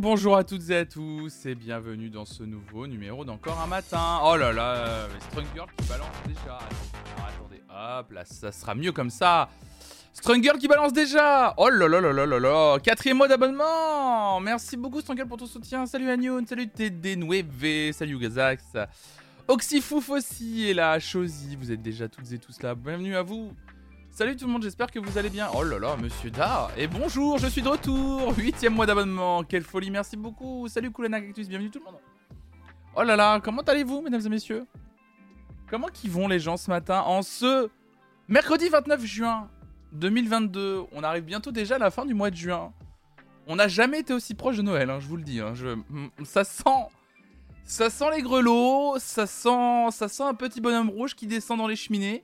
bonjour à toutes et à tous et bienvenue dans ce nouveau numéro d'Encore un matin. Oh là là, Strong Girl qui balance déjà. attendez, hop là, ça sera mieux comme ça. Strong Girl qui balance déjà. Oh là là là là là là, quatrième mois d'abonnement. Merci beaucoup Strong Girl pour ton soutien. Salut Agnon, salut TD9V, salut Gazax. Oxyfouf aussi est là, Chosy, vous êtes déjà toutes et tous là. Bienvenue à vous. Salut tout le monde, j'espère que vous allez bien. Oh là là, monsieur Da. Et bonjour, je suis de retour. Huitième mois d'abonnement. Quelle folie, merci beaucoup. Salut Coulana Cactus, bienvenue tout le monde. Oh là là, comment allez-vous, mesdames et messieurs? Comment qu'ils vont les gens ce matin En ce mercredi 29 juin 2022. On arrive bientôt déjà à la fin du mois de juin. On n'a jamais été aussi proche de Noël, hein, je vous le dis. Hein. Je... Ça sent... Ça sent les grelots, ça sent... ça sent un petit bonhomme rouge qui descend dans les cheminées.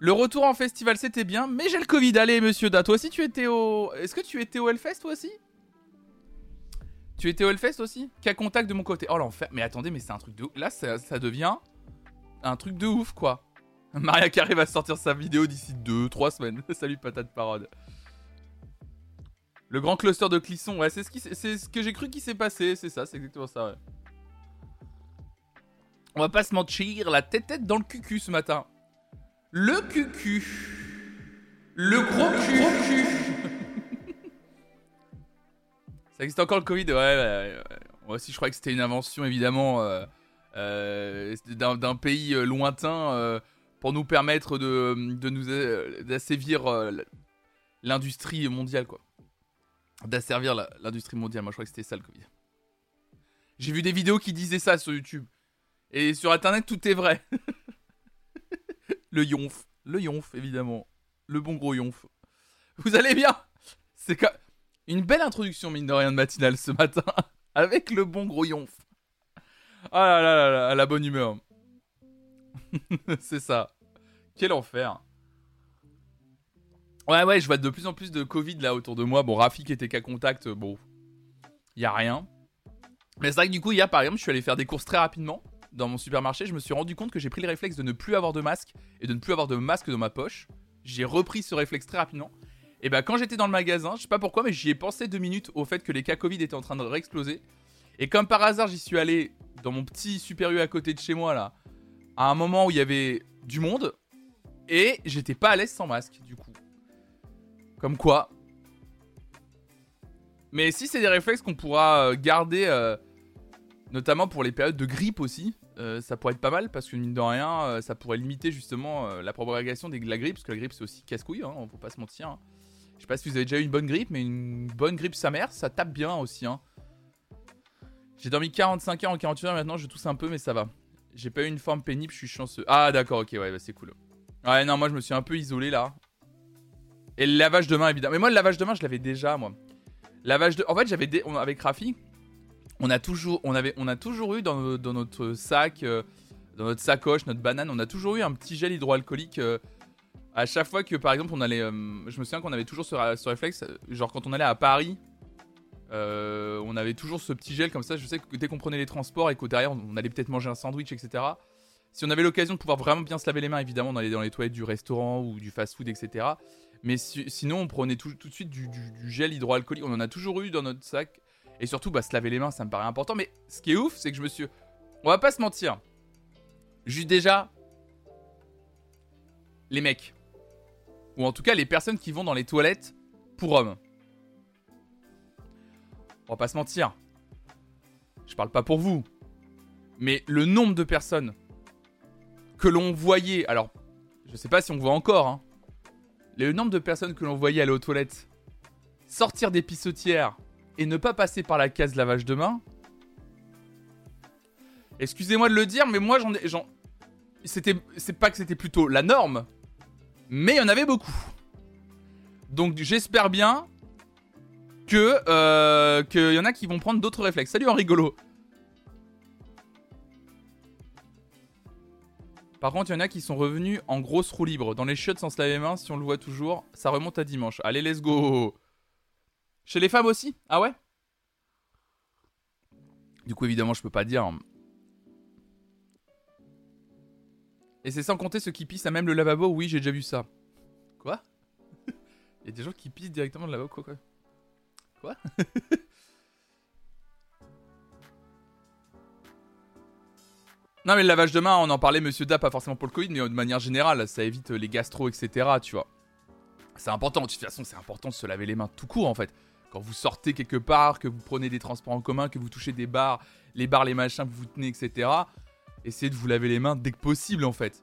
Le retour en festival, c'était bien, mais j'ai le Covid. Allez, monsieur Da, toi aussi, tu étais au. Est-ce que tu étais au Hellfest, toi aussi? Tu étais au Hellfest aussi? Qu'a contact de mon côté Oh l'enfer. Mais attendez, mais c'est un truc de. Là, ça, devient un truc de ouf, quoi. Maria Carré va sortir sa vidéo d'ici 2-3 semaines. Salut, patate parode. Le grand cluster de Clisson, ouais, c'est ce, qui, ce que j'ai cru qui s'est passé, c'est ça, c'est exactement ça, ouais. On va pas se mentir, la tête-tête dans le cucu ce matin. Le cucu. Le gros cul. Ça existe encore le Covid, ouais, Moi aussi, je crois que c'était une invention, évidemment, euh, euh, d'un pays euh, lointain pour nous permettre de, de nous d'assévir l'industrie mondiale, quoi. D'asservir l'industrie mondiale. Moi, je crois que c'était ça le Covid. J'ai vu des vidéos qui disaient ça sur YouTube. Et sur Internet, tout est vrai. Le yonf. Le yonf, évidemment. Le bon gros yonf. Vous allez bien? C'est une belle introduction, mine de rien, de matinale ce matin. Avec le bon gros yonf. Ah là là là là, la bonne humeur. C'est ça. Quel enfer. Ouais, ouais, je vois de plus en plus de Covid là autour de moi. Bon, Rafik était qu'à contact, bon. Y a rien. Mais c'est vrai que du coup, a par exemple, je suis allé faire des courses très rapidement dans mon supermarché, je me suis rendu compte que j'ai pris le réflexe de ne plus avoir de masque et de ne plus avoir de masque dans ma poche. J'ai repris ce réflexe très rapidement. Et bah quand j'étais dans le magasin, je sais pas pourquoi, mais j'y ai pensé deux minutes au fait que les cas Covid étaient en train de réexploser. Et comme par hasard, j'y suis allé dans mon petit Super U à côté de chez moi là, à un moment où il y avait du monde, et j'étais pas à l'aise sans masque du coup. Comme quoi. Mais si c'est des réflexes qu'on pourra euh, garder, euh, notamment pour les périodes de grippe aussi, euh, ça pourrait être pas mal parce que mine de rien, euh, ça pourrait limiter justement euh, la propagation de la grippe, parce que la grippe c'est aussi casse-couille, hein, faut pas se mentir. Hein. Je sais pas si vous avez déjà eu une bonne grippe, mais une bonne grippe sa mère, ça tape bien aussi. Hein. J'ai dormi 45 heures en 48 heures maintenant, je tousse un peu, mais ça va. J'ai pas eu une forme pénible, je suis chanceux. Ah d'accord, ok, ouais, bah, c'est cool. Ouais, non, moi je me suis un peu isolé là. Et le lavage de main, évidemment. Mais moi, le lavage de main, je l'avais déjà, moi. Lavage de. En fait, j'avais. Des... Avec Rafi, on a toujours, on avait, on a toujours eu dans, notre sac, euh, dans notre sacoche, notre banane, on a toujours eu un petit gel hydroalcoolique. Euh, à chaque fois que, par exemple, on allait, euh, je me souviens qu'on avait toujours ce, réflexe, genre quand on allait à Paris, on avait toujours ce petit gel comme ça. Je sais que dès qu'on prenait les transports et qu'au derrière on allait peut-être manger un sandwich, etc. Si on avait l'occasion de pouvoir vraiment bien se laver les mains, évidemment, on allait dans les toilettes du restaurant ou du fast-food, etc. Mais sinon, on prenait tout, de suite du, gel hydroalcoolique. On en a toujours eu dans notre sac. Et surtout, bah, se laver les mains, ça me paraît important. Mais ce qui est ouf, c'est que je me suis. On va pas se mentir. Juste déjà. Les mecs. Ou en tout cas, les personnes qui vont dans les toilettes pour hommes. On va pas se mentir. Je parle pas pour vous. Mais le nombre de personnes que l'on voyait. Alors, je sais pas si on voit encore. Hein, le nombre de personnes que l'on voyait aller aux toilettes sortir des pissotières et ne pas passer par la case lavage de main. Excusez-moi de le dire, mais moi j'en ai. C'était. C'est pas que c'était plutôt la norme, mais il y en avait beaucoup. Donc j'espère bien que. Euh, qu'il y en a qui vont prendre d'autres réflexes. Salut en rigolo. Par contre, il y en a qui sont revenus en grosse roue libre. Dans les chiottes sans se laver les mains, si on le voit toujours, ça remonte à dimanche. Allez, let's go chez les femmes aussi? Ah ouais? Du coup, évidemment, je peux pas dire. Et c'est sans compter ceux qui pissent à même le lavabo. Oui, j'ai déjà vu ça. Quoi? Il y a des gens qui pissent directement le lavabo, quoi, quoi? Quoi? Non, mais le lavage de main, on en parlait, monsieur Da, pas forcément pour le Covid, mais de manière générale, ça évite les gastro, etc., tu vois. C'est important, de toute façon, c'est important de se laver les mains tout court, en fait. Quand vous sortez quelque part, que vous prenez des transports en commun, que vous touchez des bars, les bars, les machins, vous vous tenez, etc. Essayez de vous laver les mains dès que possible en fait.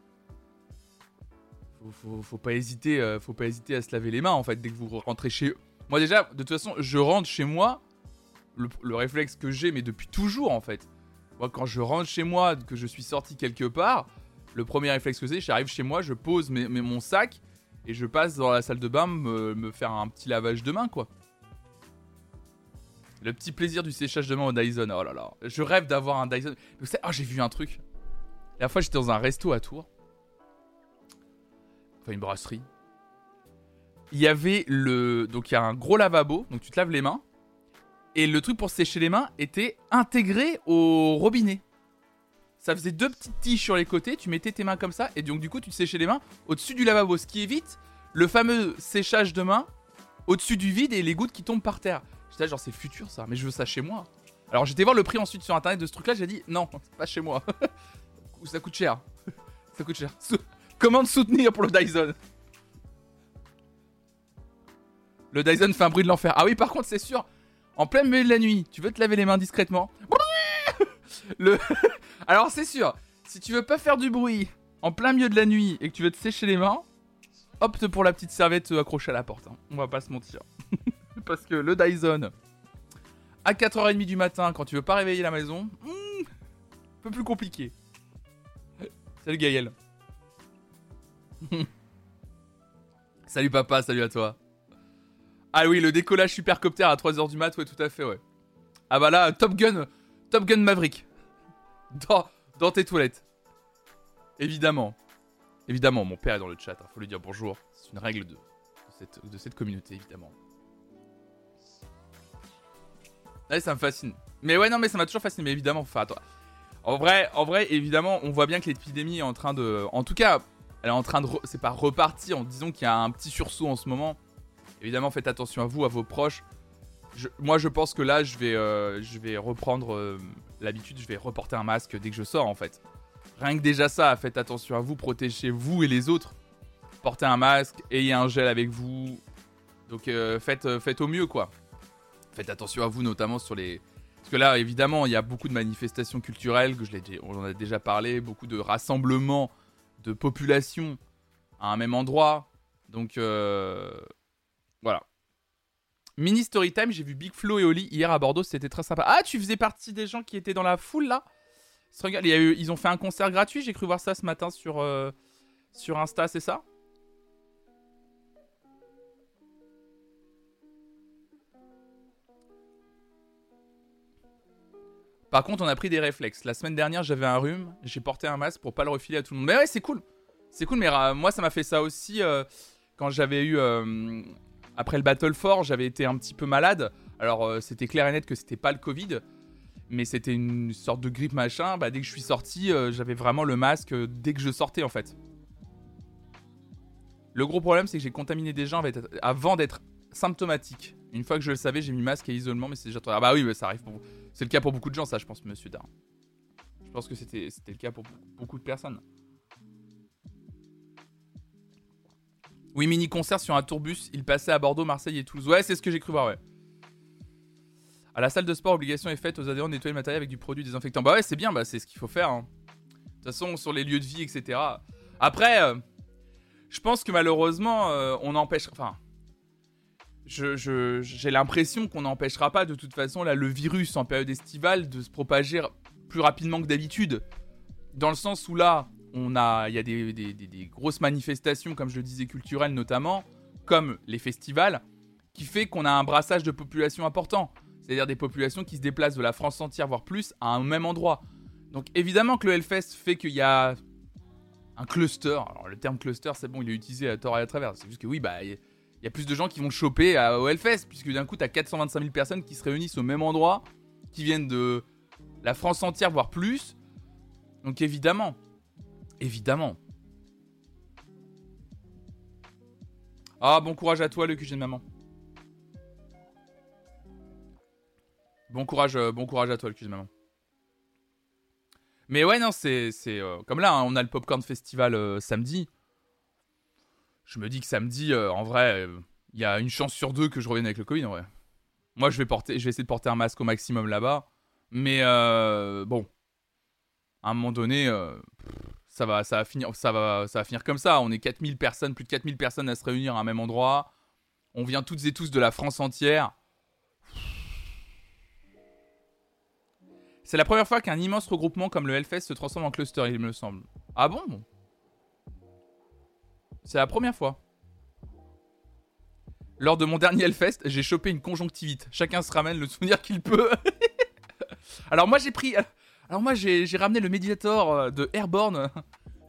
Faut, pas hésiter, euh, faut pas hésiter à se laver les mains en fait dès que vous rentrez chez eux. Moi déjà, de toute façon, je rentre chez moi, le, réflexe que j'ai, mais depuis toujours en fait. Moi, quand je rentre chez moi, que je suis sorti quelque part, le premier réflexe que j'ai, j'arrive chez moi, je pose mon sac et je passe dans la salle de bain me, faire un petit lavage de main, quoi. Le petit plaisir du séchage de main au Dyson. Oh là là. Je rêve d'avoir un Dyson. Oh, j'ai vu un truc. La fois, j'étais dans un resto à Tours. Enfin, une brasserie. Il y avait le. Donc, il y a un gros lavabo. Donc, tu te laves les mains. Et le truc pour sécher les mains était intégré au robinet. Ça faisait deux petites tiges sur les côtés, tu mettais tes mains comme ça, et donc du coup tu te séchais les mains au-dessus du lavabo, ce qui évite le fameux séchage de mains au-dessus du vide et les gouttes qui tombent par terre. J'étais genre c'est futur ça, mais je veux ça chez moi. Alors j'étais voir le prix ensuite sur internet de ce truc là, j'ai dit non, pas chez moi. ça coûte cher. ça coûte cher. Comment te soutenir pour le Dyson Le Dyson fait un bruit de l'enfer. Ah oui, par contre, c'est sûr, en plein milieu de la nuit, tu veux te laver les mains discrètement. Le... Alors c'est sûr, si tu veux pas faire du bruit en plein milieu de la nuit et que tu veux te sécher les mains, opte pour la petite serviette accrochée à la porte. Hein. On va pas se mentir. Parce que le Dyson, à 4h30 du matin, quand tu veux pas réveiller la maison, hmm, un peu plus compliqué. Salut Gaël. salut papa, salut à toi. Ah oui, le décollage supercopter à 3h du mat, ouais, tout à fait, ouais. Ah bah là, Top Gun, Top Gun Maverick. Dans, tes toilettes. Évidemment. Évidemment, mon père est dans le chat, hein, faut lui dire bonjour. C'est une règle de, cette, communauté, évidemment. Ouais, ça me fascine. Mais ouais, non, mais ça m'a toujours fasciné, mais évidemment, enfin, toi. En vrai, en vrai, évidemment, on voit bien que l'épidémie est en train de. En tout cas, elle est en train de. C'est pas repartir, disons qu'il y a un petit sursaut en ce moment. Évidemment, faites attention à vous, à vos proches. moi, je pense que là, je vais, euh, je vais reprendre euh, l'habitude, je vais reporter un masque dès que je sors, en fait. Rien que déjà ça, faites attention à vous, protégez vous et les autres. Portez un masque, ayez un gel avec vous. Donc, euh, faites, faites au mieux, quoi. Faites attention à vous, notamment sur les. Parce que là, évidemment, il y a beaucoup de manifestations culturelles, que je on en a déjà parlé, beaucoup de rassemblements de population à un même endroit. Donc, voilà. Mini story time, j'ai vu Big Flo et Oli hier à Bordeaux, c'était très sympa. Ah, tu faisais partie des gens qui étaient dans la foule là? Ils ont fait un concert gratuit, j'ai cru voir ça ce matin sur, euh, sur Insta, c'est ça? Par contre, on a pris des réflexes. La semaine dernière, j'avais un rhume, j'ai porté un masque pour pas le refiler à tout le monde. Mais ouais, c'est cool. C'est cool, mais euh, moi, ça m'a fait ça aussi euh, quand j'avais eu après le Battle 4, j'avais été un petit peu malade. Alors, euh, c'était clair et net que c'était pas le Covid, mais c'était une sorte de grippe machin. Bah, dès que je suis sorti, euh, j'avais vraiment le masque euh, dès que je sortais en fait. Le gros problème, c'est que j'ai contaminé des gens avant d'être symptomatique. Une fois que je le savais, j'ai mis masque et isolement, mais c'est déjà trop. Ah bah oui, ça arrive pour. C'est le cas pour beaucoup de gens, ça, je pense, monsieur Dar. Je pense que c'était le cas pour beaucoup de personnes. Oui, mini-concert sur un tourbus. Il passait à Bordeaux, Marseille et Toulouse. Ouais, c'est ce que j'ai cru voir, ouais. À la salle de sport, obligation est faite aux adhérents de nettoyer le matériel avec du produit désinfectant. Bah ouais, c'est bien, bah c'est ce qu'il faut faire. Hein. De toute façon, sur les lieux de vie, etc. Après, euh, je pense que malheureusement, euh, on empêche. Enfin, j'ai l'impression qu'on n'empêchera pas de toute façon là, le virus en période estivale de se propager plus rapidement que d'habitude. Dans le sens où là, on a, il y a des, grosses manifestations, comme je le disais, culturelles notamment, comme les festivals, qui fait qu'on a un brassage de population important. C'est-à-dire des populations qui se déplacent de la France entière, voire plus, à un même endroit. Donc évidemment que le Hellfest fait qu'il y a un cluster. Alors le terme cluster, c'est bon, il est utilisé à tort et à travers. C'est juste que oui, bah il y, a plus de gens qui vont choper au Hellfest, puisque d'un coup, tu as 425 000 personnes qui se réunissent au même endroit, qui viennent de la France entière, voire plus. Donc évidemment, Évidemment. Ah, bon courage à toi, le QG de maman. Bon courage, euh, bon courage à toi, le QG de maman. Mais ouais, non, c'est. c'est euh, comme là, hein, on a le Popcorn Festival euh, samedi. Je me dis que samedi, euh, en vrai, il y a une chance sur deux que je revienne avec le Covid, en vrai. Moi, je vais, porter, je vais essayer de porter un masque au maximum là-bas. Mais bon, à un moment donné, ça, va, ça, va finir, ça, va, ça va finir comme ça. On est 4000 personnes, plus de 4000 personnes à se réunir à un même endroit. On vient toutes et tous de la France entière. C'est la première fois qu'un immense regroupement comme le Hellfest se transforme en cluster, il me semble. Ah bon? C'est la première fois. Lors de mon dernier Hellfest, j'ai chopé une conjonctivite. Chacun se ramène le souvenir qu'il peut. Alors moi j'ai pris... Alors moi j'ai ramené le médiator euh, de Airborne.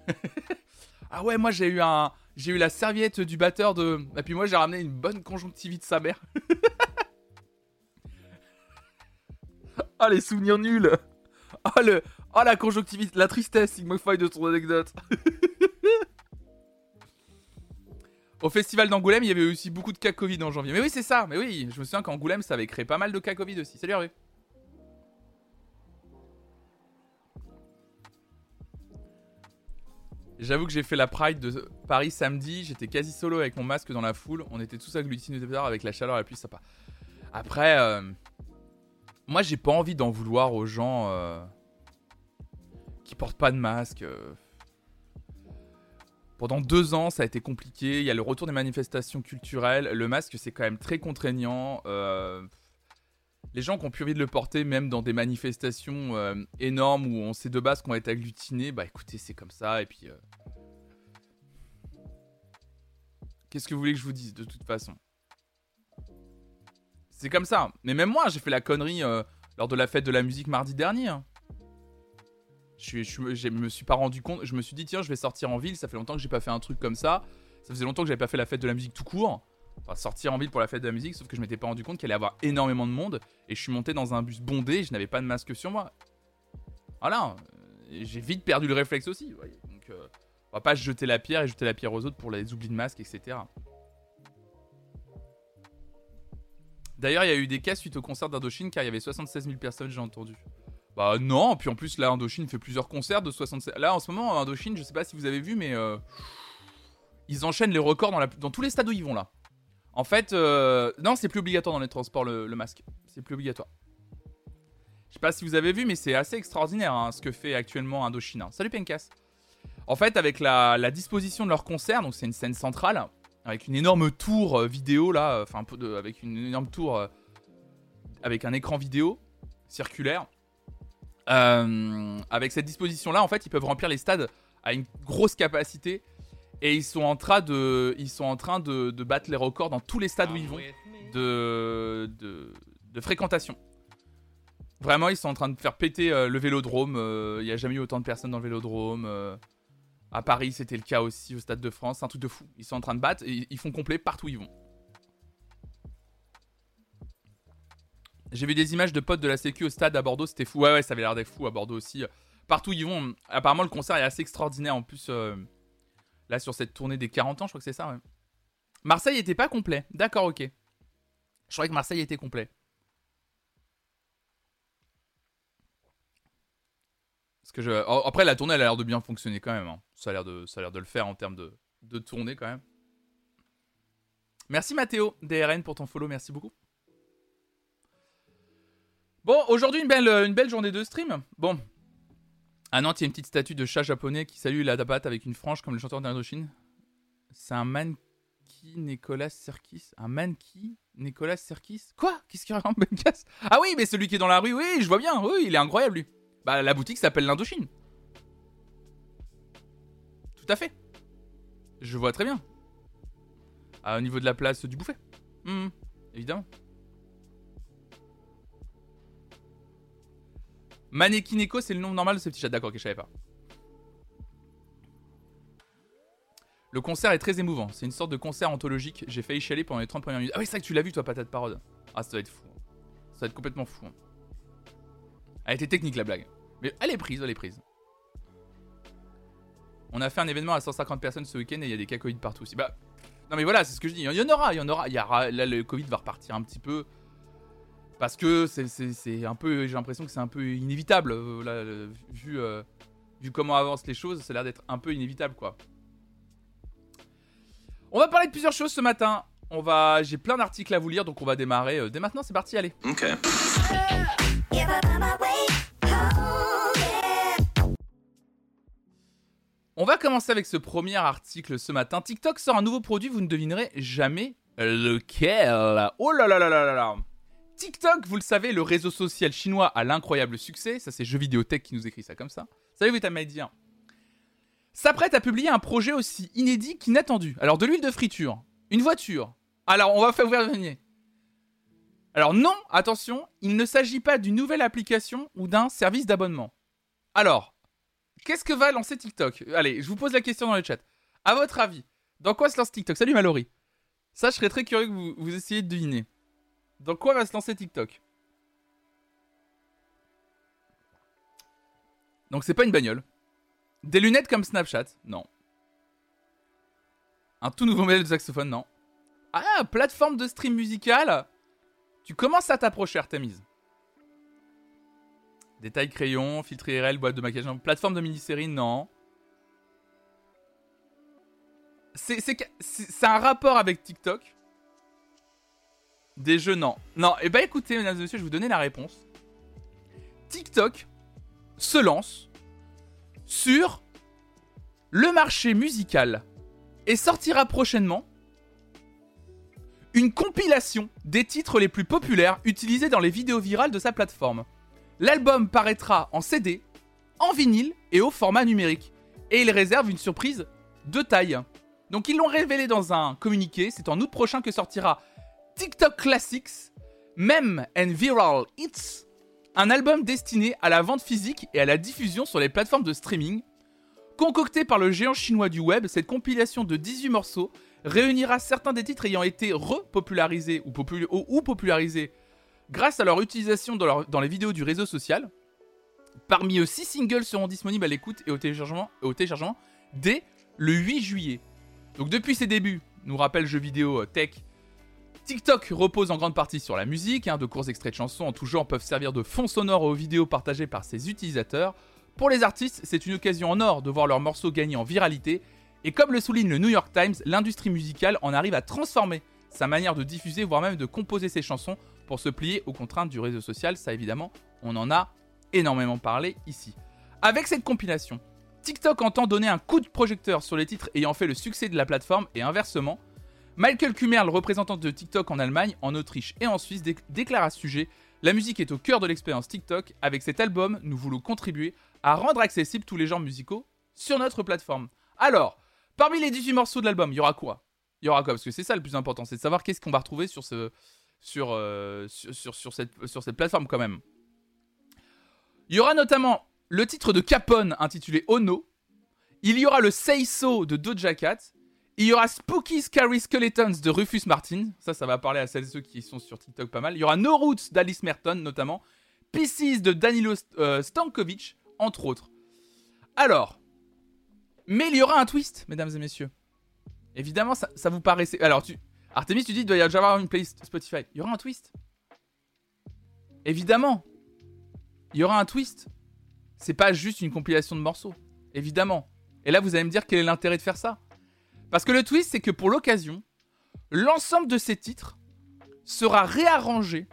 ah ouais, moi j'ai eu un... J'ai eu la serviette du batteur de... Et puis moi j'ai ramené une bonne conjonctivite sa mère. Ah, les souvenirs nuls Ah, la conjonctivite, la tristesse, Sigmafy, de ton anecdote Au festival d'Angoulême, il y avait aussi beaucoup de cas Covid en janvier. Mais oui, c'est ça. Mais oui, je me souviens qu'Angoulême, ça avait créé pas mal de cas Covid aussi. Salut Hervé. J'avoue que j'ai fait la Pride de Paris samedi. J'étais quasi solo avec mon masque dans la foule. On était tous agglutinés avec la chaleur et la pluie, ça pas. Après, euh, moi, j'ai pas envie d'en vouloir aux gens euh, qui portent pas de masque. Euh. Pendant deux ans, ça a été compliqué. Il y a le retour des manifestations culturelles. Le masque, c'est quand même très contraignant. Euh. les gens qui ont plus envie de le porter, même dans des manifestations énormes où on sait de base qu'on va être agglutinés, bah écoutez, c'est comme ça. Et puis. Qu'est-ce que vous voulez que je vous dise de toute façon? C'est comme ça. Mais même moi, j'ai fait la connerie euh, lors de la fête de la musique mardi dernier. Hein. Je, me suis pas rendu compte. Je me suis dit, tiens, je vais sortir en ville. Ça fait longtemps que j'ai pas fait un truc comme ça. Ça faisait longtemps que j'avais pas fait la fête de la musique tout court. Enfin, sortir en ville pour la fête de la musique, sauf que je m'étais pas rendu compte qu'il allait y avoir énormément de monde. Et je suis monté dans un bus bondé. je n'avais pas de masque sur moi. Voilà. J'ai vite perdu le réflexe aussi. Donc, euh, on va pas jeter la pierre et jeter la pierre aux autres pour les oublis de masque, etc. D'ailleurs, il y a eu des cas suite au concert d'Indochine car il y avait 76 000 personnes, j'ai entendu. Bah non, puis en plus là, Indochine fait plusieurs concerts de 76. Là, en ce moment, Indochine, je sais pas si vous avez vu, mais euh, ils enchaînent les records dans, tous les stades où ils vont là. En fait, euh, non, c'est plus obligatoire dans les transports le, masque. C'est plus obligatoire. Je sais pas si vous avez vu, mais c'est assez extraordinaire hein, ce que fait actuellement Indochine. Hein. Salut Penkas. En fait, avec la, disposition de leur concert, donc c'est une scène centrale, avec une énorme tour euh, vidéo là, enfin peu de, avec une énorme tour euh, avec un écran vidéo circulaire. Euh, avec cette disposition là, en fait, ils peuvent remplir les stades à une grosse capacité et ils sont en train de, ils sont en train de, battre les records dans tous les stades où ils vont de, de, fréquentation. Vraiment, ils sont en train de faire péter le vélodrome. Il n'y a jamais eu autant de personnes dans le vélodrome. À Paris, c'était le cas aussi au Stade de France. C'est un truc de fou. Ils sont en train de battre et ils font complet partout où ils vont. J'ai vu des images de potes de la Sécu au stade à Bordeaux, c'était fou. Ouais, ouais, ça avait l'air d'être fou à Bordeaux aussi. Partout ils vont. Apparemment, le concert est assez extraordinaire. En plus, euh, là, sur cette tournée des 40 ans, je crois que c'est ça, ouais. Marseille était pas complet. D'accord, ok. Je croyais que Marseille était complet. je... Après, la tournée, elle a l'air de bien fonctionner quand même. Hein. Ça a l'air de, ça a de le faire en termes de, de tournée quand même. Merci Mathéo, DRN pour ton follow, merci beaucoup. Bon, aujourd'hui une belle, journée de stream. Bon. À Nantes, il y a une petite statue de chat japonais qui salue la dabate avec une frange comme le chanteur d'Indochine. C'est un mannequin Nicolas Serkis. Un mannequin Nicolas Serkis Quoi? Qu'est-ce qu'il raconte Benkas Ah oui, mais celui qui est dans la rue, oui, je vois bien. Oui, il est incroyable lui. Bah, la boutique s'appelle l'Indochine. Tout à fait. Je vois très bien. au niveau de la place du bouffet. Mmh, évidemment. Manekineko, c'est le nom normal de ce petit chat. D'accord, ok, je savais pas. Le concert est très émouvant. C'est une sorte de concert anthologique. J'ai failli chialer pendant les 30 premières minutes. Ah oui, c'est vrai que tu l'as vu, toi, patate parode. Ah, ça va être fou. Ça va être complètement fou. Elle était technique, la blague. Mais elle est prise, elle est prise. On a fait un événement à 150 personnes ce week-end et il y a des cas Covid partout. Bah, non mais voilà, c'est ce que je dis. Il y en aura, il y en aura. Il y aura là, le Covid va repartir un petit peu. Parce que c'est un peu, j'ai l'impression que c'est un peu inévitable, euh, vu, euh, vu comment avancent les choses, ça a l'air d'être un peu inévitable, quoi. On va parler de plusieurs choses ce matin. On va, j'ai plein d'articles à vous lire, donc on va démarrer euh, dès maintenant. C'est parti, allez. Ok. On va commencer avec ce premier article ce matin. TikTok sort un nouveau produit, vous ne devinerez jamais lequel. Oh là là là là là là. TikTok, vous le savez, le réseau social chinois a l'incroyable succès. Ça, c'est Jeux Vidéo Tech qui nous écrit ça comme ça. Salut, Vitamédien. S'apprête à publier un projet aussi inédit qu'inattendu. Alors, de l'huile de friture, une voiture. Alors, on va faire ouvrir le Alors, non, attention, il ne s'agit pas d'une nouvelle application ou d'un service d'abonnement. Alors, Qu'est-ce que va lancer TikTok? Allez, je vous pose la question dans le chat. À votre avis, dans quoi se lance TikTok? Salut Mallory. Ça, je serais très curieux que vous essayiez de deviner. Dans quoi va se lancer TikTok? Donc c'est pas une bagnole. Des lunettes comme Snapchat Non. Un tout nouveau modèle de saxophone Non. Ah, plateforme de stream musical Tu commences à t'approcher, Artemis. Détail crayon, filtre IRL, boîte de maquillage. Plateforme de mini-série, non. C'est un rapport avec TikTok. Des non. Non, et eh bah ben, écoutez, mesdames et messieurs, je vais vous donner la réponse. TikTok se lance sur le marché musical et sortira prochainement une compilation des titres les plus populaires utilisés dans les vidéos virales de sa plateforme. L'album paraîtra en CD, en vinyle et au format numérique. Et il réserve une surprise de taille. Donc ils l'ont révélé dans un communiqué, c'est en août prochain que sortira TikTok Classics, Mem and Viral Hits, un album destiné à la vente physique et à la diffusion sur les plateformes de streaming. Concocté par le géant chinois du web, cette compilation de 18 morceaux réunira certains des titres ayant été repopularisés ou, ou popularisés grâce à leur utilisation dans, les vidéos du réseau social. Parmi eux, 6 singles seront disponibles à l'écoute et au téléchargement, au téléchargement dès le 8 juillet. Donc depuis ses débuts, nous rappelle jeux vidéo euh, tech, TikTok repose en grande partie sur la musique, hein, de courts extraits de chansons en tout genre peuvent servir de fond sonore aux vidéos partagées par ses utilisateurs. Pour les artistes, c'est une occasion en or de voir leurs morceaux gagner en viralité, et comme le souligne le New York Times, l'industrie musicale en arrive à transformer sa manière de diffuser, voire même de composer ses chansons pour se plier aux contraintes du réseau social. Ça, évidemment, on en a énormément parlé ici. Avec cette compilation, TikTok entend donner un coup de projecteur sur les titres ayant fait le succès de la plateforme et inversement. Michael Kummer, représentant de TikTok en Allemagne, en Autriche et en Suisse, déclare à ce sujet La musique est au cœur de l'expérience TikTok. Avec cet album, nous voulons contribuer à rendre accessibles tous les genres musicaux sur notre plateforme. Alors, parmi les 18 morceaux de l'album, il y aura quoi? Il y aura quoi? Parce que c'est ça le plus important, c'est de savoir qu'est-ce qu'on va retrouver euh, sur, cette, plateforme quand même. Il y aura notamment le titre de Capone intitulé Ono. Il y aura le Say So de Doja Cat. Il y aura Spooky Scary Skeletons de Rufus Martin. Ça, ça va parler à celles et ceux qui sont sur TikTok pas mal. Il y aura No Roots d'Alice Merton notamment. Pieces de Danilo euh, Stankovic, entre autres. Alors, mais il y aura un twist, mesdames et messieurs. Évidemment, ça, vous paraissait. Alors, tu, Artemis, tu dis, il doit y avoir une playlist Spotify. Il y aura un twist. Évidemment. Il y aura un twist. C'est pas juste une compilation de morceaux. Évidemment. Et là, vous allez me dire quel est l'intérêt de faire ça? Parce que le twist, c'est que pour l'occasion, l'ensemble de ces titres sera réarrangé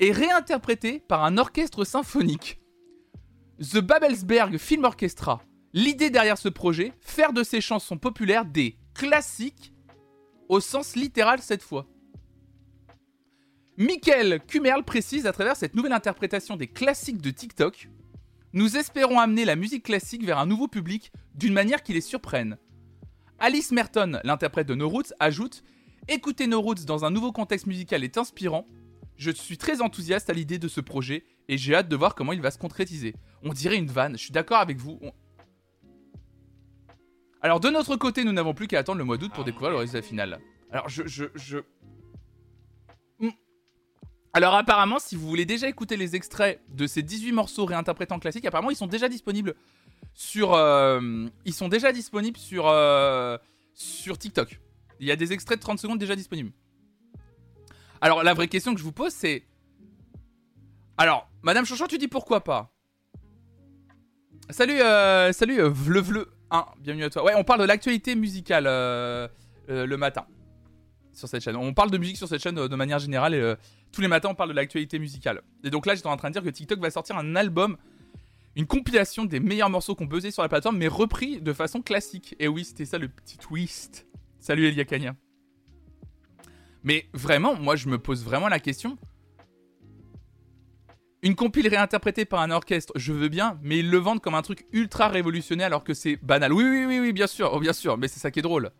et réinterprété par un orchestre symphonique. The Babelsberg Film Orchestra. L'idée derrière ce projet, faire de ces chansons populaires des classiques au sens littéral cette fois. Michael Kumerl précise à travers cette nouvelle interprétation des classiques de TikTok Nous espérons amener la musique classique vers un nouveau public d'une manière qui les surprenne. Alice Merton, l'interprète de No Roots, ajoute Écouter No Roots dans un nouveau contexte musical est inspirant. Je suis très enthousiaste à l'idée de ce projet et j'ai hâte de voir comment il va se concrétiser. On dirait une vanne, je suis d'accord avec vous. Alors de notre côté, nous n'avons plus qu'à attendre le mois d'août pour découvrir le résultat final. Alors je, je, je... Hmm. Alors apparemment, si vous voulez déjà écouter les extraits de ces 18 morceaux réinterprétés en classique, apparemment ils sont déjà disponibles sur... Euh, ils sont déjà disponibles sur, euh, sur TikTok. Il y a des extraits de 30 secondes déjà disponibles. Alors la vraie question que je vous pose c'est... Alors, Madame Chouchou, tu dis pourquoi pas? Salut, euh, salut, euh, vle vle 1, bienvenue à toi. Ouais, on parle de l'actualité musicale le matin sur cette chaîne. On parle de musique sur cette chaîne de manière générale et tous les matins on parle de l'actualité musicale. Et donc là, j'étais en train de dire que TikTok va sortir un album, une compilation des meilleurs morceaux qu'on buzzé sur la plateforme, mais repris de façon classique. Et oui, c'était ça le petit twist. Salut Elia Kanya. Mais vraiment, moi je me pose vraiment la question. Une compile réinterprétée par un orchestre, je veux bien, mais ils le vendent comme un truc ultra révolutionnaire alors que c'est banal. Oui, oui, oui, oui, bien sûr, oh, bien sûr, mais c'est ça qui est drôle.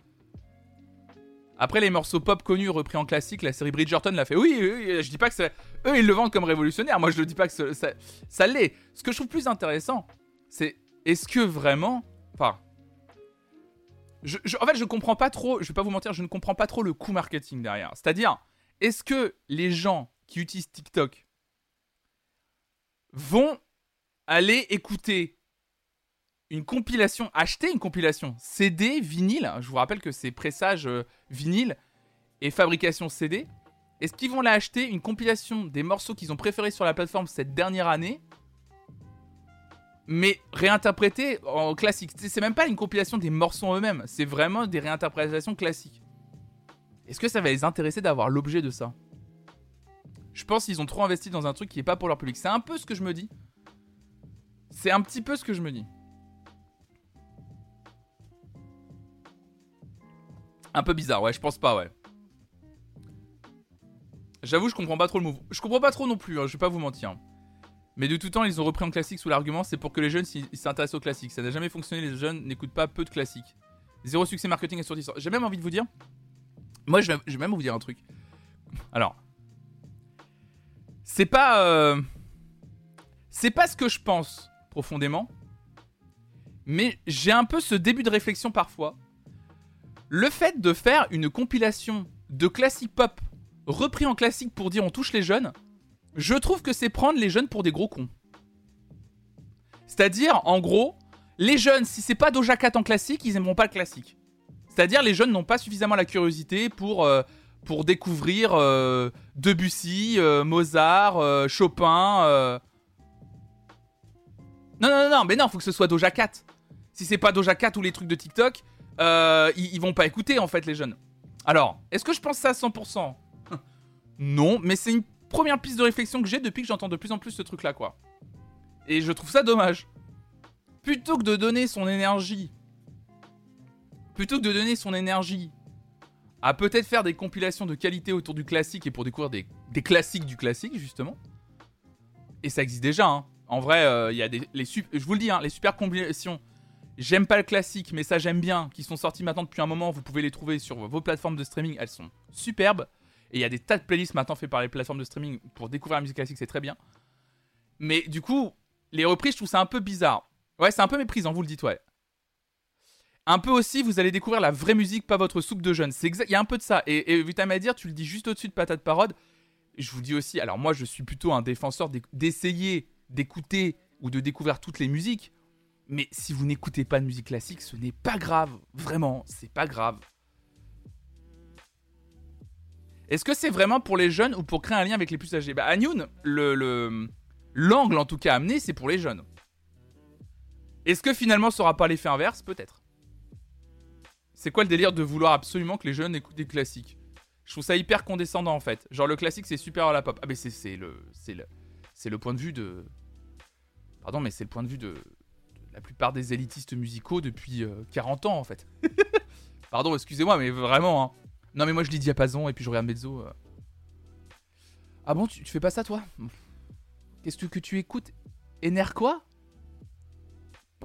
Après les morceaux pop connus repris en classique, la série Bridgerton l'a fait. Oui, oui, je dis pas que c'est. Eux, ils le vendent comme révolutionnaire. Moi, je ne dis pas que ça, l'est. Ce que je trouve plus intéressant, c'est est-ce que vraiment. Enfin. Je- en fait, je comprends pas trop. Je vais pas vous mentir, je ne comprends pas trop le coût marketing derrière. C'est-à-dire, est-ce que les gens qui utilisent TikTok vont aller écouter une compilation, acheter une compilation CD, vinyle. Je vous rappelle que c'est pressage euh, vinyle et fabrication CD. Est-ce qu'ils vont la acheter une compilation des morceaux qu'ils ont préférés sur la plateforme cette dernière année, mais réinterprétés en classique? C'est même pas une compilation des morceaux eux-mêmes, c'est vraiment des réinterprétations classiques. Est-ce que ça va les intéresser d'avoir l'objet de ça? Je pense qu'ils ont trop investi dans un truc qui est pas pour leur public. C'est un peu ce que je me dis. C'est un petit peu ce que je me dis. Un peu bizarre, ouais, je pense pas, ouais. J'avoue, je comprends pas trop le move. Je comprends pas trop non plus, hein, je vais pas vous mentir. Mais de tout temps, ils ont repris en classique sous l'argument c'est pour que les jeunes s'intéressent au classique. Ça n'a jamais fonctionné, les jeunes n'écoutent pas peu de classiques. Zéro succès marketing et sortissant. J'ai même envie de vous dire. Moi, je vais même vous dire un truc. Alors. C'est pas. euh, C'est pas ce que je pense profondément. Mais j'ai un peu ce début de réflexion parfois. Le fait de faire une compilation de classiques pop repris en classique pour dire on touche les jeunes, je trouve que c'est prendre les jeunes pour des gros cons. C'est-à-dire, en gros, les jeunes, si c'est pas Doja Cat en classique, ils aimeront pas le classique. C'est-à-dire, les jeunes n'ont pas suffisamment la curiosité pour, euh, découvrir euh, Debussy, euh, Mozart, Chopin. Non, non, non, non, mais non, faut que ce soit Doja Cat. Si c'est pas Doja Cat ou les trucs de TikTok, euh, ils, vont pas écouter en fait les jeunes. Alors, est-ce que je pense ça à 100% Non, mais c'est une première piste de réflexion que j'ai depuis que j'entends de plus en plus ce truc là quoi. Et je trouve ça dommage. Plutôt que de donner son énergie, plutôt que de donner son énergie à peut-être faire des compilations de qualité autour du classique et pour découvrir des, classiques du classique justement. Et ça existe déjà. Hein. En vrai, euh, il y a des les je vous le dis, hein, les super compilations J'aime pas le classique, mais ça j'aime bien, qui sont sortis maintenant depuis un moment. Vous pouvez les trouver sur vos plateformes de streaming, elles sont superbes. Et il y a des tas de playlists maintenant faites par les plateformes de streaming pour découvrir la musique classique, c'est très bien. Mais du coup, les reprises, je trouve ça un peu bizarre. Ouais, c'est un peu méprisant, vous le dites, ouais. Un peu aussi, vous allez découvrir la vraie musique, pas votre soupe de jeunes. Il y a un peu de ça. Et, et Vitam à dire, tu le dis juste au-dessus de Patate Parode. Je vous dis aussi, alors moi je suis plutôt un défenseur d'é- d'essayer d'écouter ou de découvrir toutes les musiques. Mais si vous n'écoutez pas de musique classique, ce n'est pas grave. Vraiment, c'est pas grave. Est-ce que c'est vraiment pour les jeunes ou pour créer un lien avec les plus âgés? Bah, Agnoun, le, le- l'angle en tout cas amené, c'est pour les jeunes. Est-ce que finalement ça aura pas l'effet inverse? Peut-être. C'est quoi le délire de vouloir absolument que les jeunes écoutent des classiques? Je trouve ça hyper condescendant en fait. Genre le classique c'est super à la pop. Ah mais c'est, le c'est le c'est le point de vue de Pardon mais c'est le point de vue de la plupart des élitistes musicaux depuis euh, 40 ans en fait. Pardon, excusez-moi mais vraiment hein. Non mais moi je lis Diapason et puis je regarde Mezzo. euh. Ah bon, tu, fais pas ça toi? Qu'est-ce que, tu écoutes? Ener quoi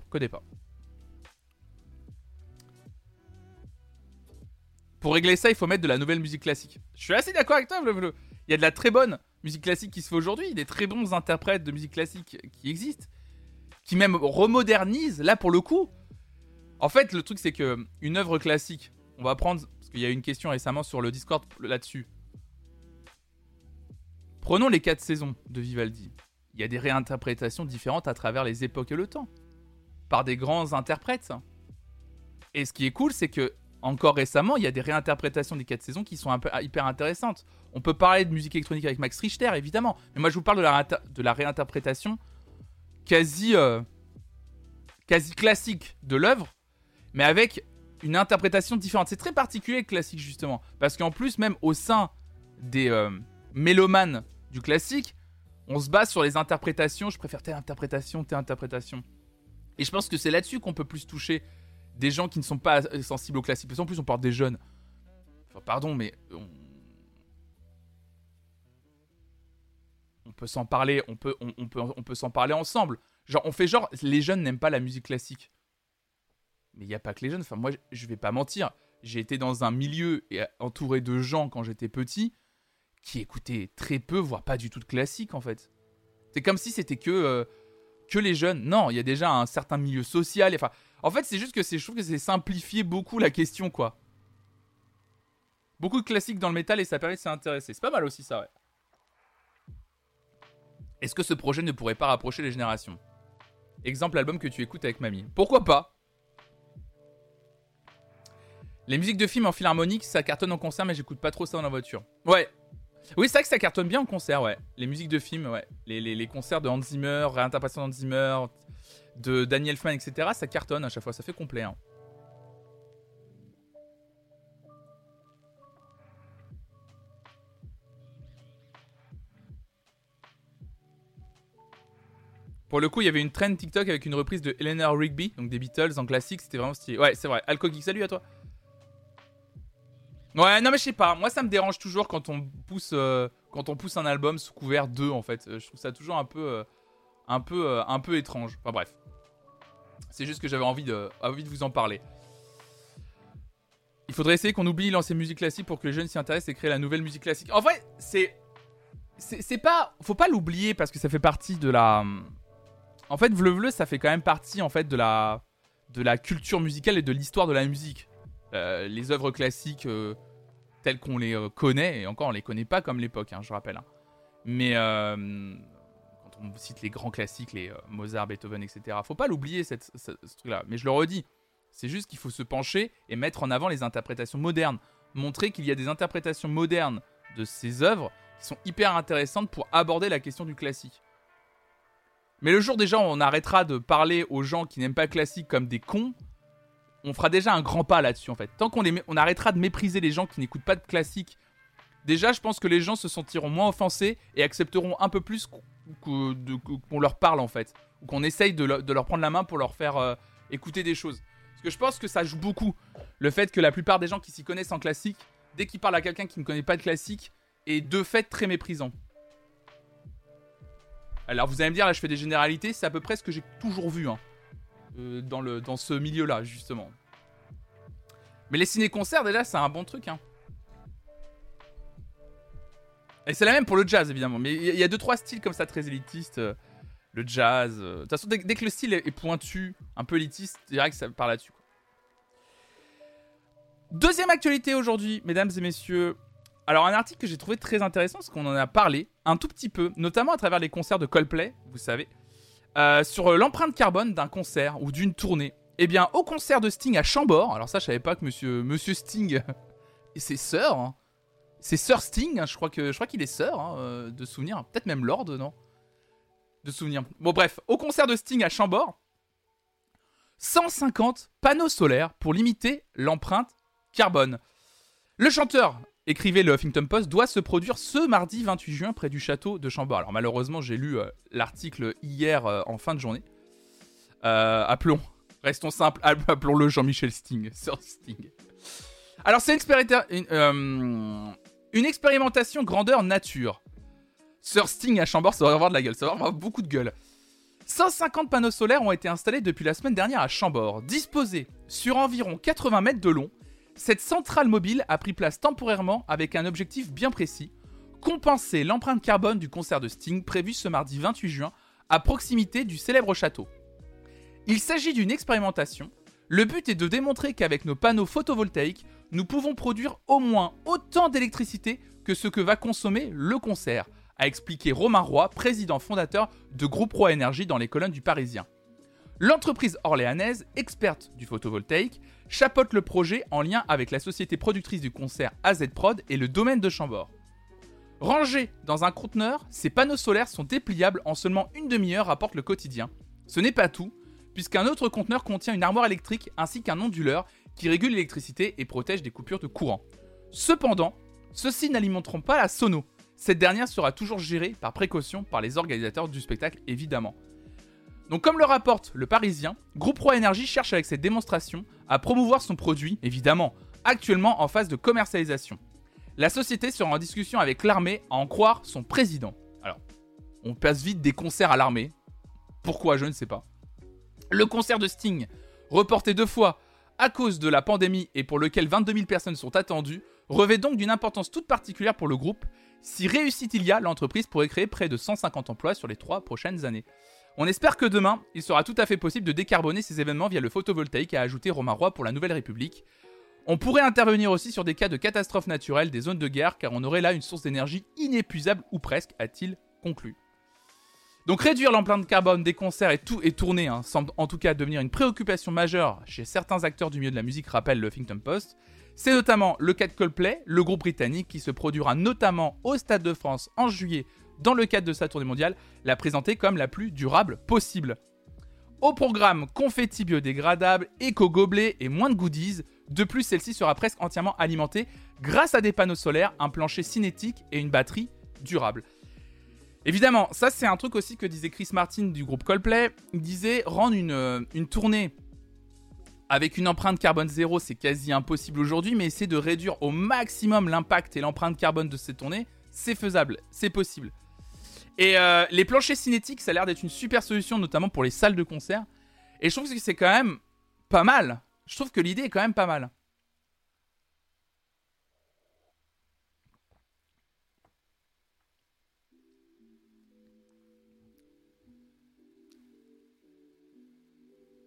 Connais pas. Pour régler ça, il faut mettre de la nouvelle musique classique. Je suis assez d'accord avec toi. Il y a de la très bonne musique classique qui se fait aujourd'hui, des très bons interprètes de musique classique qui existent, qui même remodernisent, là pour le coup. En fait, le truc c'est que une œuvre classique, on va prendre, parce qu'il y a une question récemment sur le Discord là-dessus. Prenons les quatre saisons de Vivaldi. Il y a des réinterprétations différentes à travers les époques et le temps, par des grands interprètes. Et ce qui est cool, c'est que encore récemment, il y a des réinterprétations des 4 saisons qui sont un peu, hyper intéressantes. On peut parler de musique électronique avec Max Richter, évidemment. Mais moi, je vous parle de la, de la réinterprétation quasi, euh, quasi classique de l'œuvre, mais avec une interprétation différente. C'est très particulier le classique, justement. Parce qu'en plus, même au sein des euh, mélomanes du classique, on se base sur les interprétations. Je préfère telle interprétation, telle interprétation. Et je pense que c'est là-dessus qu'on peut plus toucher des gens qui ne sont pas sensibles au classique. Parce qu'en plus, on parle des jeunes. Enfin, pardon, mais peut s'en parler. On peut, on, peut, on peut s'en parler ensemble. Genre, on fait genre, les jeunes n'aiment pas la musique classique. Mais il n'y a pas que les jeunes. Enfin, moi, je vais pas mentir. J'ai été dans un milieu et entouré de gens quand j'étais petit qui écoutaient très peu, voire pas du tout de classique en fait. C'est comme si c'était que euh, que les jeunes. Non, il y a déjà un certain milieu social. Enfin, en fait, c'est juste que je trouve que c'est simplifier beaucoup la question, quoi. Beaucoup de classiques dans le métal et ça permet de s'intéresser. C'est pas mal aussi, ça, ouais. Est-ce que ce projet ne pourrait pas rapprocher les générations? Exemple, album que tu écoutes avec mamie. Pourquoi pas? Les musiques de films en philharmonique, ça cartonne en concert, mais j'écoute pas trop ça dans la voiture. Ouais. Oui, c'est vrai que ça cartonne bien en concert, ouais. Les musiques de films, ouais. Les, les concerts de Hans Zimmer, réinterprétation de Hans Zimmer, de Daniel Elfman, etc., ça cartonne à chaque fois, ça fait complet. Hein. Pour le coup, il y avait une trend TikTok avec une reprise de Eleanor Rigby, donc des Beatles en classique, c'était vraiment stylé. Ouais, c'est vrai. Alcogeek, salut à toi. Ouais, non mais je sais pas, moi ça me dérange toujours quand on pousse, euh, quand on pousse un album sous couvert 2 en fait. Je trouve ça toujours un peu, euh, un peu, euh, un peu étrange. Enfin bref. C'est juste que j'avais envie de, envie de vous en parler. Il faudrait essayer qu'on oublie l'ancienne musique classique pour que les jeunes s'y intéressent et créer la nouvelle musique classique. En vrai, c'est. C'est pas. Faut pas l'oublier parce que ça fait partie de la. En fait, Vleu ça fait quand même partie en fait de la. De la culture musicale et de l'histoire de la musique. Euh, les œuvres classiques euh, telles qu'on les euh, connaît, et encore on les connaît pas comme l'époque, hein, je rappelle. Hein. Mais on cite les grands classiques, les Mozart, Beethoven, etc. Faut pas l'oublier, ce truc-là. Mais je le redis, c'est juste qu'il faut se pencher et mettre en avant les interprétations modernes. Montrer qu'il y a des interprétations modernes de ces œuvres qui sont hyper intéressantes pour aborder la question du classique. Mais le jour déjà on arrêtera de parler aux gens qui n'aiment pas le classique comme des cons, on fera déjà un grand pas là-dessus en fait. Tant qu'on on arrêtera de mépriser les gens qui n'écoutent pas de classique, déjà je pense que les gens se sentiront moins offensés et accepteront un peu plus qu'on leur parle en fait, ou qu'on essaye de, leur prendre la main pour leur faire euh, écouter des choses. Parce que je pense que ça joue beaucoup, le fait que la plupart des gens qui s'y connaissent en classique, dès qu'ils parlent à quelqu'un qui ne connaît pas de classique, est de fait très méprisant. Alors vous allez me dire, là je fais des généralités, c'est à peu près ce que j'ai toujours vu hein, euh, dans, ce milieu-là, justement. Mais les ciné-concerts, déjà, c'est un bon truc. Hein. Et c'est la même pour le jazz, évidemment. Mais il y a deux, trois styles comme ça très élitistes. Euh, le jazz. Euh. De toute façon, dès, que le style est, pointu, un peu élitiste, je dirais que ça part là-dessus. Deuxième actualité aujourd'hui, mesdames et messieurs. Alors, un article que j'ai trouvé très intéressant, parce qu'on en a parlé un tout petit peu, notamment à travers les concerts de Coldplay, vous savez, euh, sur l'empreinte carbone d'un concert ou d'une tournée. Eh bien, au concert de Sting à Chambord, alors ça, je savais pas que monsieur, Sting et ses sœurs, hein, c'est Sir Sting, hein, je crois que je qu'il est Sir hein, euh, de souvenir, peut-être même Lord, non? De souvenir. Bon bref, au concert de Sting à Chambord, 150 panneaux solaires pour limiter l'empreinte carbone. Le chanteur, écrivait le Huffington Post, doit se produire ce mardi 28 juin près du château de Chambord. Alors malheureusement, j'ai lu euh, l'article hier euh, en fin de journée. appelons, restons simples, appelons-le Jean-Michel Sting, Sir Sting. Alors c'est une, une, une expérimentation grandeur nature. Sir Sting à Chambord, ça va avoir de la gueule, ça va avoir beaucoup de gueule. 150 panneaux solaires ont été installés depuis la semaine dernière à Chambord. Disposés sur environ 80 mètres de long, cette centrale mobile a pris place temporairement avec un objectif bien précis compenser l'empreinte carbone du concert de Sting prévu ce mardi 28 juin à proximité du célèbre château. Il s'agit d'une expérimentation. Le but est de démontrer qu'avec nos panneaux photovoltaïques, nous pouvons produire au moins autant d'électricité que ce que va consommer le concert, a expliqué Romain Roy, président fondateur de Groupe Roy Énergie dans les colonnes du Parisien. L'entreprise orléanaise, experte du photovoltaïque, chapeaute le projet en lien avec la société productrice du concert AZ Prod et le domaine de Chambord. Rangés dans un conteneur, ces panneaux solaires sont dépliables en seulement une demi-heure, rapporte le quotidien. Ce n'est pas tout, puisqu'un autre conteneur contient une armoire électrique ainsi qu'un onduleur qui régule l'électricité et protège des coupures de courant. Cependant, ceux-ci n'alimenteront pas la sono. Cette dernière sera toujours gérée par précaution par les organisateurs du spectacle, évidemment. Donc comme le rapporte le Parisien, Groupe 3 Énergie cherche avec cette démonstration à promouvoir son produit, évidemment, actuellement en phase de commercialisation. La société sera en discussion avec l'armée à en croire son président. Alors, on passe vite des concerts à l'armée. Pourquoi, je ne sais pas. Le concert de Sting, reporté deux fois à cause de la pandémie et pour lequel 22 000 personnes sont attendues, revêt donc d'une importance toute particulière pour le groupe. Si réussit il y a, l'entreprise pourrait créer près de 150 emplois sur les trois prochaines années. On espère que demain, il sera tout à fait possible de décarboner ces événements via le photovoltaïque, a ajouté Romain Roy pour la Nouvelle République. On pourrait intervenir aussi sur des cas de catastrophes naturelles, des zones de guerre, car on aurait là une source d'énergie inépuisable ou presque, a-t-il conclu. Donc réduire l'empreinte carbone des concerts et tout et tourner hein, semble en tout cas devenir une préoccupation majeure chez certains acteurs du milieu de la musique, rappelle le Huffington Post. C'est notamment le cas de Coldplay, le groupe britannique qui se produira notamment au Stade de France en juillet dans le cadre de sa tournée mondiale, l'a présentée comme la plus durable possible. Au programme confetti biodégradable, éco-gobelet et moins de goodies, de plus, celle-ci sera presque entièrement alimentée grâce à des panneaux solaires, un plancher cinétique et une batterie durable. Évidemment, ça c'est un truc aussi que disait Chris Martin du groupe Coldplay. Il disait rendre une, euh, une tournée avec une empreinte carbone zéro, c'est quasi impossible aujourd'hui, mais essayer de réduire au maximum l'impact et l'empreinte carbone de ces tournées, c'est faisable, c'est possible. Et euh, les planchers cinétiques, ça a l'air d'être une super solution, notamment pour les salles de concert. Et je trouve que c'est quand même pas mal je trouve que l'idée est quand même pas mal.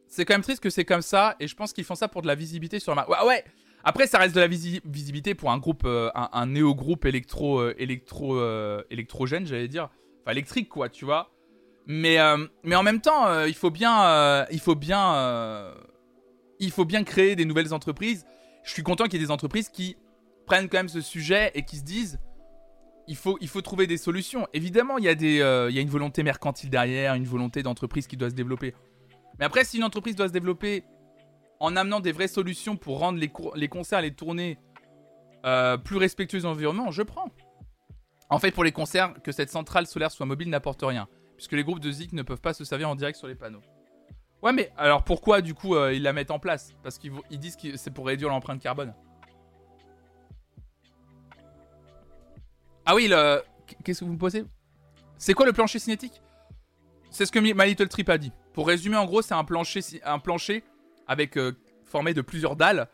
C'est quand même triste que c'est comme ça, et je pense qu'ils font ça pour de la visibilité sur la Ouais, ouais Après, ça reste de la visibilité pour un groupe, euh, un, néo-groupe électro, euh, électro, euh, électrogène, j'allais dire. Enfin, électrique, quoi, tu vois. Mais, mais en même temps, il faut bien, il faut bien il faut bien créer des nouvelles entreprises. Je suis content qu'il y ait des entreprises qui prennent quand même ce sujet et qui se disent il faut, il faut trouver des solutions. Évidemment, il y, a des, euh, il y a une volonté mercantile derrière, une volonté d'entreprise qui doit se développer. Mais après, si une entreprise doit se développer en amenant des vraies solutions pour rendre les, les concerts, les tournées euh, plus respectueux de l'environnement, je prends. En fait, pour les concerts, que cette centrale solaire soit mobile n'apporte rien, puisque les groupes de ZIC ne peuvent pas se servir en direct sur les panneaux. Ouais, mais alors pourquoi du coup euh, ils la mettent en place? Parce qu'ils disent que c'est pour réduire l'empreinte carbone. Ah oui, le... qu'est-ce que vous me posez? C'est quoi le plancher cinétique? C'est ce que My Little Trip a dit. Pour résumer, en gros, c'est un plancher, un plancher avec euh, formé de plusieurs dalles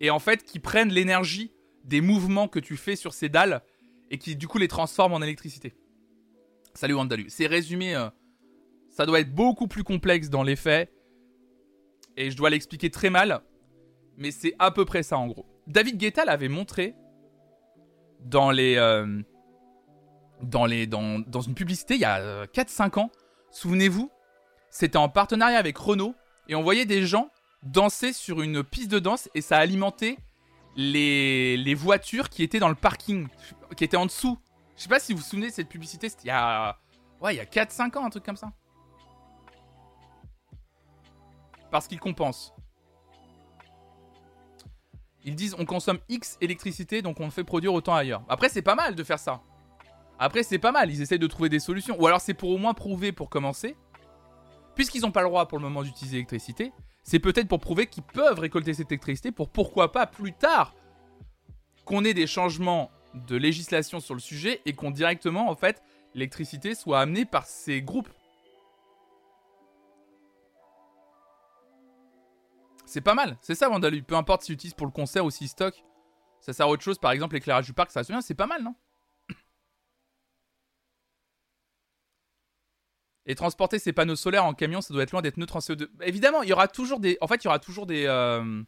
et en fait qui prennent l'énergie des mouvements que tu fais sur ces dalles et qui du coup les transforment en électricité. Salut Wandalu. C'est résumé. Euh, ça doit être beaucoup plus complexe dans les faits. Et je dois l'expliquer très mal. Mais c'est à peu près ça en gros. David Guetta l'avait montré dans les. Euh, dans, les dans, dans, une publicité il y a 4-5 euh, ans. Souvenez-vous, c'était en partenariat avec Renault. Et on voyait des gens danser sur une piste de danse et ça alimentait les, voitures qui étaient dans le parking, qui étaient en dessous. Je sais pas si vous vous souvenez de cette publicité, c'était il y a, ouais, a 4-5 ans, un truc comme ça. parce qu'ils compensent. Ils disent on consomme X électricité donc on fait produire autant ailleurs. Après c'est pas mal de faire ça. Après c'est pas mal, ils essaient de trouver des solutions. Ou alors c'est pour au moins prouver pour commencer. Puisqu'ils n'ont pas le droit pour le moment d'utiliser l'électricité, c'est peut-être pour prouver qu'ils peuvent récolter cette électricité pour pourquoi pas plus tard qu'on ait des changements de législation sur le sujet et qu'on directement en fait l'électricité soit amenée par ces groupes. C'est pas mal, c'est ça Vandalu. Peu importe s'il utilise pour le concert ou s'il stocke. Ça sert à autre chose, par exemple l'éclairage du parc, ça se bien, c'est pas mal, non? Et transporter ces panneaux solaires en camion, ça doit être loin d'être neutre en CO2. Évidemment, il y aura toujours des. En fait, il y aura toujours des. Euh,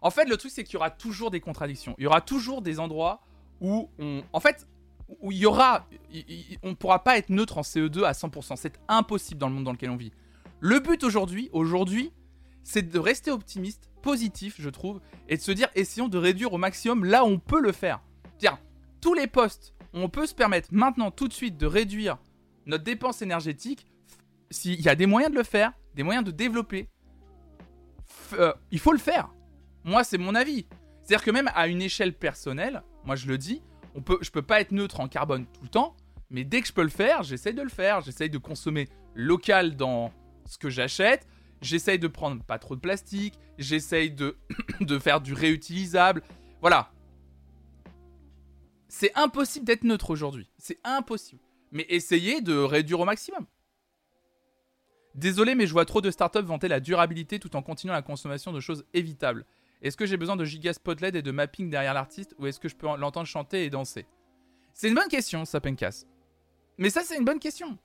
en fait, le truc, c'est qu'il y aura toujours des contradictions. Il y aura toujours des endroits où on. En fait, où il y aura. On ne pourra pas être neutre en CO2 à 100%. C'est impossible dans le monde dans lequel on vit. Le but aujourd'hui, aujourd'hui, c'est de rester optimiste, positif, je trouve, et de se dire essayons de réduire au maximum là où on peut le faire. Tiens, tous les postes, on peut se permettre maintenant tout de suite de réduire notre dépense énergétique. S'il y a des moyens de le faire, des moyens de développer, euh, il faut le faire. Moi, c'est mon avis. C'est-à-dire que même à une échelle personnelle, moi je le dis, on peut, je peux pas être neutre en carbone tout le temps, mais dès que je peux le faire, j'essaye de le faire. J'essaye de consommer local dans ce que j'achète. J'essaye de prendre pas trop de plastique. J'essaye de, de faire du réutilisable. Voilà. C'est impossible d'être neutre aujourd'hui. C'est impossible. Mais essayez de réduire au maximum. Désolé, mais je vois trop de startups vanter la durabilité tout en continuant la consommation de choses évitables. Est-ce que j'ai besoin de giga LED et de mapping derrière l'artiste ou est-ce que je peux l'entendre chanter et danser? C'est une bonne question, casse. Mais ça, c'est une bonne question.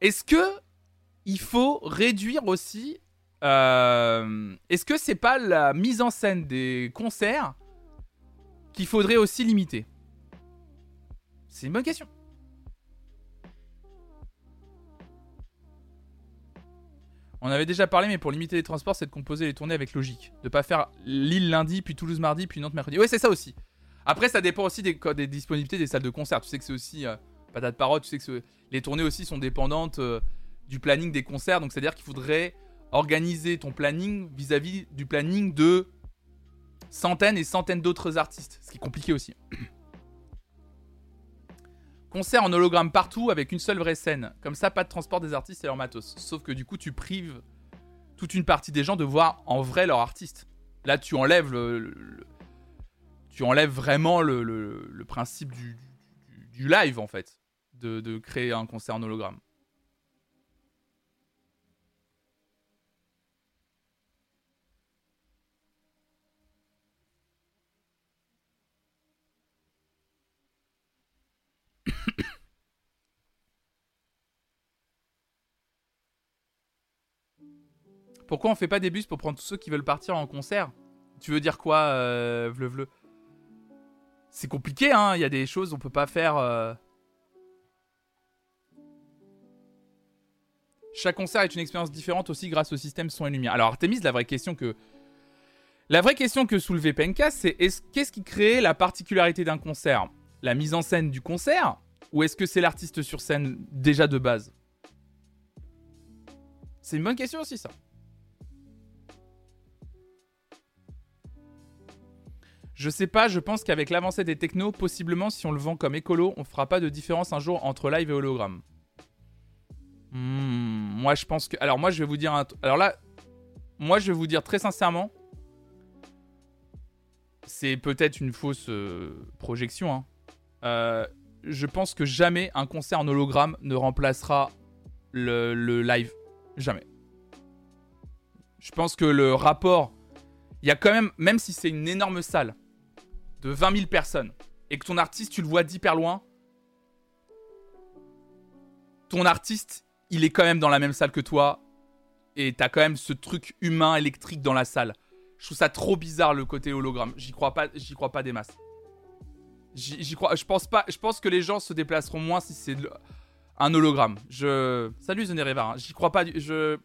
Est-ce que il faut réduire aussi euh, Est-ce que c'est pas la mise en scène des concerts qu'il faudrait aussi limiter? C'est une bonne question. On avait déjà parlé, mais pour limiter les transports, c'est de composer les tournées avec logique. De pas faire Lille lundi, puis Toulouse mardi, puis Nantes mercredi. Ouais, c'est ça aussi. Après, ça dépend aussi des, disponibilités des salles de concert. Tu sais que c'est aussi. Euh, patate parotte, tu sais que les tournées aussi sont dépendantes euh, du planning des concerts. Donc, c'est-à-dire qu'il faudrait organiser ton planning vis-à-vis -vis du planning de centaines et centaines d'autres artistes. Ce qui est compliqué aussi. Concert en hologramme partout avec une seule vraie scène. Comme ça, pas de transport des artistes et leur matos. Sauf que du coup, tu prives toute une partie des gens de voir en vrai leur artiste. Là, tu enlèves le, tu enlèves vraiment le, principe du, live en fait, de, de créer un concert en hologramme. Pourquoi on fait pas des bus pour prendre tous ceux qui veulent partir en concert? Tu veux dire quoi, euh, vle vle C'est compliqué, hein. Il y a des choses on peut pas faire. Euh. Chaque concert est une expérience différente aussi grâce au système son et lumière. Alors Artemis, la vraie question que la vraie question que soulevait Penka, c'est qu'est-ce qui crée la particularité d'un concert? La mise en scène du concert? Ou est-ce que c'est l'artiste sur scène déjà de base C'est une bonne question aussi ça. Je sais pas, je pense qu'avec l'avancée des technos, possiblement si on le vend comme écolo, on fera pas de différence un jour entre live et hologramme. Hmm, moi je pense que. Alors moi je vais vous dire un. Alors là, moi je vais vous dire très sincèrement. C'est peut-être une fausse euh, projection. Hein. Euh, je pense que jamais un concert en hologramme ne remplacera le, live. Jamais. Je pense que le rapport. Il y a quand même, même si c'est une énorme salle, de 20 000 personnes et que ton artiste, tu le vois d'hyper loin, ton artiste, il est quand même dans la même salle que toi et t'as quand même ce truc humain électrique dans la salle. Je trouve ça trop bizarre le côté hologramme. J'y crois pas, j'y crois pas des masses. J'y crois, je pense pas, je pense que les gens se déplaceront moins si c'est un hologramme. Je salut The hein. J'y crois pas, je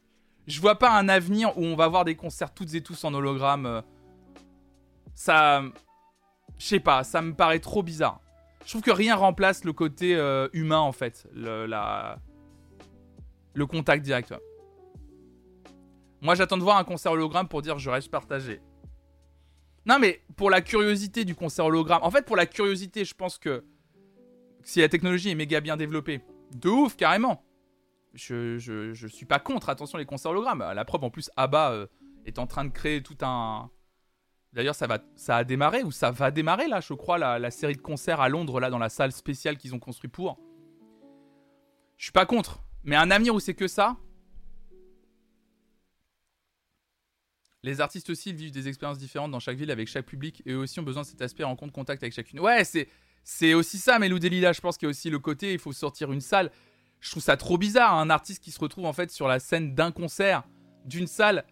je vois pas un avenir où on va voir des concerts toutes et tous en hologramme. Ça je sais pas, ça me paraît trop bizarre. Je trouve que rien remplace le côté euh, humain en fait, le, la... le contact direct. Moi j'attends de voir un concert hologramme pour dire je reste partagé. Non mais pour la curiosité du concert hologramme, en fait pour la curiosité je pense que si la technologie est méga bien développée, de ouf carrément. Je, je, suis pas contre, attention les concerts hologrammes. La preuve en plus ABBA euh, est en train de créer tout un, D'ailleurs, ça, va, ça a démarré, ou ça va démarrer, là, je crois, la, série de concerts à Londres, là, dans la salle spéciale qu'ils ont construit pour. Je suis pas contre. Mais un avenir où c'est que ça. Les artistes aussi, ils vivent des expériences différentes dans chaque ville, avec chaque public, et eux aussi ont besoin de cet aspect rencontre contact avec chacune. Ouais, c'est, c'est aussi ça, mais Delila, je pense qu'il y a aussi le côté, il faut sortir une salle. Je trouve ça trop bizarre, un artiste qui se retrouve en fait sur la scène d'un concert, d'une salle,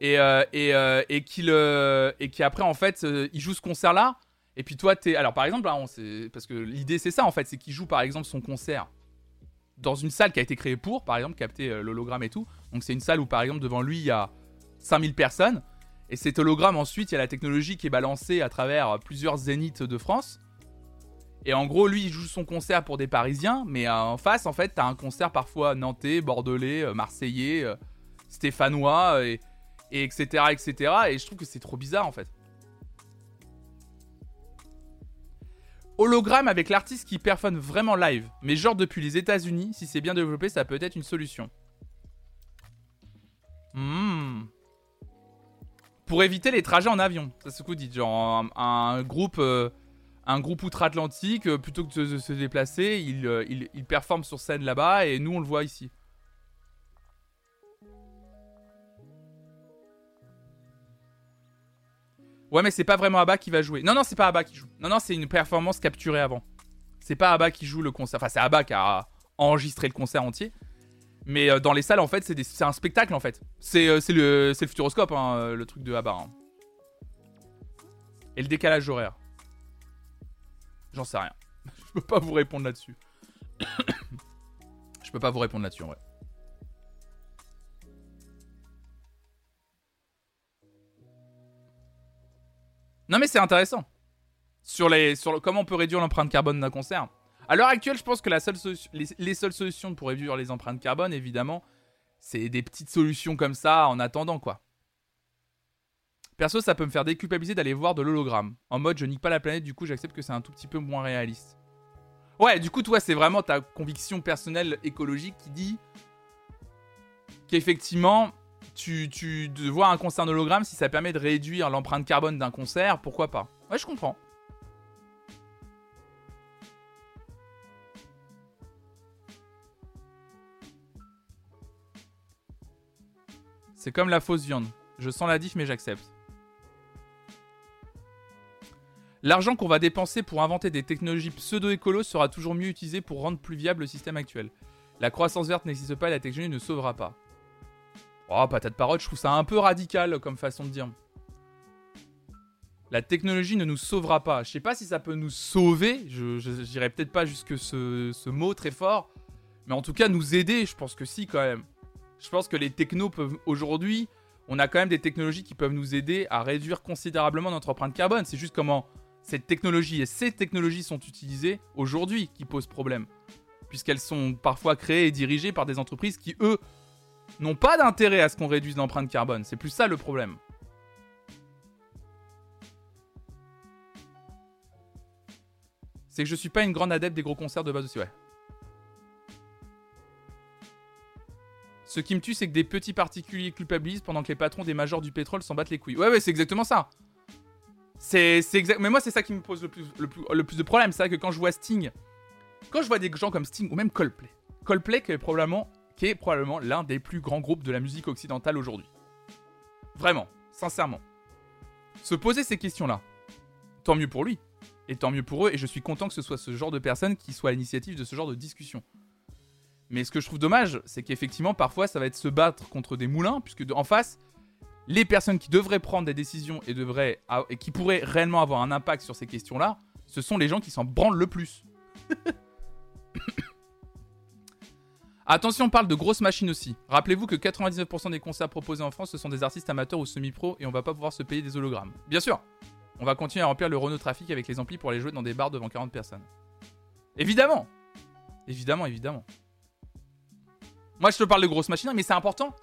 et, euh, et, euh, et, qu'il, euh, et qui après en fait il joue ce concert là et puis toi t'es alors par exemple là, on parce que l'idée c'est ça en fait c'est qu'il joue par exemple son concert dans une salle qui a été créée pour, par exemple, capter l'hologramme et tout. Donc c'est une salle où, par exemple, devant lui, il y a 5000 personnes. Et cet hologramme, ensuite, il y a la technologie qui est balancée à travers plusieurs zéniths de France. Et en gros, lui, il joue son concert pour des Parisiens, mais euh, en face, en fait, t'as un concert parfois nantais, bordelais, euh, marseillais, euh, stéphanois, et, et etc., etc. Et je trouve que c'est trop bizarre, en fait. Hologramme avec l'artiste qui performe vraiment live, mais genre depuis les États-Unis, si c'est bien développé, ça peut être une solution. Hmm. Pour éviter les trajets en avion, ça se dit. Genre un, groupe, euh, un groupe outre-Atlantique, euh, plutôt que de, se déplacer, euh, il, il, performe sur scène là-bas et nous on le voit ici. Ouais, mais c'est pas vraiment Abba qui va jouer. Non, non, c'est pas Abba qui joue. Non, non, c'est une performance capturée avant. C'est pas Abba qui joue le concert. Enfin, c'est Abba qui a enregistré le concert entier. Mais euh, dans les salles, en fait, c'est un spectacle, en fait. C'est euh, le, futuroscope, hein, euh, le truc de Abba. Hein. Et le décalage horaire. J'en sais rien. Je peux pas vous répondre là-dessus. Je peux pas vous répondre là-dessus, en vrai. Non mais c'est intéressant. Sur, les, sur le, comment on peut réduire l'empreinte carbone d'un concert? À l'heure actuelle, je pense que les, seules solutions pour réduire les empreintes carbone, évidemment, c'est des petites solutions comme ça en attendant quoi. Perso, ça peut me faire déculpabiliser d'aller voir de l'hologramme. En mode, je nique pas la planète, du coup, j'accepte que c'est un tout petit peu moins réaliste. Ouais, du coup, toi, c'est vraiment ta conviction personnelle écologique qui dit qu'effectivement, tu, tu de voir un concert hologramme, si ça permet de réduire l'empreinte carbone d'un concert, pourquoi pas? Ouais, je comprends. C'est comme la fausse viande. Je sens la diff, mais j'accepte. L'argent qu'on va dépenser pour inventer des technologies pseudo-écolos sera toujours mieux utilisé pour rendre plus viable le système actuel. La croissance verte n'existe pas et la technologie ne sauvera pas. Oh, patate parole, je trouve ça un peu radical comme façon de dire. La technologie ne nous sauvera pas. Je sais pas si ça peut nous sauver. Je n'irai peut-être pas jusque ce, mot très fort. Mais en tout cas, nous aider, je pense que si, quand même. Je pense que les technos peuvent. Aujourd'hui, on a quand même des technologies qui peuvent nous aider à réduire considérablement notre empreinte carbone. C'est juste comment cette technologie et ces technologies sont utilisées aujourd'hui qui posent problème. Puisqu'elles sont parfois créées et dirigées par des entreprises qui, eux, n'ont pas d'intérêt à ce qu'on réduise l'empreinte carbone. C'est plus ça le problème. C'est que je suis pas une grande adepte des gros concerts de base aussi, ouais. Ce qui me tue, c'est que des petits particuliers culpabilisent pendant que les patrons des majors du pétrole s'en battent les couilles. Ouais, ouais, c'est exactement ça. C'est exact. Mais moi, c'est ça qui me pose le plus, de problèmes. C'est que quand je vois Sting, quand je vois des gens comme Sting ou même Coldplay, Coldplay qui est probablement qui est probablement l'un des plus grands groupes de la musique occidentale aujourd'hui. Vraiment, sincèrement. Se poser ces questions-là, tant mieux pour lui, et tant mieux pour eux, et je suis content que ce soit ce genre de personne qui soit à l'initiative de ce genre de discussion. Mais ce que je trouve dommage, c'est qu'effectivement, parfois, ça va être se battre contre des moulins, puisque en face, les personnes qui devraient prendre des décisions et, devraient, et qui pourraient réellement avoir un impact sur ces questions-là, ce sont les gens qui s'en branlent le plus. Attention, on parle de grosses machines aussi. Rappelez-vous que 99% des concerts proposés en France, ce sont des artistes amateurs ou semi-pro et on va pas pouvoir se payer des hologrammes. Bien sûr, on va continuer à remplir le Renault Trafic avec les amplis pour les jouer dans des bars devant 40 personnes. Évidemment Évidemment, évidemment. Moi, je te parle de grosses machines, mais c'est important.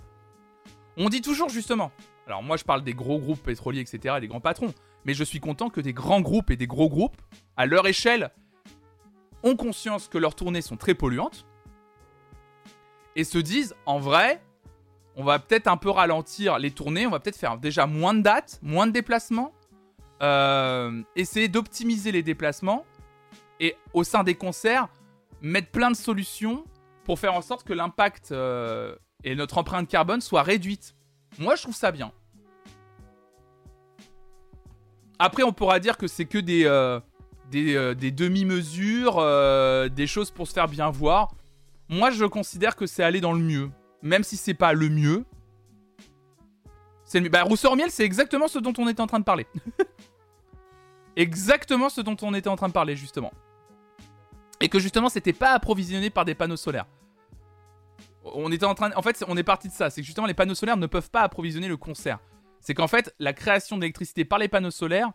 On dit toujours justement. Alors, moi, je parle des gros groupes pétroliers, etc., des grands patrons. Mais je suis content que des grands groupes et des gros groupes, à leur échelle, ont conscience que leurs tournées sont très polluantes et se disent en vrai, on va peut-être un peu ralentir les tournées, on va peut-être faire déjà moins de dates, moins de déplacements, euh, essayer d'optimiser les déplacements et au sein des concerts, mettre plein de solutions pour faire en sorte que l'impact euh, et notre empreinte carbone soient réduites. Moi, je trouve ça bien. Après, on pourra dire que c'est que des, euh, des demi-mesures, des choses pour se faire bien voir. Moi, je considère que c'est aller dans le mieux. Même si c'est pas le mieux. C'est le. Bah, Rousseur Miel, c'est exactement ce dont on était en train de parler. exactement ce dont on était en train de parler, justement. Et que justement, c'était pas approvisionné par des panneaux solaires. On était en train. En fait, on est parti de ça. C'est que justement, les panneaux solaires ne peuvent pas approvisionner le concert. C'est qu'en fait, la création d'électricité par les panneaux solaires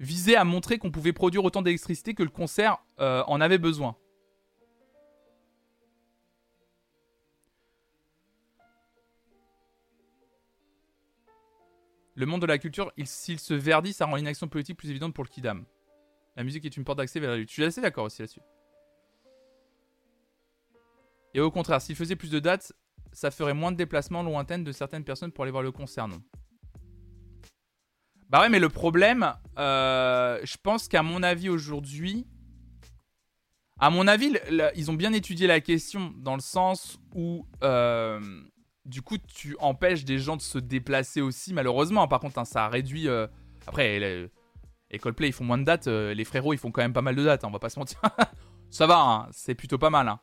visait à montrer qu'on pouvait produire autant d'électricité que le concert euh, en avait besoin. Le monde de la culture, s'il se verdit, ça rend l'inaction politique plus évidente pour le Kidam. La musique est une porte d'accès vers la lutte. Je suis assez d'accord aussi là-dessus. Et au contraire, s'il faisait plus de dates, ça ferait moins de déplacements lointains de certaines personnes pour aller voir le concert, non? Bah ouais, mais le problème, euh, je pense qu'à mon avis aujourd'hui, à mon avis, ils ont bien étudié la question dans le sens où, euh, du coup, tu empêches des gens de se déplacer aussi, malheureusement. Par contre, hein, ça réduit. Euh, après, les, Coldplay, ils font moins de dates. les frérots, ils font quand même pas mal de dates, hein, on va pas se mentir. ça va, hein, c'est plutôt pas mal.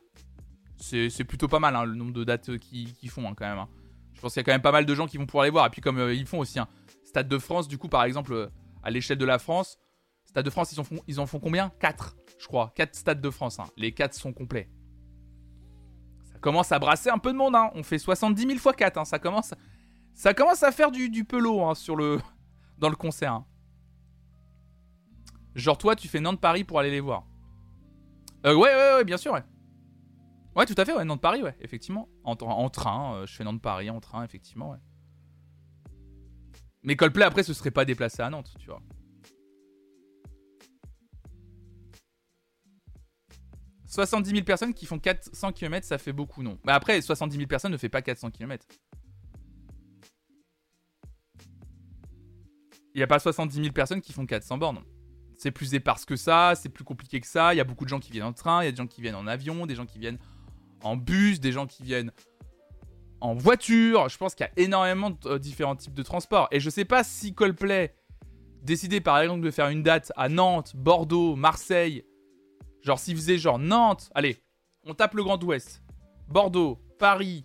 C'est plutôt pas mal le nombre de dates qu'ils font quand même. Je pense qu'il y a quand même pas mal de gens qui vont pouvoir les voir. Et puis, comme ils font aussi, Stade de France, du coup, par exemple, à l'échelle de la France, Stade de France, ils en font, ils en combien? 4, je crois. 4 stades de France. Les 4 sont complets commence à brasser un peu de monde. Hein. On fait 70 000 fois 4. Hein. Ça, commence, ça commence à faire du, du pelot hein, sur le, dans le concert. Genre, toi, tu fais Nantes-Paris pour aller les voir. Euh, ouais, ouais, ouais, bien sûr, ouais. Ouais, tout à fait, ouais, Nantes-Paris, ouais, effectivement. En, train, euh, je fais Nantes-Paris en train, effectivement, ouais. Mais Coldplay, après, ce serait pas déplacé à Nantes, tu vois. 70 000 personnes qui font 400 km, ça fait beaucoup, non. Mais après, 70 000 personnes ne fait pas 400 km. Il n'y a pas 70 000 personnes qui font 400 bornes. C'est plus éparse que ça, c'est plus compliqué que ça. Il y a beaucoup de gens qui viennent en train, il y a des gens qui viennent en avion, des gens qui viennent en bus, des gens qui viennent en voiture. Je pense qu'il y a énormément de euh, différents types de transports. Et je sais pas si Coldplay décidait par exemple de faire une date à Nantes, Bordeaux, Marseille, Genre, s'il faisait genre Nantes, allez, on tape le Grand Ouest, Bordeaux, Paris,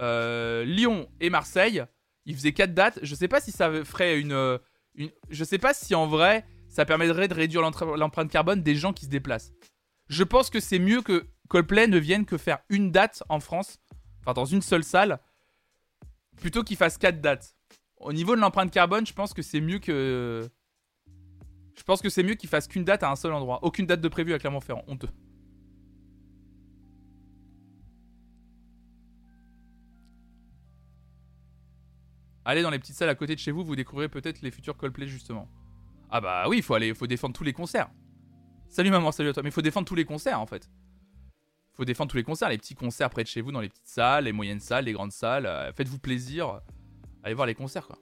euh, Lyon et Marseille, il faisait 4 dates. Je sais pas si ça ferait une, une. Je sais pas si en vrai, ça permettrait de réduire l'empreinte carbone des gens qui se déplacent. Je pense que c'est mieux que Coldplay ne vienne que faire une date en France, enfin dans une seule salle, plutôt qu'il fasse 4 dates. Au niveau de l'empreinte carbone, je pense que c'est mieux que je pense que c'est mieux qu'il fasse qu'une date à un seul endroit. Aucune date de prévu à Clermont-Ferrand. Honteux. Allez dans les petites salles à côté de chez vous, vous découvrirez peut-être les futurs Coldplay justement. Ah bah oui, il faut aller, faut défendre tous les concerts. Salut maman, salut à toi. Mais il faut défendre tous les concerts en fait. Il faut défendre tous les concerts, les petits concerts près de chez vous, dans les petites salles, les moyennes salles, les grandes salles. Euh, faites-vous plaisir. Allez voir les concerts quoi.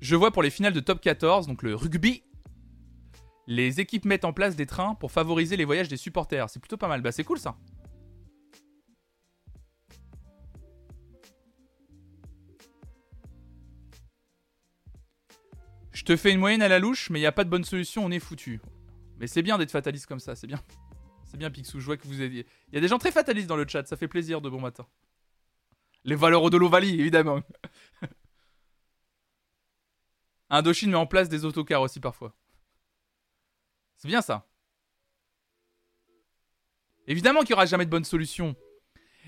Je vois pour les finales de top 14, donc le rugby, les équipes mettent en place des trains pour favoriser les voyages des supporters. C'est plutôt pas mal. Bah c'est cool ça. Je te fais une moyenne à la louche, mais il n'y a pas de bonne solution, on est foutu. Mais c'est bien d'être fataliste comme ça, c'est bien. C'est bien Pixou, je vois que vous avez... Il y a des gens très fatalistes dans le chat, ça fait plaisir de bon matin. Les valeurs de l'Ovalie, évidemment. Indochine met en place des autocars aussi parfois. C'est bien ça. Évidemment qu'il n'y aura jamais de bonne solution.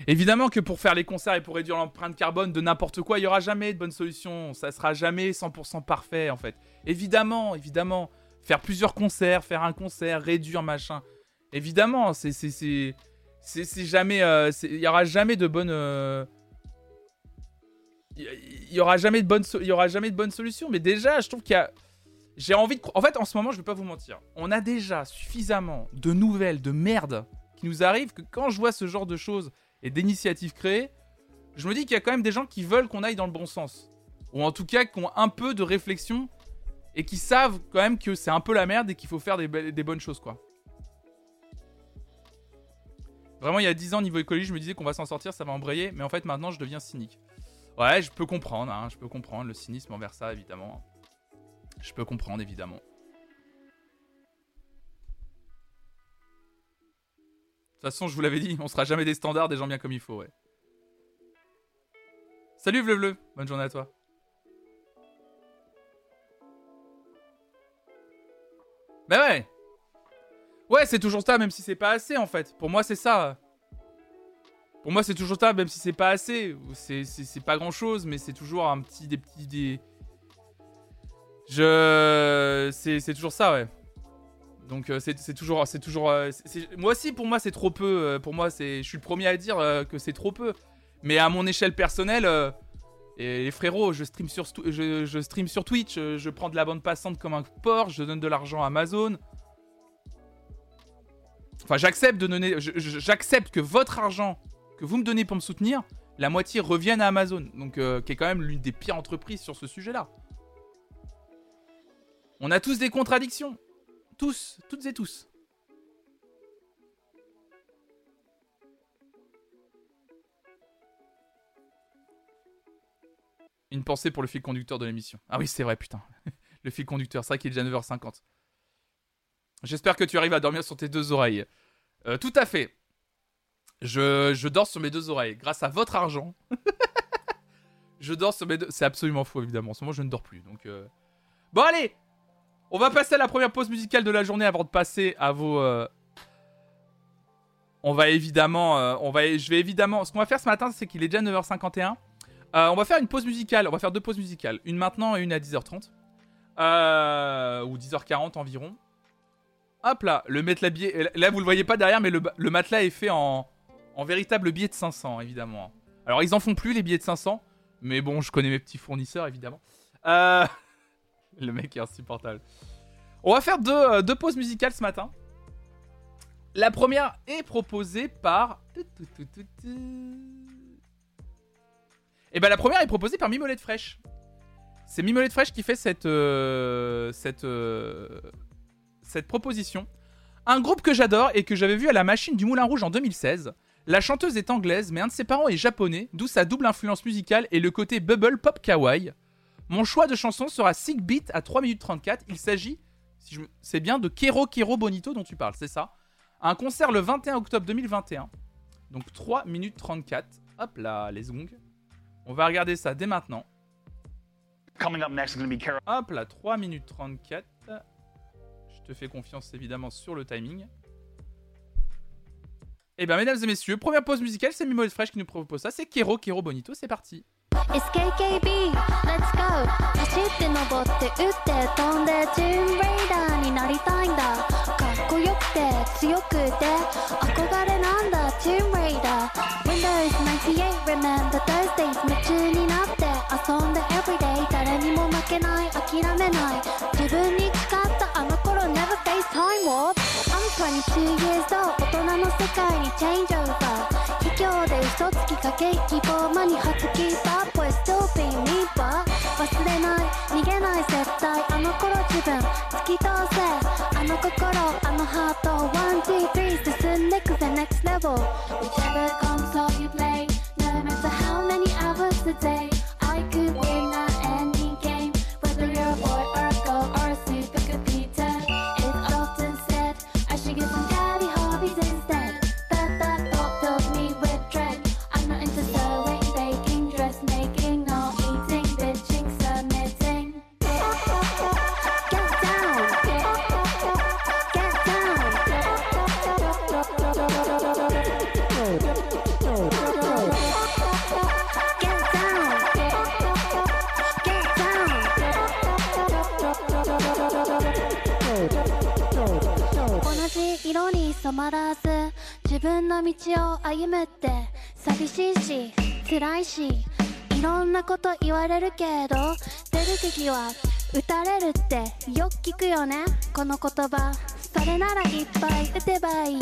Évidemment que pour faire les concerts et pour réduire l'empreinte carbone de n'importe quoi, il n'y aura jamais de bonne solution. Ça sera jamais 100% parfait en fait. Évidemment, évidemment. Faire plusieurs concerts, faire un concert, réduire machin. Évidemment, c'est c'est jamais. Euh, il n'y aura jamais de bonne. Il jamais aura jamais de bonne solution mais déjà je trouve qu'il y a j'ai envie de en fait en ce moment je vais pas vous mentir on a déjà suffisamment de nouvelles de merde qui nous arrivent que quand je vois ce genre de choses et d'initiatives créées je me dis qu'il y a quand même des gens qui veulent qu'on aille dans le bon sens ou en tout cas qui ont un peu de réflexion et qui savent quand même que c'est un peu la merde et qu'il faut faire des, bonnes choses quoi Vraiment, il y a 10 ans, niveau écologie, je me disais qu'on va s'en sortir, ça va embrayer, mais en fait, maintenant, je deviens cynique. Ouais, je peux comprendre, hein, je peux comprendre le cynisme envers ça, évidemment. Je peux comprendre, évidemment. Toute façon, je vous l'avais dit, on sera jamais des standards, des gens bien comme il faut, ouais. Salut Vleu bonne journée à toi. Bah ouais Ouais, c'est toujours ça, même si c'est pas assez en fait. Pour moi, c'est ça. Pour moi, c'est toujours ça, même si c'est pas assez. C'est pas grand chose, mais c'est toujours un petit. Des petits. Des... Je. C'est toujours ça, ouais. Donc euh, c'est toujours, c'est toujours, euh, moi aussi pour moi c'est trop peu. Euh, pour moi c'est, je suis le premier à dire que c'est trop peu. Mais à mon échelle personnelle, et les frérots, je stream sur, je, Twitch, je prends de la bande passante comme un porc, je donne de l'argent à Amazon. Enfin, j'accepte de donner, j'accepte que votre argent que vous me donnez pour me soutenir, la moitié revienne à Amazon. Donc, qui est quand même l'une des pires entreprises sur ce sujet-là. On a tous des contradictions. Tous, toutes et tous. Une pensée pour le fil conducteur de l'émission. Ah oui, c'est vrai, putain. le fil conducteur, vrai qu'il est déjà 9h50. J'espère que tu arrives à dormir sur tes deux oreilles. Euh, tout à fait. Je, je, dors sur mes deux oreilles. Grâce à votre argent. je dors sur mes deux... C'est absolument faux, évidemment. En ce moment, je ne dors plus. Donc, euh. Bon, allez on va passer à la première pause musicale de la journée avant de passer à vos. Euh, on va évidemment, euh, on va, je vais évidemment. Ce qu'on va faire ce matin, c'est qu'il est déjà 9h51. Euh, on va faire une pause musicale. On va faire deux pauses musicales, une maintenant et une à 10h30 ou 10h40 environ. Hop là, le matelas billet. Là, vous le voyez pas derrière, mais le, le matelas est fait en, en véritable billet de 500, évidemment. Alors, ils en font plus les billets de 500, mais bon, je connais mes petits fournisseurs, évidemment. Euh. Le mec est insupportable. On va faire euh, deux, pauses musicales ce matin. La première est proposée par. Et eh ben la première est proposée par Mimolette Fraîche. C'est Mimolette Fraîche qui fait cette euh, cette euh, cette proposition. Un groupe que j'adore et que j'avais vu à la machine du Moulin Rouge en 2016. La chanteuse est anglaise, mais un de ses parents est japonais, d'où sa double influence musicale et le côté bubble pop kawaii. Mon choix de chanson sera Sick Beat à 3 minutes 34. Il s'agit, si je... c'est bien, de Kero Kero Bonito dont tu parles, c'est ça Un concert le 21 octobre 2021. Donc 3 minutes 34. Hop là, les ongles. On va regarder ça dès maintenant. Coming up next be Hop là, 3 minutes 34. Je te fais confiance évidemment sur le timing. Eh bien, mesdames et messieurs, première pause musicale, c'est Mimo Fresh qui nous propose ça. C'est Kero Kero Bonito, c'est parti. SKKB Let's go. 走って登って打って飛んでチームレーダーになりたいんだ。っこよくて強くて憧れなんだチームレイダー Windows 98 Remember Thursdays 夢中になって遊んで Everyday 誰にも負けない諦めない自分に誓ったあの頃 Never face time warp I'm 22 years old 大人の世界に change over 卑怯で嘘つきかけ希望間に初キーパー Boy still be me but 忘れない逃げない絶対あの頃自分突き通せあの心あのハート123進んでくぜ next level Whichever console you play No matter how many hours a day I could win 染まらず自分の道を歩むって寂しいし辛いしいろんなこと言われるけど出る敵は撃たれるってよく聞くよねこの言葉それならいっぱい打てばいい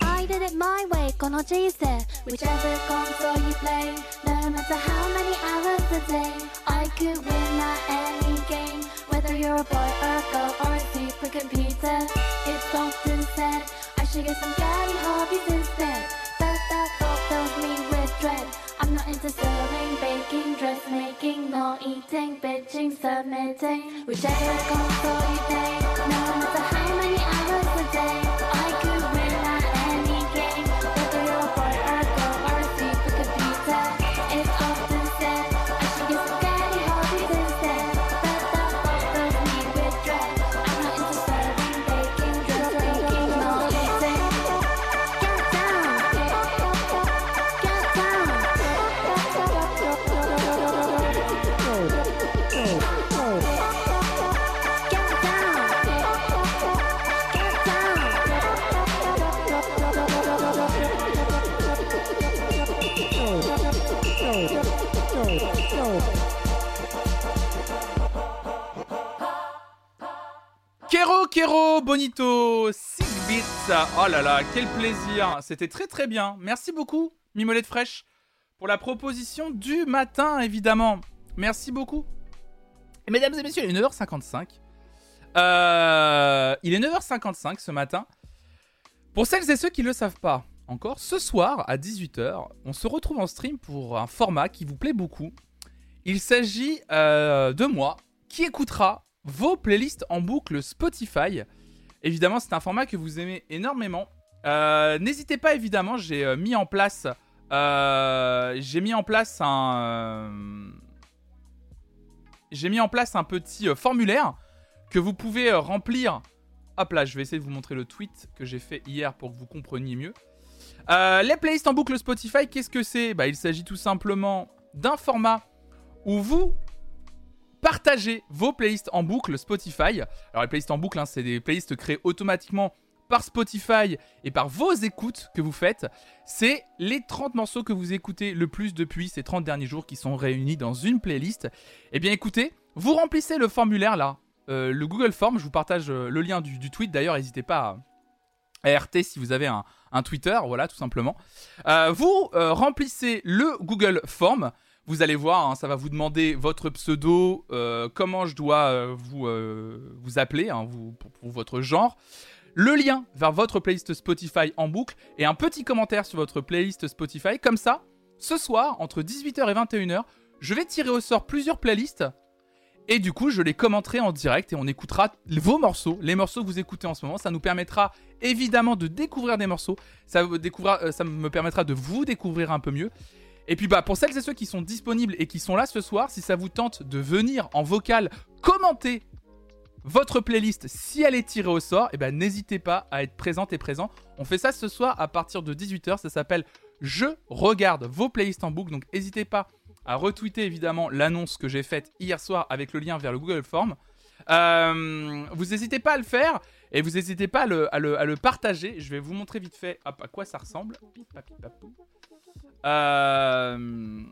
I did it my way この人生 Whichever console you play No matter how many hours a day I could win at any game Whether you're a boy or a girl or a supercomputer It's often said 지겠음 까이 hobby since then 따따 fills me with dread. I'm not into serving, baking, dressmaking nor eating, bitching, submitting. We I a goal so you think No matter how many hours a day I Bonito, 6 bits. Oh là là, quel plaisir. C'était très très bien. Merci beaucoup, Mimolette Fraîche, pour la proposition du matin, évidemment. Merci beaucoup. Et mesdames et messieurs, il est 9h55. Euh, il est 9h55 ce matin. Pour celles et ceux qui ne le savent pas encore, ce soir à 18h, on se retrouve en stream pour un format qui vous plaît beaucoup. Il s'agit euh, de moi qui écoutera vos playlists en boucle Spotify. Évidemment, c'est un format que vous aimez énormément. Euh, n'hésitez pas, évidemment, j'ai euh, mis en place, euh, j'ai mis en place un, j'ai mis en place un petit formulaire que vous pouvez remplir. Hop là, je vais essayer de vous montrer le tweet que j'ai fait hier pour que vous compreniez mieux. les playlists en boucle Spotify, qu'est-ce que c'est? Bah, Il s'agit tout simplement d'un format où vous partagez vos playlists en boucle Spotify. Alors les playlists en boucle, hein, c'est des playlists créées automatiquement par Spotify et par vos écoutes que vous faites. C'est les 30 morceaux que vous écoutez le plus depuis ces 30 derniers jours qui sont réunis dans une playlist. Eh bien écoutez, vous remplissez le formulaire là, euh, le Google Form, je vous partage euh, le lien du, tweet d'ailleurs, n'hésitez pas à, RT si vous avez un, Twitter, voilà tout simplement. Euh, vous remplissez le Google Form. Vous allez voir, hein, ça va vous demander votre pseudo, euh, comment je dois euh, vous, euh, vous appeler, hein, pour, votre genre, le lien vers votre playlist Spotify en boucle et un petit commentaire sur votre playlist Spotify. Comme ça, ce soir, entre 18h et 21h, je vais tirer au sort plusieurs playlists et du coup, je les commenterai en direct et on écoutera vos morceaux, les morceaux que vous écoutez en ce moment. Ça nous permettra évidemment de découvrir des morceaux. Ça me permettra de vous découvrir un peu mieux. Et puis bah pour celles et ceux qui sont disponibles et qui sont là ce soir, si ça vous tente de venir en vocal commenter votre playlist si elle est tirée au sort, et eh ben n'hésitez pas à être présente et présent. On fait ça ce soir à partir de 18h, ça s'appelle Je regarde vos playlists en boucle, donc n'hésitez pas à retweeter évidemment l'annonce que j'ai faite hier soir avec le lien vers le Google Form. Euh, vous n'hésitez pas à le faire et vous n'hésitez pas à le, partager. Je vais vous montrer vite fait à quoi ça ressemble. Euh,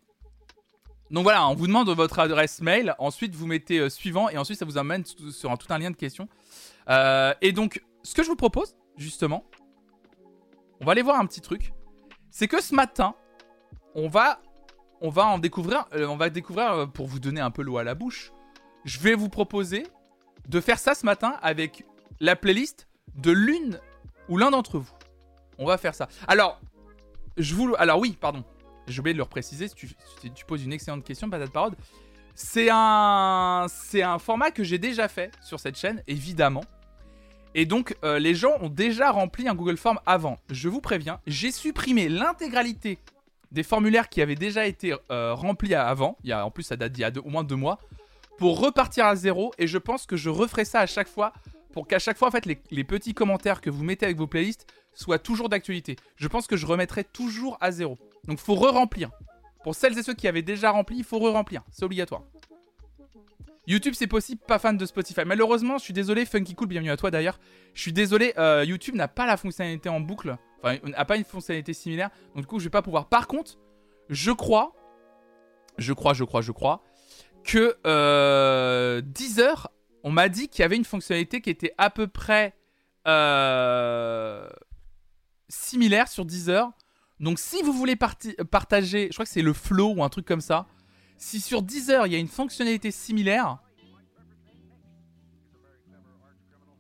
donc voilà, on vous demande votre adresse mail, ensuite vous mettez euh, suivant et ensuite ça vous amène sur un, tout un lien de questions. Euh, et donc, ce que je vous propose, justement, on va aller voir un petit truc. C'est que ce matin, on va, on va en découvrir, on va découvrir pour vous donner un peu l'eau à la bouche. Je vais vous proposer de faire ça ce matin avec la playlist de l'une ou l'un d'entre vous. On va faire ça. Alors, je vous. Alors oui, pardon. J'ai oublié de le repréciser. Tu, poses une excellente question, Patate Parode. C'est un, c'est un format que j'ai déjà fait sur cette chaîne, évidemment. Et donc, euh, les gens ont déjà rempli un Google Form avant. Je vous préviens, j'ai supprimé l'intégralité des formulaires qui avaient déjà été euh, remplis avant. Il y a, en plus, ça date d'il y a au moins deux mois. Pour repartir à zéro. Et je pense que je referai ça à chaque fois. Pour qu'à chaque fois, en fait, les, petits commentaires que vous mettez avec vos playlists soit toujours d'actualité. Je pense que je remettrai toujours à zéro. Donc faut re-remplir. Pour celles et ceux qui avaient déjà rempli, il faut re-remplir. C'est obligatoire. YouTube, c'est possible, pas fan de Spotify. Malheureusement, je suis désolé, Funky Cool, bienvenue à toi d'ailleurs. Je suis désolé, euh, YouTube n'a pas la fonctionnalité en boucle. Enfin, n'a pas une fonctionnalité similaire. Donc, du coup, je vais pas pouvoir. Par contre, je crois, je crois, je crois, je crois, que euh, Deezer, on m'a dit qu'il y avait une fonctionnalité qui était à peu près euh, similaire sur Deezer. Donc si vous voulez partager, je crois que c'est le flow ou un truc comme ça. Si sur Deezer il y a une fonctionnalité similaire,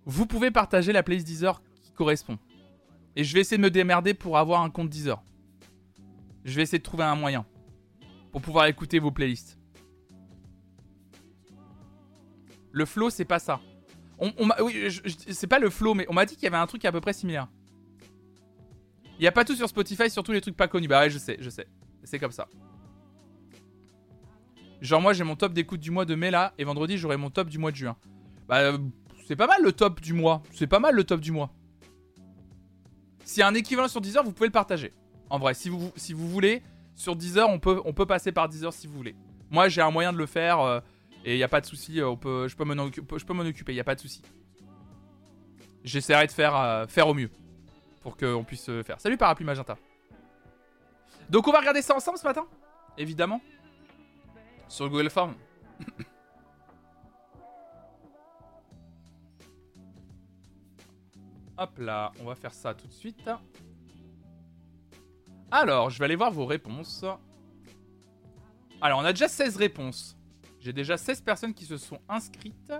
vous pouvez partager la playlist Deezer qui correspond. Et je vais essayer de me démerder pour avoir un compte Deezer. Je vais essayer de trouver un moyen pour pouvoir écouter vos playlists. Le flow, c'est pas ça. C'est pas le flow, mais on m'a dit qu'il y avait un truc à peu près similaire. Il n'y a pas tout sur Spotify, surtout les trucs pas connus. Bah ouais, je sais, je sais. C'est comme ça. Genre moi j'ai mon top d'écoute du mois de mai là, et vendredi j'aurai mon top du mois de juin. Bah c'est pas mal le top du mois. C'est pas mal le top du mois. S'il y un équivalent sur Deezer, vous pouvez le partager. En vrai, si vous, si vous voulez, sur Deezer, on peut, on peut passer par Deezer si vous voulez. Moi j'ai un moyen de le faire, euh, et il n'y a pas de souci, euh, je peux m'en occuper, il n'y a pas de souci. J'essaierai de faire, faire au mieux pour qu'on puisse faire. Salut Parapluie Magenta. Donc on va regarder ça ensemble ce matin, évidemment, sur Google Form. Hop là, on va faire ça tout de suite. Alors, je vais aller voir vos réponses. Alors, on a déjà 16 réponses. J'ai déjà 16 personnes qui se sont inscrites.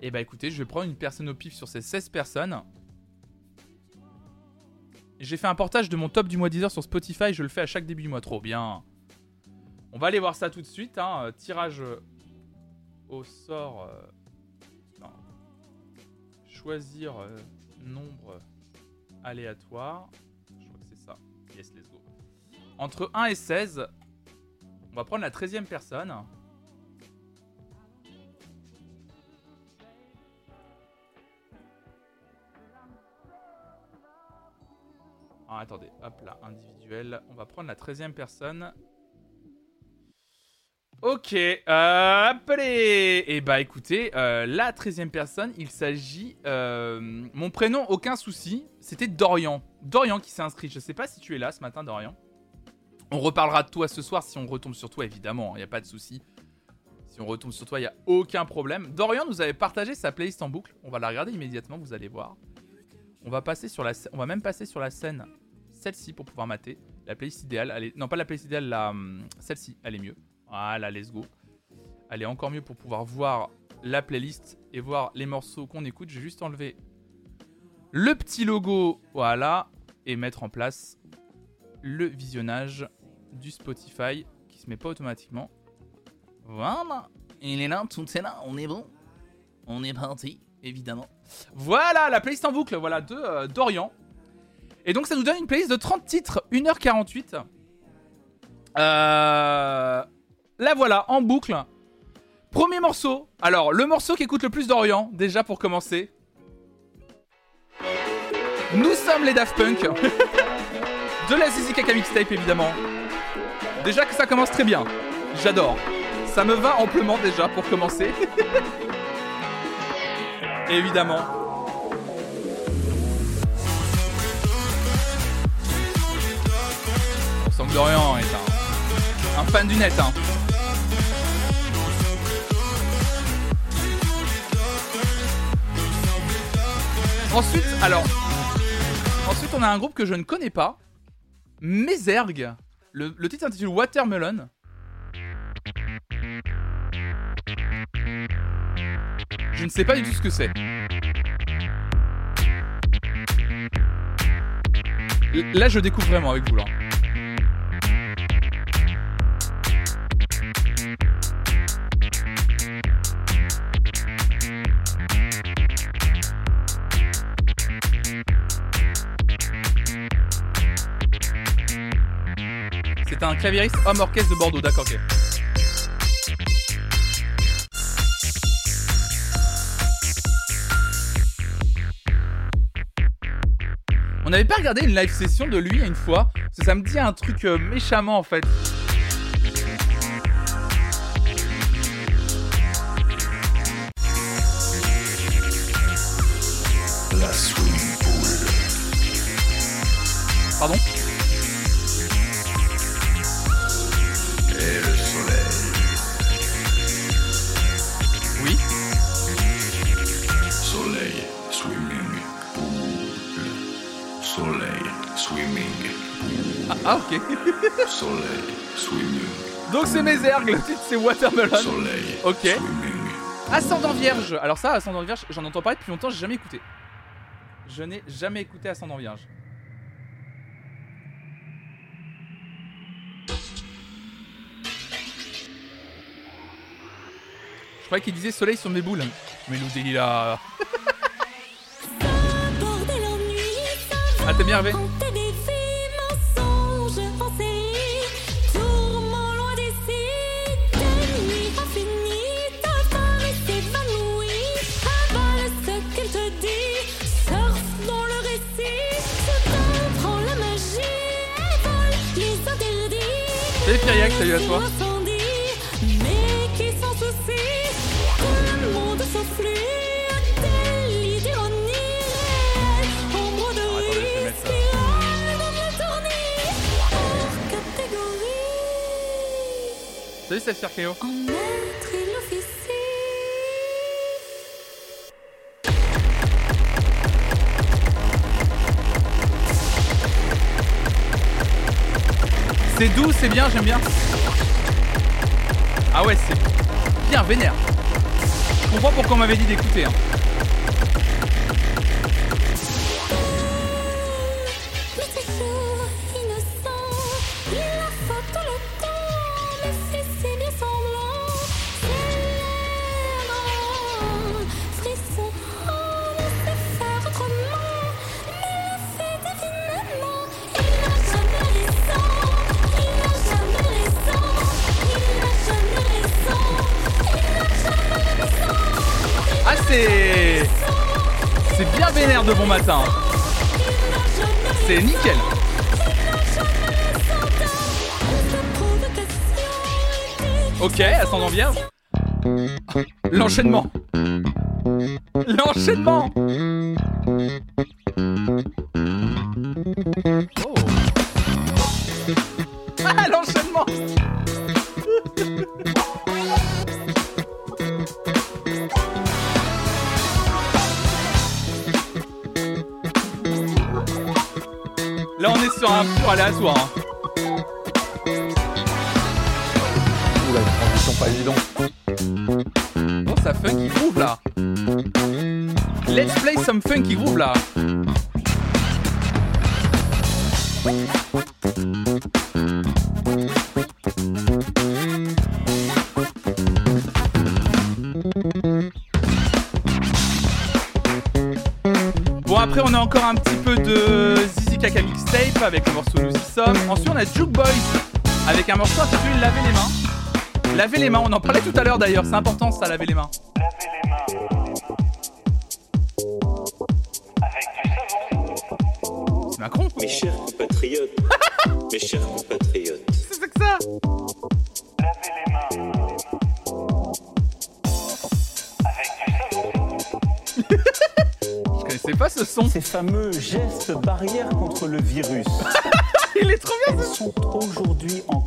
Et bah écoutez, je vais prendre une personne au pif sur ces 16 personnes. J'ai fait un portage de mon top du mois 10 sur Spotify, je le fais à chaque début du mois. Trop bien. On va aller voir ça tout de suite. Hein. Tirage au sort. Euh, non. Choisir euh, nombre aléatoire. Je crois que c'est ça. Yes, let's go. Entre 1 et 16. On va prendre la 13e personne. Ah, attendez, hop là, individuel. On va prendre la 13e personne. Ok, euh, Et eh bah écoutez, euh, la 13e personne, il s'agit... Euh, mon prénom, aucun souci, c'était Dorian. Dorian qui s'est inscrit, je sais pas si tu es là ce matin Dorian. On reparlera de toi ce soir si on retombe sur toi évidemment, il hein, n'y a pas de souci. Si on retombe sur toi, il n'y a aucun problème. Dorian nous avait partagé sa playlist en boucle, on va la regarder immédiatement, vous allez voir. On va même passer sur la scène, celle-ci pour pouvoir mater. La playlist idéale, elle est, non pas la playlist idéale, hum, celle-ci, elle est mieux. Voilà, let's go. Allez, encore mieux pour pouvoir voir la playlist et voir les morceaux qu'on écoute. Je vais juste enlever le petit logo, voilà, et mettre en place le visionnage du Spotify qui se met pas automatiquement. Voilà, il est là, tout est là, on est bon. On est parti, évidemment. Voilà, la playlist en boucle, voilà, de euh, Dorian. Et donc ça nous donne une playlist de 30 titres, 1h48. Euh, la voilà, en boucle. Premier morceau. Alors, le morceau qui écoute le plus d'Orient, déjà pour commencer. Nous sommes les Daft Punk. de la Zizi Kaka Mixtape, évidemment. Déjà que ça commence très bien. J'adore. Ça me va amplement déjà pour commencer. évidemment. Dorian est un, un fan du net. Hein. Ensuite, alors. Ensuite, on a un groupe que je ne connais pas. Mézergue. Le, le titre s'intitule Watermelon. Je ne sais pas du tout ce que c'est. Là, je découvre vraiment avec vous là. C'est un claviériste homme orchestre de Bordeaux, d'accord, ok. On n'avait pas regardé une live session de lui une fois, parce que ça me dit un truc euh, méchamment en fait. C'est mes ergues, le titre c'est Watermelon. Soleil, ok. Swimming. Ascendant Vierge. Alors ça, Ascendant Vierge, j'en entends parler depuis longtemps, j'ai jamais écouté. Je n'ai jamais écouté Ascendant Vierge. Je croyais qu'il disait soleil sur mes boules. Mais nous dit là. ah t'es bien Hervé Salut Kyriac, salut à toi. Salut Saphir Cléo. C'est doux, c'est bien, j'aime bien. Ah ouais, c'est bien vénère. Je comprends pourquoi on m'avait dit d'écouter. Hein. L'enchaînement. Les mains, on en parlait tout à l'heure d'ailleurs, c'est important ça, laver les mains. Laver les mains. Avec du savon. C'est Macron Mes chers compatriotes, mes chers compatriotes. C'est que ça Laver les mains. Avec du savon. C'est pas ce son. Ces fameux gestes barrières contre le virus. Il est trop bien Ils sont aujourd'hui encore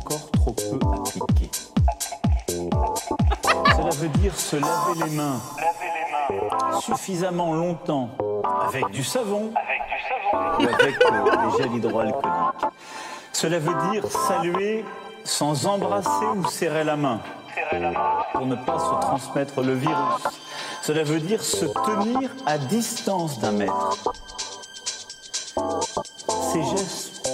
se laver les mains. Suffisamment longtemps avec du savon. Avec du savon. Ou avec euh, des gels hydroalcooliques. Cela veut dire saluer sans embrasser ou serrer la main. Pour ne pas se transmettre le virus. Cela veut dire se tenir à distance d'un mètre. Ces gestes,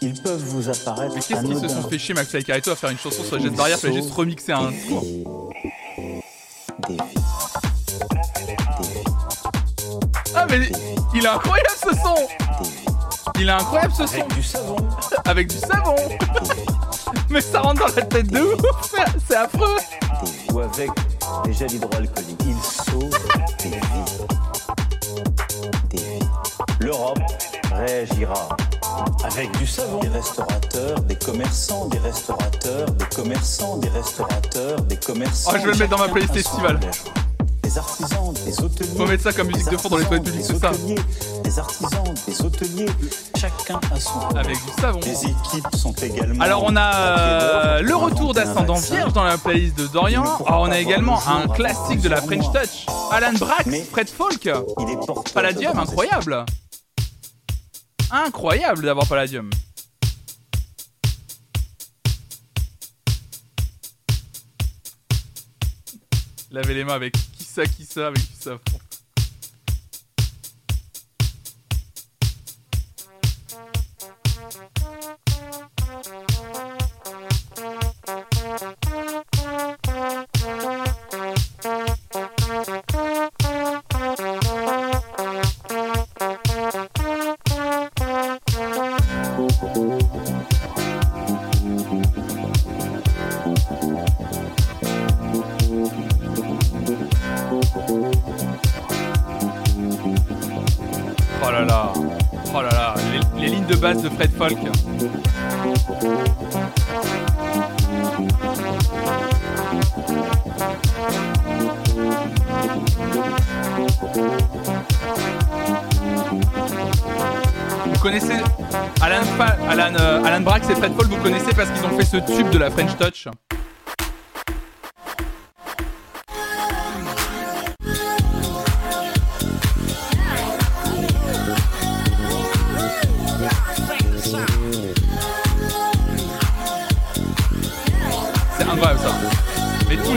ils peuvent vous apparaître Mais qu'est-ce qu'ils se sont fait chier, Max et à faire une chanson sur les gestes barrières, fallait juste remixer un mais il est incroyable ce son Il est incroyable ce son Avec du savon Avec du savon Mais ça rentre dans la tête de ouf C'est affreux Ou avec des gels hydroalcooliques. Ils sauvent des vies. Des vies. L'Europe réagira avec du savon. Des restaurateurs, des commerçants, des restaurateurs, des commerçants, des restaurateurs, des commerçants. Oh, je vais le mettre dans ma playlist estivale des artisans, des hôteliers. Faut mettre ça comme musique de fond dans les toilettes publiques, c'est ça. Des artisans, des hôteliers, chacun a son Avec du savon. Les équipes sont également. Alors on a euh, le retour d'Ascendant Vierge dans la playlist de Dorian. Alors ah, on a également un classique de la French Touch, Alan Brax, Fred Folk. Palladium, incroyable. Incroyable d'avoir Palladium. Laver les mains avec qui ça, avec du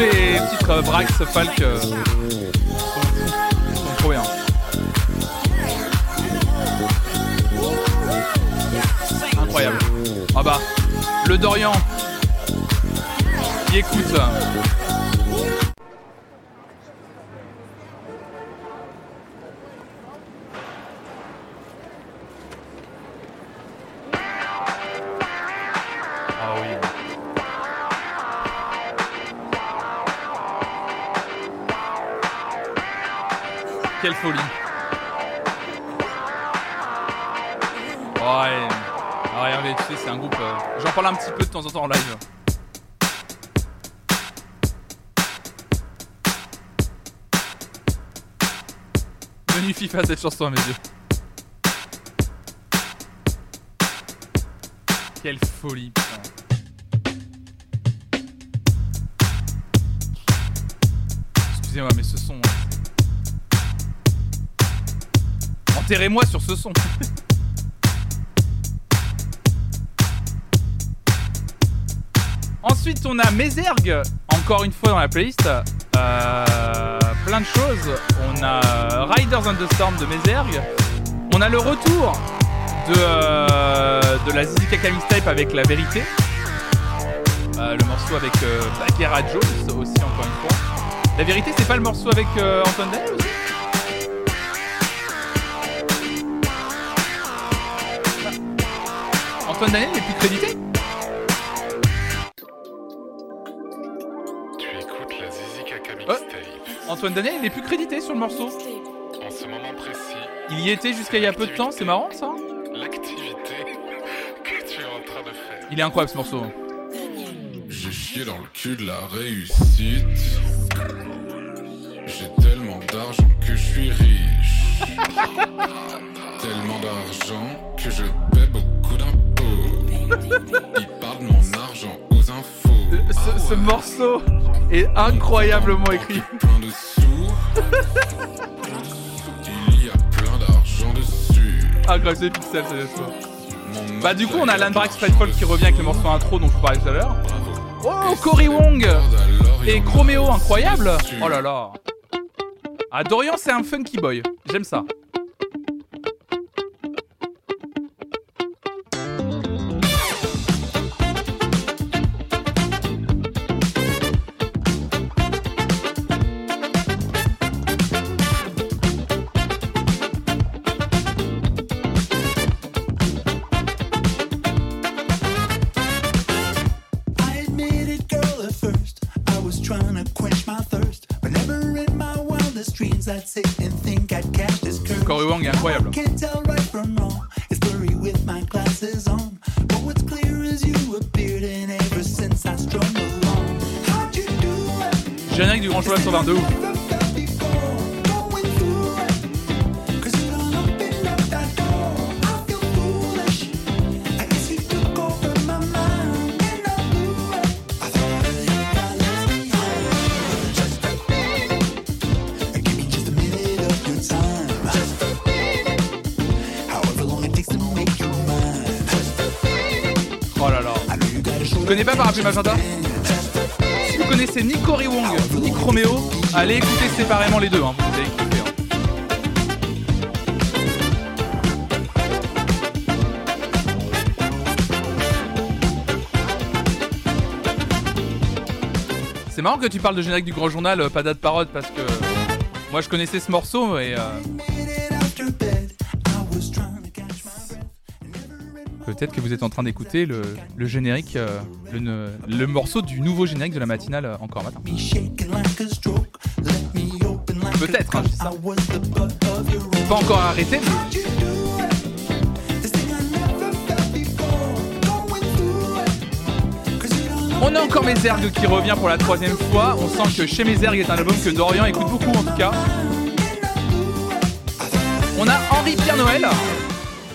les titres euh, Brax, Falk euh, sont, sont trop bien. Incroyable. Ah bah, le Dorian qui écoute. FIFA cette chanson à mes yeux. Quelle folie. Excusez-moi, mais ce son. Enterrez-moi sur ce son. Ensuite, on a Mézergue, encore une fois dans la playlist. Euh, plein de choses. On a Riders on the Storm de Mézergue. On a le retour de, euh, de la Zizi Kaka mixtape avec La Vérité. Euh, le morceau avec euh, Bagheera Jones aussi, encore une fois. La Vérité, c'est pas le morceau avec euh, Antoine Daniel aussi Antoine Daniel n'est plus crédité Antoine Daniel il n'est plus crédité sur le morceau. En ce moment précis, Il y était jusqu'à il y a peu de temps, c'est marrant ça l'activité que tu es en train de faire. Il est incroyable ce morceau. J'ai chié dans le cul de la réussite. J'ai tellement d'argent que je suis riche. tellement d'argent que je paie beaucoup d'impôts. Ils parlent de mon argent aux infos. Ce, ce morceau est incroyablement écrit. Plein de sous. Il y a plein d'argent dessus. C'est pixel, c'est ça. Mon Bah du coup on a Landbrax Strightfall qui revient avec le morceau intro dont je vous parlais tout à l'heure. Oh Cory Wong et Chroméo incroyable. Oh là là Ah Dorian c'est un funky boy, j'aime ça. Magenta Si vous connaissez ni Cory Wong ni Chroméo, allez écouter séparément les deux. Hein, hein. C'est marrant que tu parles de générique du Grand Journal, euh, pas date parole, parce que moi je connaissais ce morceau et euh, peut-être que vous êtes en train d'écouter le, le générique, euh, le, morceau du nouveau générique de la matinale euh, encore matin. Peut-être, hein, C'est pas encore arrêté, mais On a encore Mézergue qui revient pour la troisième fois. On sent que chez Mézergue est un album que Dorian écoute beaucoup en tout cas. On a Henri Pierre Noël.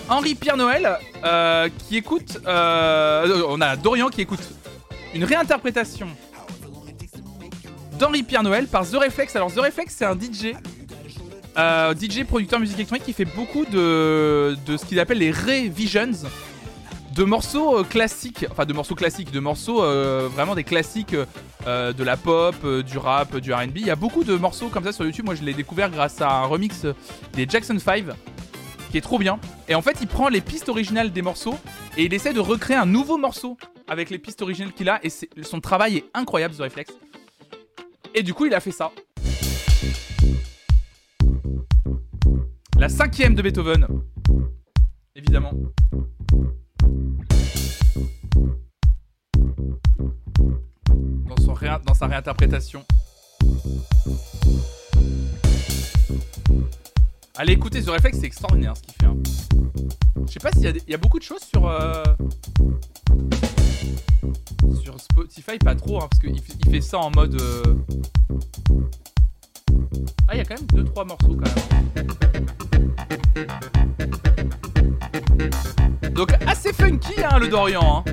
Henri Pierre Noël euh, qui écoute. euh, on a Dorian qui écoute une réinterprétation d'Henri Pierre Noël par The Reflex. Alors The Reflex c'est un DJ. euh, DJ producteur musique électronique qui fait beaucoup de, de ce qu'il appelle les revisions de morceaux euh, classiques, enfin de morceaux classiques, de morceaux euh, vraiment des classiques euh, de la pop, euh, du rap, du R&B. Il y a beaucoup de morceaux comme ça sur YouTube. Moi, je l'ai découvert grâce à un remix des Jackson 5 qui est trop bien. Et en fait, il prend les pistes originales des morceaux et il essaie de recréer un nouveau morceau avec les pistes originales qu'il a. Et son travail est incroyable, The Reflex. Et du coup, il a fait ça. La cinquième de Beethoven. Évidemment. Dans, son dans sa réinterprétation. Allez écoutez The Reflex, c'est extraordinaire ce qu'il fait. hein. Je sais pas s'il y, y a beaucoup de choses sur. euh, Sur Spotify, pas trop, hein, parce qu'il fait- il fait ça en mode. euh, Ah, il y a quand même 2-3 morceaux quand même. hein. Donc assez funky hein, le Dorian. hein.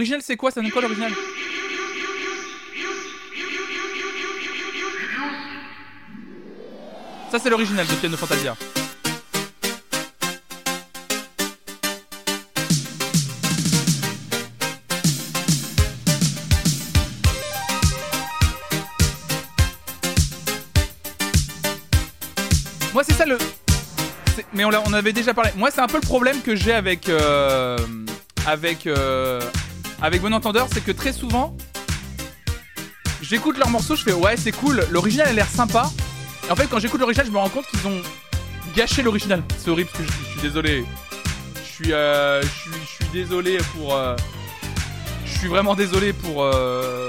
L'original, c'est quoi? Ça donne quoi l'original Ça, c'est l'original de Piano Fantasia. Moi, c'est ça le. Mais on, on avait déjà parlé. Moi, c'est un peu le problème que j'ai avec. euh, avec. euh, avec Bon Entendeur, c'est que très souvent. J'écoute leurs morceaux, je fais ouais, c'est cool, l'original a l'air sympa. Et en fait, quand j'écoute l'original, je me rends compte qu'ils ont gâché l'original. C'est horrible parce que je, je suis désolé. Je suis, euh, je suis, désolé pour. euh, je suis vraiment désolé pour. euh,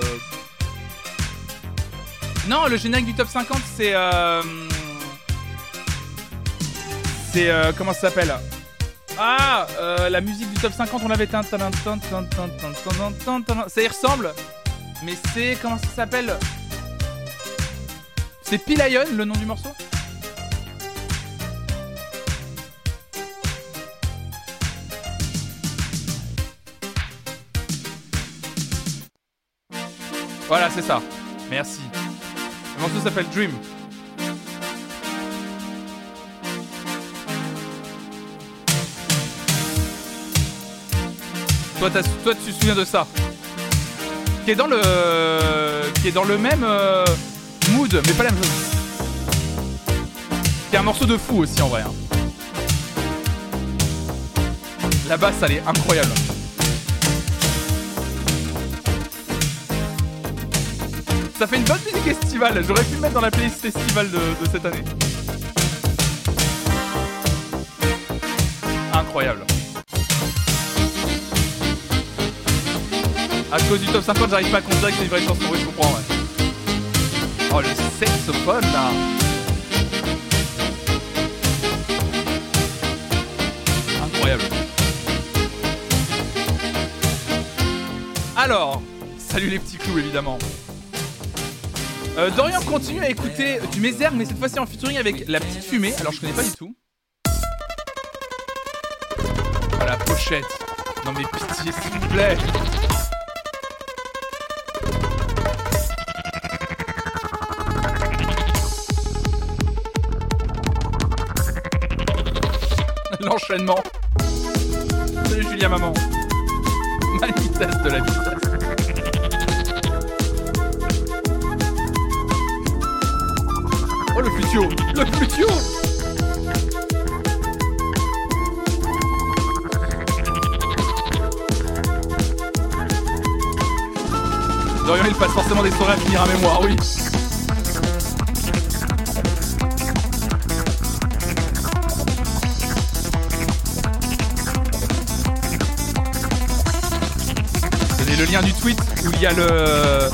Non, le générique du top 50, c'est. euh, C'est. euh, comment ça s'appelle? Ah, euh, la musique du top 50, on l'avait. Ça y ressemble, mais c'est. Comment ça s'appelle? C'est Pilion, le nom du morceau? Voilà, c'est ça. Merci. Le morceau s'appelle Dream. Toi, tu te souviens de ça Qui est dans le, qui est dans le même euh, mood, mais pas la même chose. Qui est un morceau de fou aussi en vrai. hein. La basse, elle est incroyable. Ça fait une bonne musique estivale. J'aurais pu le mettre dans la playlist estivale de cette année. Incroyable. À cause du top 50, j'arrive pas à considérer que c'est une vraie chanson. Oui, je comprends, ouais. Oh, le saxophone, là. Incroyable. Alors, salut les petits clous, évidemment. Euh, Dorian continue à écouter du Mézergue, mais cette fois-ci en featuring avec la petite fumée. Alors, je connais pas du tout. Oh, la pochette. Non, mais pitié, s'il vous plaît. Salut Julia maman. Ma vitesse de la vitesse. Oh le futio Le futio Dorian il passe forcément des soirées à finir à mémoire, oui. Du tweet où il y a le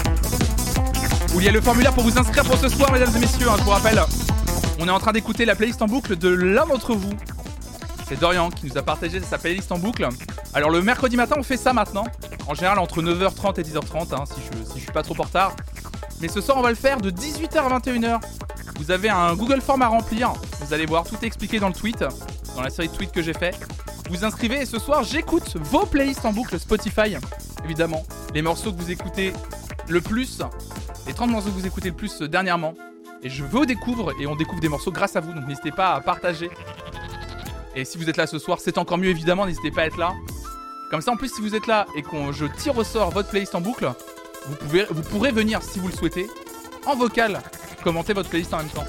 où il y a le formulaire pour vous inscrire pour ce soir, mesdames et messieurs. hein, je vous rappelle, on est en train d'écouter la playlist en boucle de l'un d'entre vous. C'est Dorian qui nous a partagé sa playlist en boucle. Alors le mercredi matin, on fait ça maintenant. En général, entre 9h30 et 10h30, hein, si, je, si je suis pas trop en retard. Mais ce soir, on va le faire de 18h à 21h. Vous avez un Google Form à remplir. Vous allez voir, tout est expliqué dans le tweet, dans la série de tweets que j'ai fait. Vous inscrivez et ce soir, j'écoute vos playlists en boucle Spotify, évidemment. Les morceaux que vous écoutez le plus, les 30 morceaux que vous écoutez le plus euh, dernièrement. Et je vous découvre et on découvre des morceaux grâce à vous, donc n'hésitez pas à partager. Et si vous êtes là ce soir, c'est encore mieux évidemment, n'hésitez pas à être là. Comme ça, en plus, si vous êtes là et qu'on je tire au sort votre playlist en boucle, vous, pourrez venir, si vous le souhaitez, en vocal, commenter votre playlist en même temps.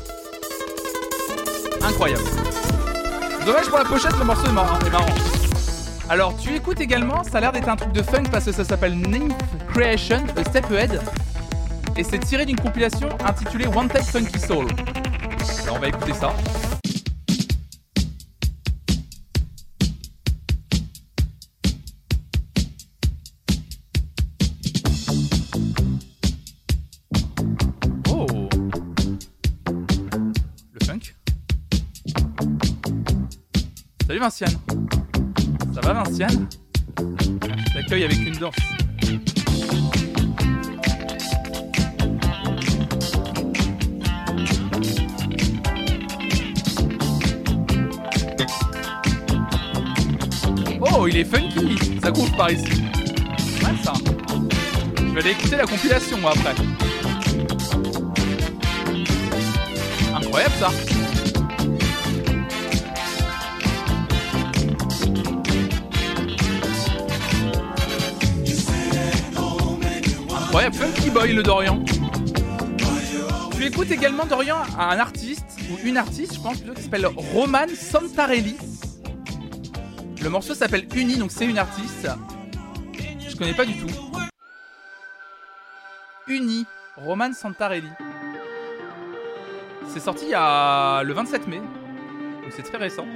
Incroyable. Dommage pour la pochette, le morceau est marrant. Alors, tu écoutes également, ça a l'air d'être un truc de funk parce que ça s'appelle Nymph Creation, A Step Ahead. Et c'est tiré d'une compilation intitulée One Take Funky Soul. Alors, on va écouter ça. Oh Le funk Salut Vinciane va Vinciane t'accueille avec une danse. Oh, il est funky Ça groove par ici. Ouais, ça. Je vais aller écouter la compilation, moi, après. Incroyable, ça. Incroyable, Funky Boy, le Dorian. Tu écoutes également, Dorian, un artiste, ou une artiste, je pense plutôt, qui s'appelle Roman Santarelli. Le morceau s'appelle Uni, donc c'est une artiste. Je connais pas du tout. Uni, Roman Santarelli. C'est sorti a le 27 mai, donc c'est très récent.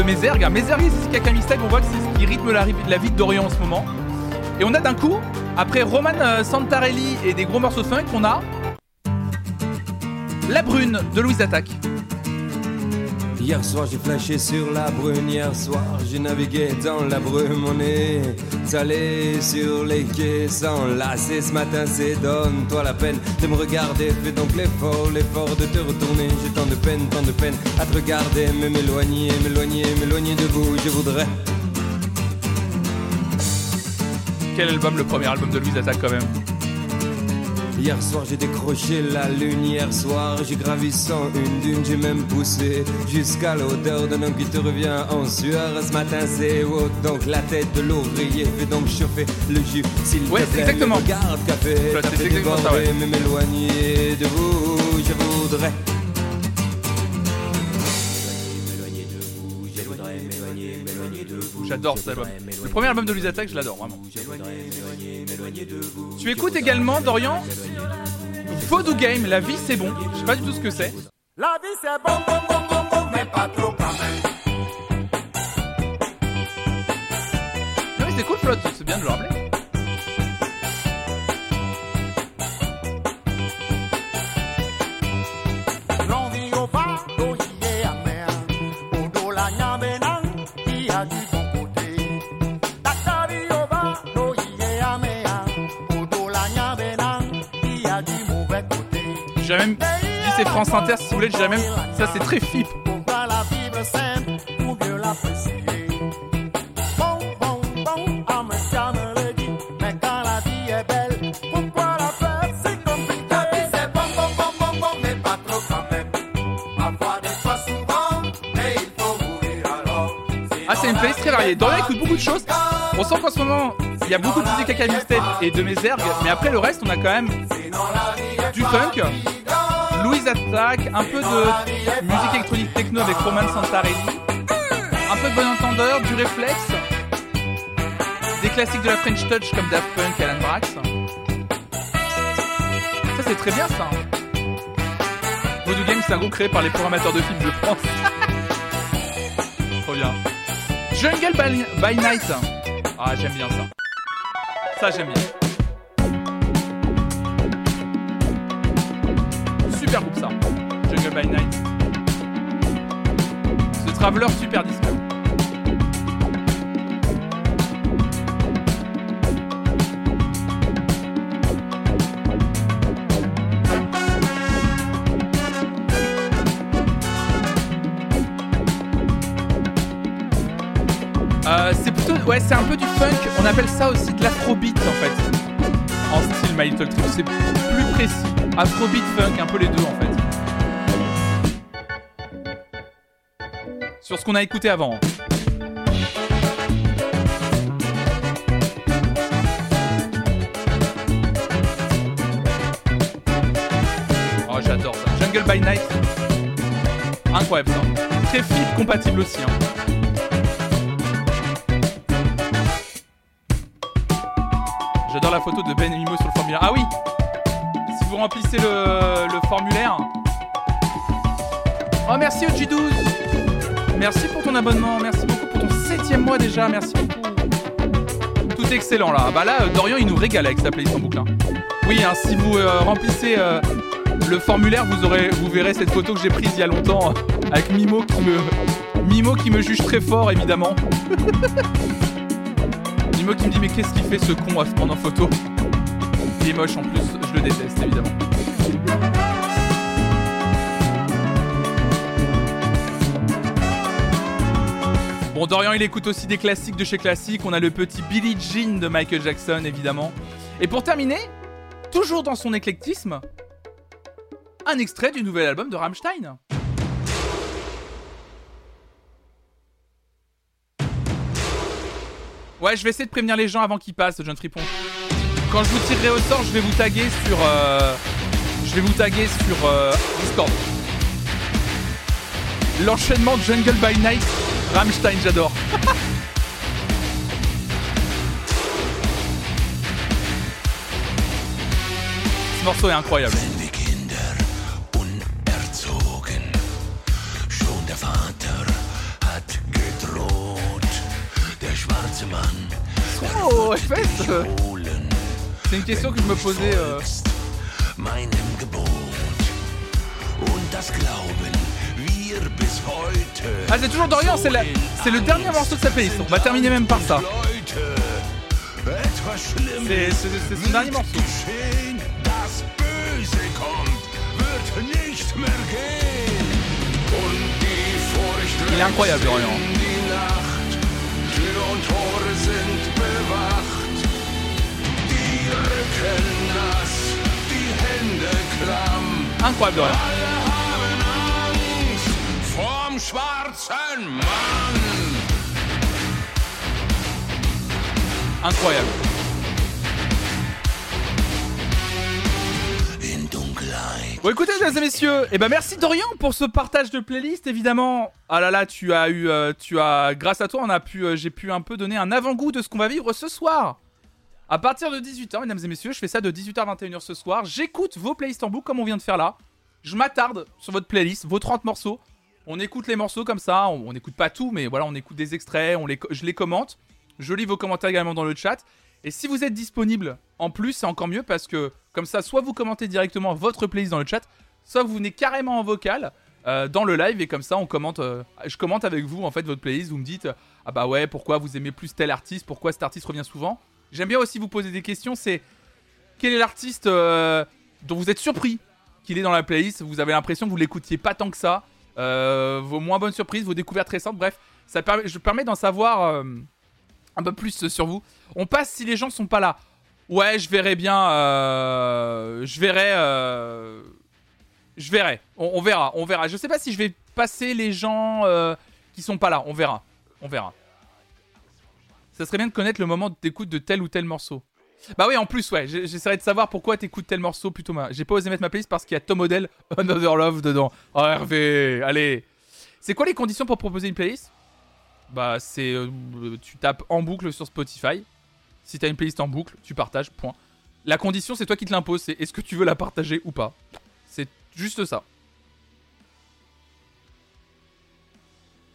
De Mézergue. Mézergue et Zizi Kaka Mixtape, on voit que c'est ce qui rythme la, vie de Dorian en ce moment. Et on a d'un coup, après Roman euh, Santarelli et des gros morceaux funk, on a La Brune de Louise Attaque. Hier soir j'ai flashé sur la brune, hier soir j'ai navigué dans la brume, on allé sur les quais sans lasser. Ce matin c'est donne-toi la peine de me regarder, fais donc l'effort, l'effort de te retourner, j'ai tant de peine, tant de peine à te regarder, mais m'éloigner, m'éloigner, m'éloigner de vous, je voudrais. Quel album, le premier album de Louise Attaque quand même? Hier soir j'ai décroché la lune, hier soir j'ai gravi sans une dune, j'ai même poussé jusqu'à l'odeur d'un homme qui te revient en sueur. Ce matin c'est haut, donc la tête de l'ouvrier fait donc chauffer le jus. S'il Ouais, c'est plaît, exactement. me Regarde café, ça, ouais. mais m'éloigner de vous, je voudrais. J'adore cet album. Le premier album de Louise Attaque, je l'adore vraiment. Tu écoutes également, Dorian? Vodou Game, La vie c'est bon. Je sais pas du tout ce que c'est. La vie c'est bon, bon, bon, bon, bon, mais pas trop quand même. Non mais c'est cool, Flotte, c'est bien de le rappeler. J'ai même dit c'est France Inter si vous voulez, j'ai même. Ça c'est très bon, ah si c'est Ah une playlist très variée. Dorian écoute beaucoup de choses. On sent qu'en ce moment, il y a beaucoup de musique Mixtape et de mes ergues, mais après le reste, on a quand même du funk, Louise Attaque, un peu de musique électronique techno avec Roman Santarelli, un peu de bon entendeur, du réflexe, des classiques de la French Touch comme Daft Punk Alan Brax. Ça c'est très bien ça. Voodoo Game c'est un groupe créé par les programmateurs de films de France. Trop bien. Jungle by Night. Ah j'aime bien ça. Ça j'aime bien. Traveler super disque. Euh, c'est plutôt, ouais, c'est un peu du funk. On appelle ça aussi de l'afrobeat en fait. En style My Little Trip, c'est plus précis. Afrobeat, funk, un peu les deux en fait. Ce qu'on a écouté avant. Oh, j'adore ça. Jungle by Night. Incroyable ça. Très flip compatible aussi. Hein. J'adore la photo de Ben Mimo sur le formulaire. Ah oui Si vous remplissez le, le formulaire. Oh merci OG12 Merci pour ton abonnement, merci beaucoup pour ton septième mois déjà, merci beaucoup. Tout est excellent là. Bah là, euh, Dorian il nous régale avec sa playlist en boucle. hein. Oui, hein, si vous euh, remplissez euh, le formulaire, vous aurez, vous verrez cette photo que j'ai prise il y a longtemps avec Mimo qui me, Mimo qui me juge très fort évidemment. Mimo qui me dit mais qu'est-ce qu'il fait ce con à se prendre en photo? Il est moche en plus, je le déteste évidemment. Bon Dorian, il écoute aussi des classiques de chez Classique. On a le petit Billie Jean de Michael Jackson, évidemment. Et pour terminer, toujours dans son éclectisme, un extrait du nouvel album de Rammstein. Ouais, je vais essayer de prévenir les gens avant qu'ils passent, John Fripon. Quand je vous tirerai au sort, je vais vous taguer sur. euh, je vais vous taguer sur euh, Discord. L'enchaînement Jungle by Night, Rammstein, j'adore. Ce morceau est incroyable. Oh, C'est une question que je me posais. euh, Ah, c'est toujours Dorian, c'est la- c'est le dernier morceau de sa playlist. On va terminer même par ça. C'est c'est- c'est son dernier morceau. Il est incroyable, Dorian. in die vorm schwarzen Mann. Incroyable. Bon, écoutez, mesdames et messieurs, et ben merci Dorian pour ce partage de playlist, évidemment. Ah là là, tu as eu, euh, tu as, grâce à toi, on a pu, euh, j'ai pu un peu donner un avant-goût de ce qu'on va vivre ce soir. À partir de 18h, mesdames et messieurs, je fais ça de 18h à 21h ce soir. J'écoute vos playlists en boucle comme on vient de faire là. Je m'attarde sur votre playlist, vos 30 morceaux. On écoute les morceaux comme ça. On n'écoute pas tout, mais voilà, on écoute des extraits, je les commente. Je lis vos commentaires également dans le chat. Et si vous êtes disponible en plus, c'est encore mieux parce que comme ça, soit vous commentez directement votre playlist dans le chat, soit vous venez carrément en vocal euh, dans le live et comme ça, on commente. euh, je commente avec vous en fait votre playlist. Vous me dites ah bah ouais, pourquoi vous aimez plus tel artiste, pourquoi cet artiste revient souvent. J'aime bien aussi vous poser des questions. C'est quel est l'artiste euh, dont vous êtes surpris qu'il est dans la playlist? Vous avez l'impression que vous l'écoutiez pas tant que ça. Euh, vos moins bonnes surprises, vos découvertes récentes. Bref, ça permet, je permets d'en savoir euh, un peu plus sur vous. On passe si les gens sont pas là. Ouais, je verrai bien. euh, je verrai. euh, je verrai. On, verra. On verra. Je sais pas si je vais passer les gens euh, qui sont pas là. On verra. On verra. Ça serait bien de connaître le moment d'écoute de tel ou tel morceau. Bah oui, en plus, ouais. J'essaierai de savoir pourquoi t'écoutes tel morceau plutôt. ma- J'ai pas osé mettre ma playlist parce qu'il y a Tom Odell, Another Love dedans. Oh Hervé, allez. C'est quoi les conditions pour proposer une playlist? Bah c'est euh, tu tapes en boucle sur Spotify. Si t'as une playlist en boucle, tu partages. Point. La condition, c'est toi qui te l'impose. C'est est-ce que tu veux la partager ou pas? C'est juste ça.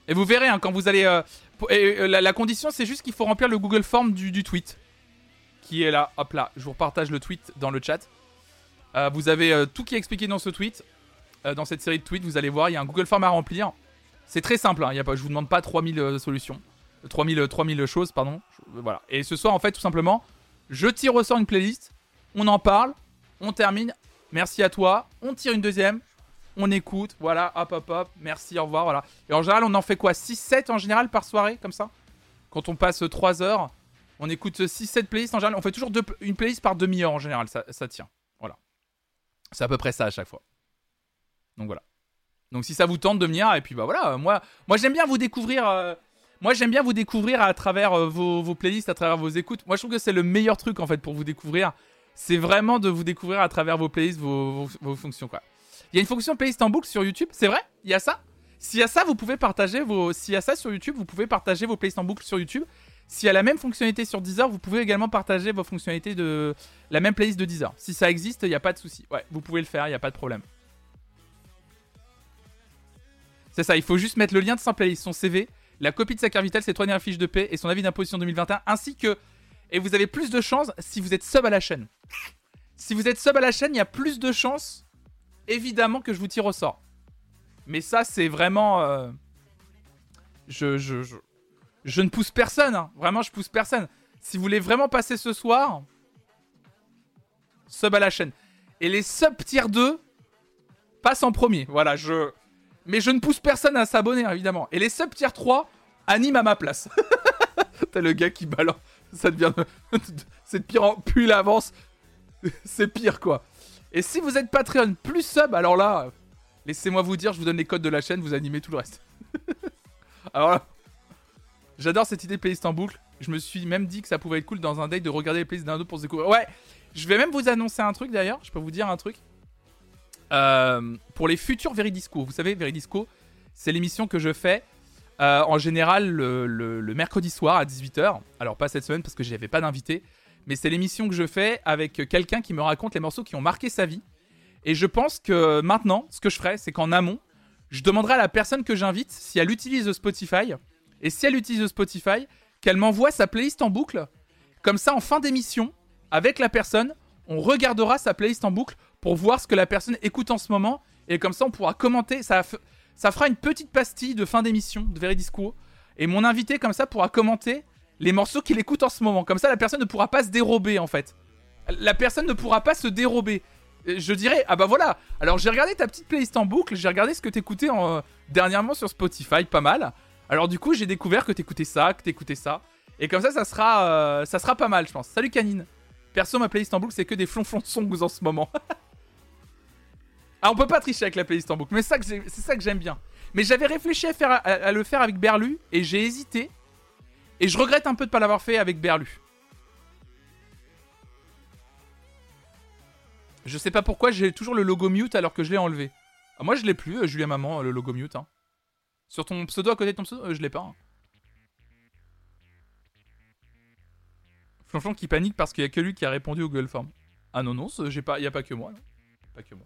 Et vous verrez hein, quand vous allez. euh, euh, la, condition, c'est juste qu'il faut remplir le Google Form du tweet. Qui est là. Hop là. Je vous repartage le tweet dans le chat. Euh, vous avez euh, tout qui est expliqué dans ce tweet. Euh, dans cette série de tweets, vous allez voir, il y a un Google Form à remplir. C'est très simple. Hein, y a pas, je vous demande pas 3000 euh, solutions. Euh, 3000, euh, 3000 choses, pardon. Voilà. Et ce soir, en fait, tout simplement, je tire au sort une playlist. On en parle. On termine. Merci à toi. On tire une deuxième. On écoute. Voilà. Hop, hop, hop. Merci. Au revoir. Voilà. Et en général, on en fait quoi 6-7 en général par soirée, comme ça? Quand on passe 3 heures, on écoute 6-7 playlists en général. On fait toujours deux- une playlist par demi-heure en général. Ça, tient. Voilà. C'est à peu près ça à chaque fois. Donc voilà. Donc si ça vous tente de venir, et puis bah voilà, moi, moi j'aime bien vous découvrir. euh, moi j'aime bien vous découvrir à travers euh, vos, playlists, à travers vos écoutes. Moi je trouve que c'est le meilleur truc en fait pour vous découvrir. C'est vraiment de vous découvrir à travers vos playlists, vos, vos, vos fonctions quoi. Il y a une fonction playlist en boucle sur YouTube, c'est vrai? Il y a ça? S'il y a ça, vous pouvez partager vos. S'il y a ça sur YouTube, vous pouvez partager vos playlists en boucle sur YouTube. S'il y a la même fonctionnalité sur Deezer, vous pouvez également partager vos fonctionnalités de la même playlist de Deezer. Si ça existe, il n'y a pas de souci. Ouais, vous pouvez le faire, il n'y a pas de problème. C'est ça, il faut juste mettre le lien de sa playlist, son CV, la copie de sa carte vitale, ses trois dernières fiches de paix et son avis d'imposition 2021, ainsi que. Et vous avez plus de chances si vous êtes sub à la chaîne. Si vous êtes sub à la chaîne, il y a plus de chances, évidemment, que je vous tire au sort. Mais ça, c'est vraiment. euh, je, je, je ne pousse personne, hein. vraiment, je pousse personne. Si vous voulez vraiment passer ce soir, sub à la chaîne. Et les sub tier 2 passent en premier. Voilà, je. Mais je ne pousse personne à s'abonner, hein, évidemment. Et les sub tier 3, anime à ma place. T'as le gars qui balance. Ça devient. C'est de pire en. Plus il avance, c'est pire quoi. Et si vous êtes Patreon plus sub, alors là, laissez-moi vous dire, je vous donne les codes de la chaîne, vous animez tout le reste. alors là, j'adore cette idée de playlist en boucle. Je me suis même dit que ça pouvait être cool dans un date de regarder les playlists d'un autre pour se découvrir. Ouais, je vais même vous annoncer un truc d'ailleurs. Je peux vous dire un truc. Euh, pour les futurs Veridisco, vous savez, Veridisco, c'est l'émission que je fais euh, en général le, mercredi soir à 18h. Alors, pas cette semaine parce que j'avais pas d'invité, mais c'est l'émission que je fais avec quelqu'un qui me raconte les morceaux qui ont marqué sa vie. Et je pense que maintenant, ce que je ferai, c'est qu'en amont, je demanderai à la personne que j'invite si elle utilise Spotify. Et si elle utilise Spotify, qu'elle m'envoie sa playlist en boucle. Comme ça, en fin d'émission, avec la personne, on regardera sa playlist en boucle pour voir ce que la personne écoute en ce moment. Et comme ça, on pourra commenter. Ça, fera une petite pastille de fin d'émission de Veridisco. Et mon invité, comme ça, pourra commenter les morceaux qu'il écoute en ce moment. Comme ça, la personne ne pourra pas se dérober, en fait. La personne ne pourra pas se dérober. Je dirais, ah bah voilà. Alors, j'ai regardé ta petite playlist en boucle. J'ai regardé ce que t'écoutais en, euh, dernièrement sur Spotify, pas mal. Alors, du coup, j'ai découvert que t'écoutais ça, que t'écoutais ça. Et comme ça, ça sera, euh, ça sera pas mal, je pense. Salut Canine. Perso, ma playlist en boucle, c'est que des flonflons de songs en ce moment. ah, on peut pas tricher avec la playlist en boucle, mais c'est ça que j'aime bien. Mais j'avais réfléchi à le faire avec Berlu, et j'ai hésité. Et je regrette un peu de pas l'avoir fait avec Berlu. Je sais pas pourquoi j'ai toujours le logo mute alors que je l'ai enlevé. Ah, moi, je l'ai plus, euh, Julien Maman, euh, le logo mute. hein. Sur ton pseudo, à côté de ton pseudo, euh, je l'ai pas. hein. Flonflon qui panique parce qu'il y a que lui qui a répondu au Google Form. Ah non, non, j'ai pas, y a pas que moi. Pas que moi.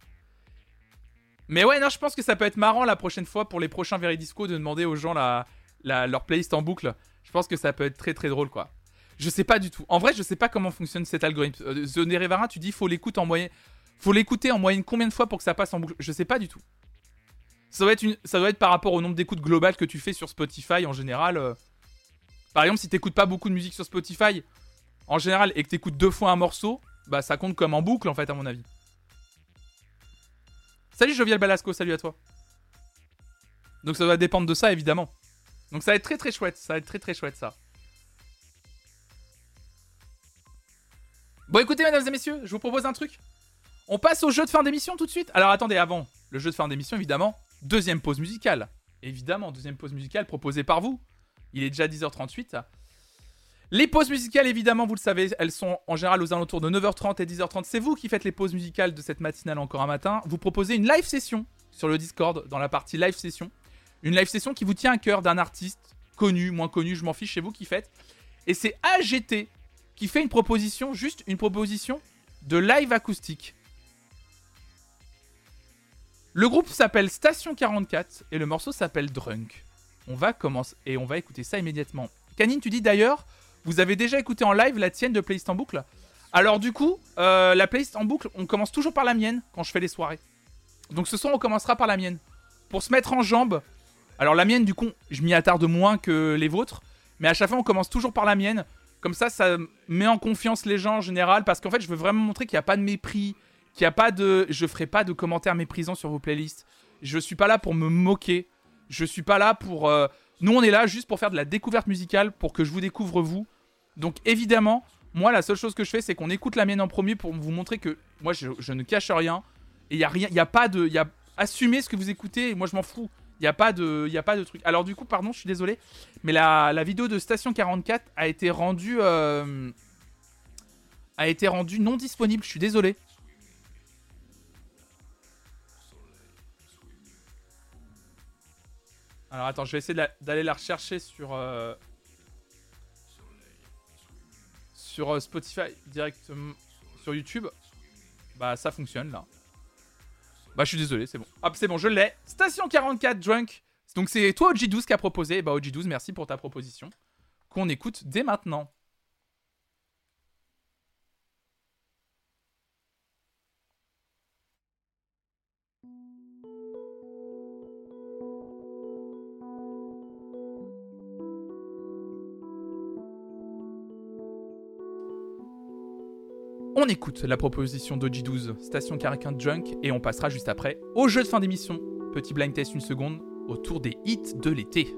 Mais ouais, non, je pense que ça peut être marrant la prochaine fois pour les prochains Veridisco de demander aux gens la, leur playlist en boucle. Je pense que ça peut être très très drôle quoi. Je sais pas du tout. En vrai, je sais pas comment fonctionne cet algorithme. Euh, The tu dis faut. Faut l'écouter en moyenne combien de fois pour que ça passe en boucle? Je sais pas du tout. Ça doit être, par rapport au nombre d'écoutes globales que tu fais sur Spotify en général. euh. Par exemple, si t'écoutes pas beaucoup de musique sur Spotify, en général, et que t'écoutes deux fois un morceau, bah ça compte comme en boucle en fait, à mon avis. Salut Jovial Balasco, salut à toi. Donc ça va dépendre de ça évidemment. Donc ça va être très très chouette, ça va être très très chouette ça. Bon écoutez mesdames et messieurs, je vous propose un truc. On passe au jeu de fin d'émission tout de suite? Alors attendez, avant le jeu de fin d'émission évidemment, deuxième pause musicale. Évidemment, deuxième pause musicale proposée par vous. Il est déjà 10h38. Les pauses musicales, évidemment, vous le savez, elles sont en général aux alentours de 9h30 et 10h30. C'est vous qui faites les pauses musicales de cette matinale encore un matin. Vous proposez une live session sur le Discord, dans la partie live session. Une live session qui vous tient à cœur d'un artiste, connu, moins connu, je m'en fiche, c'est vous qui faites. Et c'est AGT qui fait une proposition, juste une proposition de live acoustique. Le groupe s'appelle Station 44 et le morceau s'appelle Drunk. On va commencer et on va écouter ça immédiatement. Canine, tu dis d'ailleurs, vous avez déjà écouté en live la tienne de playlist en boucle? Alors du coup, euh, la playlist en boucle, on commence toujours par la mienne quand je fais les soirées. Donc ce soir, on commencera par la mienne. Pour se mettre en jambe. Alors la mienne, du coup, je m'y attarde moins que les vôtres. Mais à chaque fois, on commence toujours par la mienne. Comme ça, ça met en confiance les gens en général. Parce qu'en fait, je veux vraiment montrer qu'il n'y a pas de mépris. Qu'il n'y a pas de... Je ferai pas de commentaires méprisants sur vos playlists. Je suis pas là pour me moquer. Je suis pas là pour... euh, Nous, on est là juste pour faire de la découverte musicale. Pour que je vous découvre vous. Donc évidemment, moi, la seule chose que je fais, c'est qu'on écoute la mienne en premier pour vous montrer que moi, je, ne cache rien. Et il y a rien, il y a pas de, y a assumez ce que vous écoutez. Et moi, je m'en fous. Il y a pas de, y a pas de truc. Alors du coup, pardon, je suis désolé, mais la, la vidéo de Station 44 a été rendue, euh, a été rendue non disponible. Je suis désolé. Alors attends, je vais essayer d'aller la rechercher sur euh, sur euh, Spotify directement sur YouTube. Bah ça fonctionne là. Bah je suis désolé, c'est bon. Hop, c'est bon, je l'ai. Station 44 Drunk. Donc c'est toi OG12 qui a proposé. Bah OG12, merci pour ta proposition. Qu'on écoute dès maintenant. Écoute la proposition d'OG12, Station 44 Drunk, et on passera juste après au jeu de fin d'émission. Petit blind test une seconde autour des hits de l'été.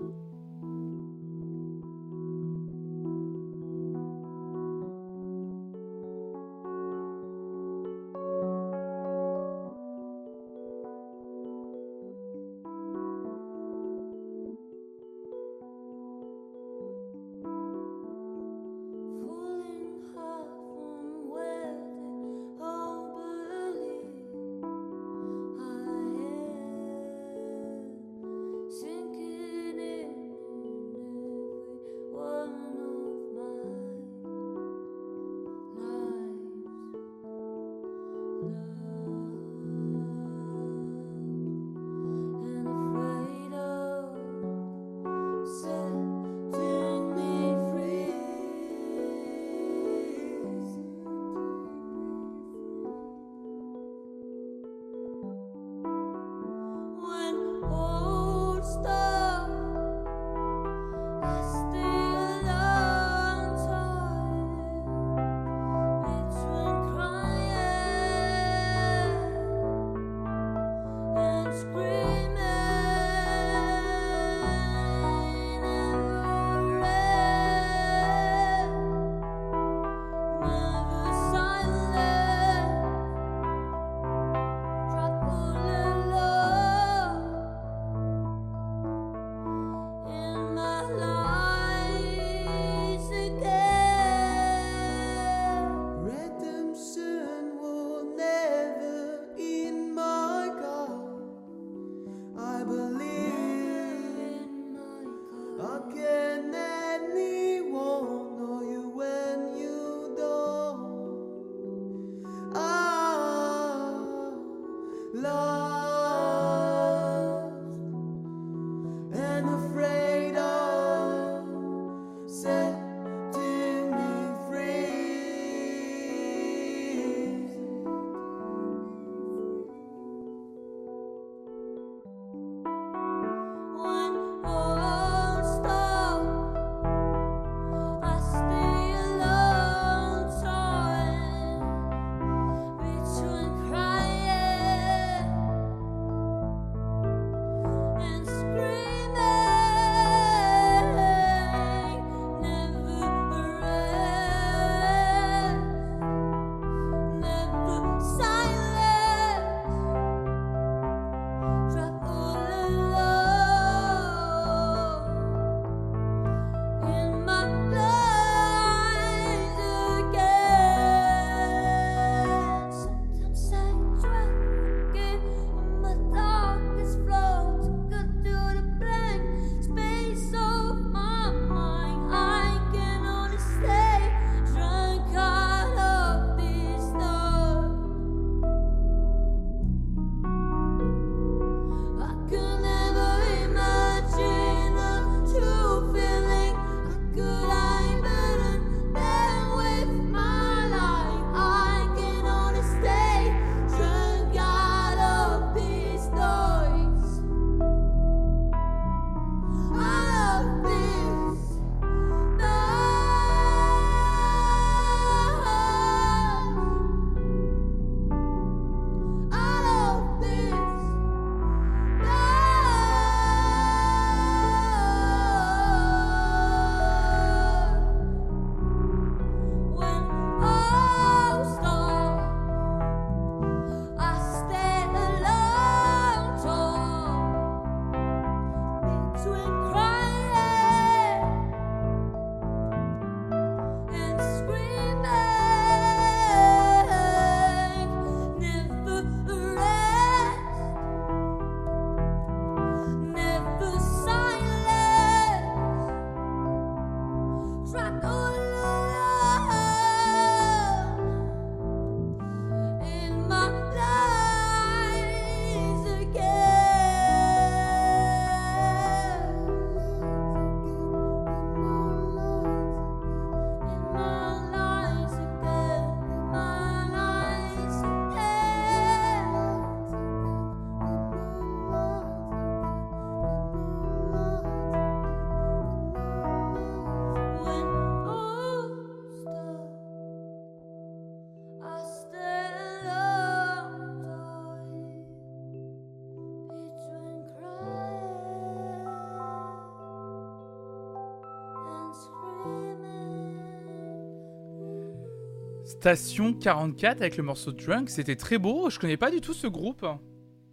Station 44 avec le morceau Drunk, c'était très beau. Je connais pas du tout ce groupe.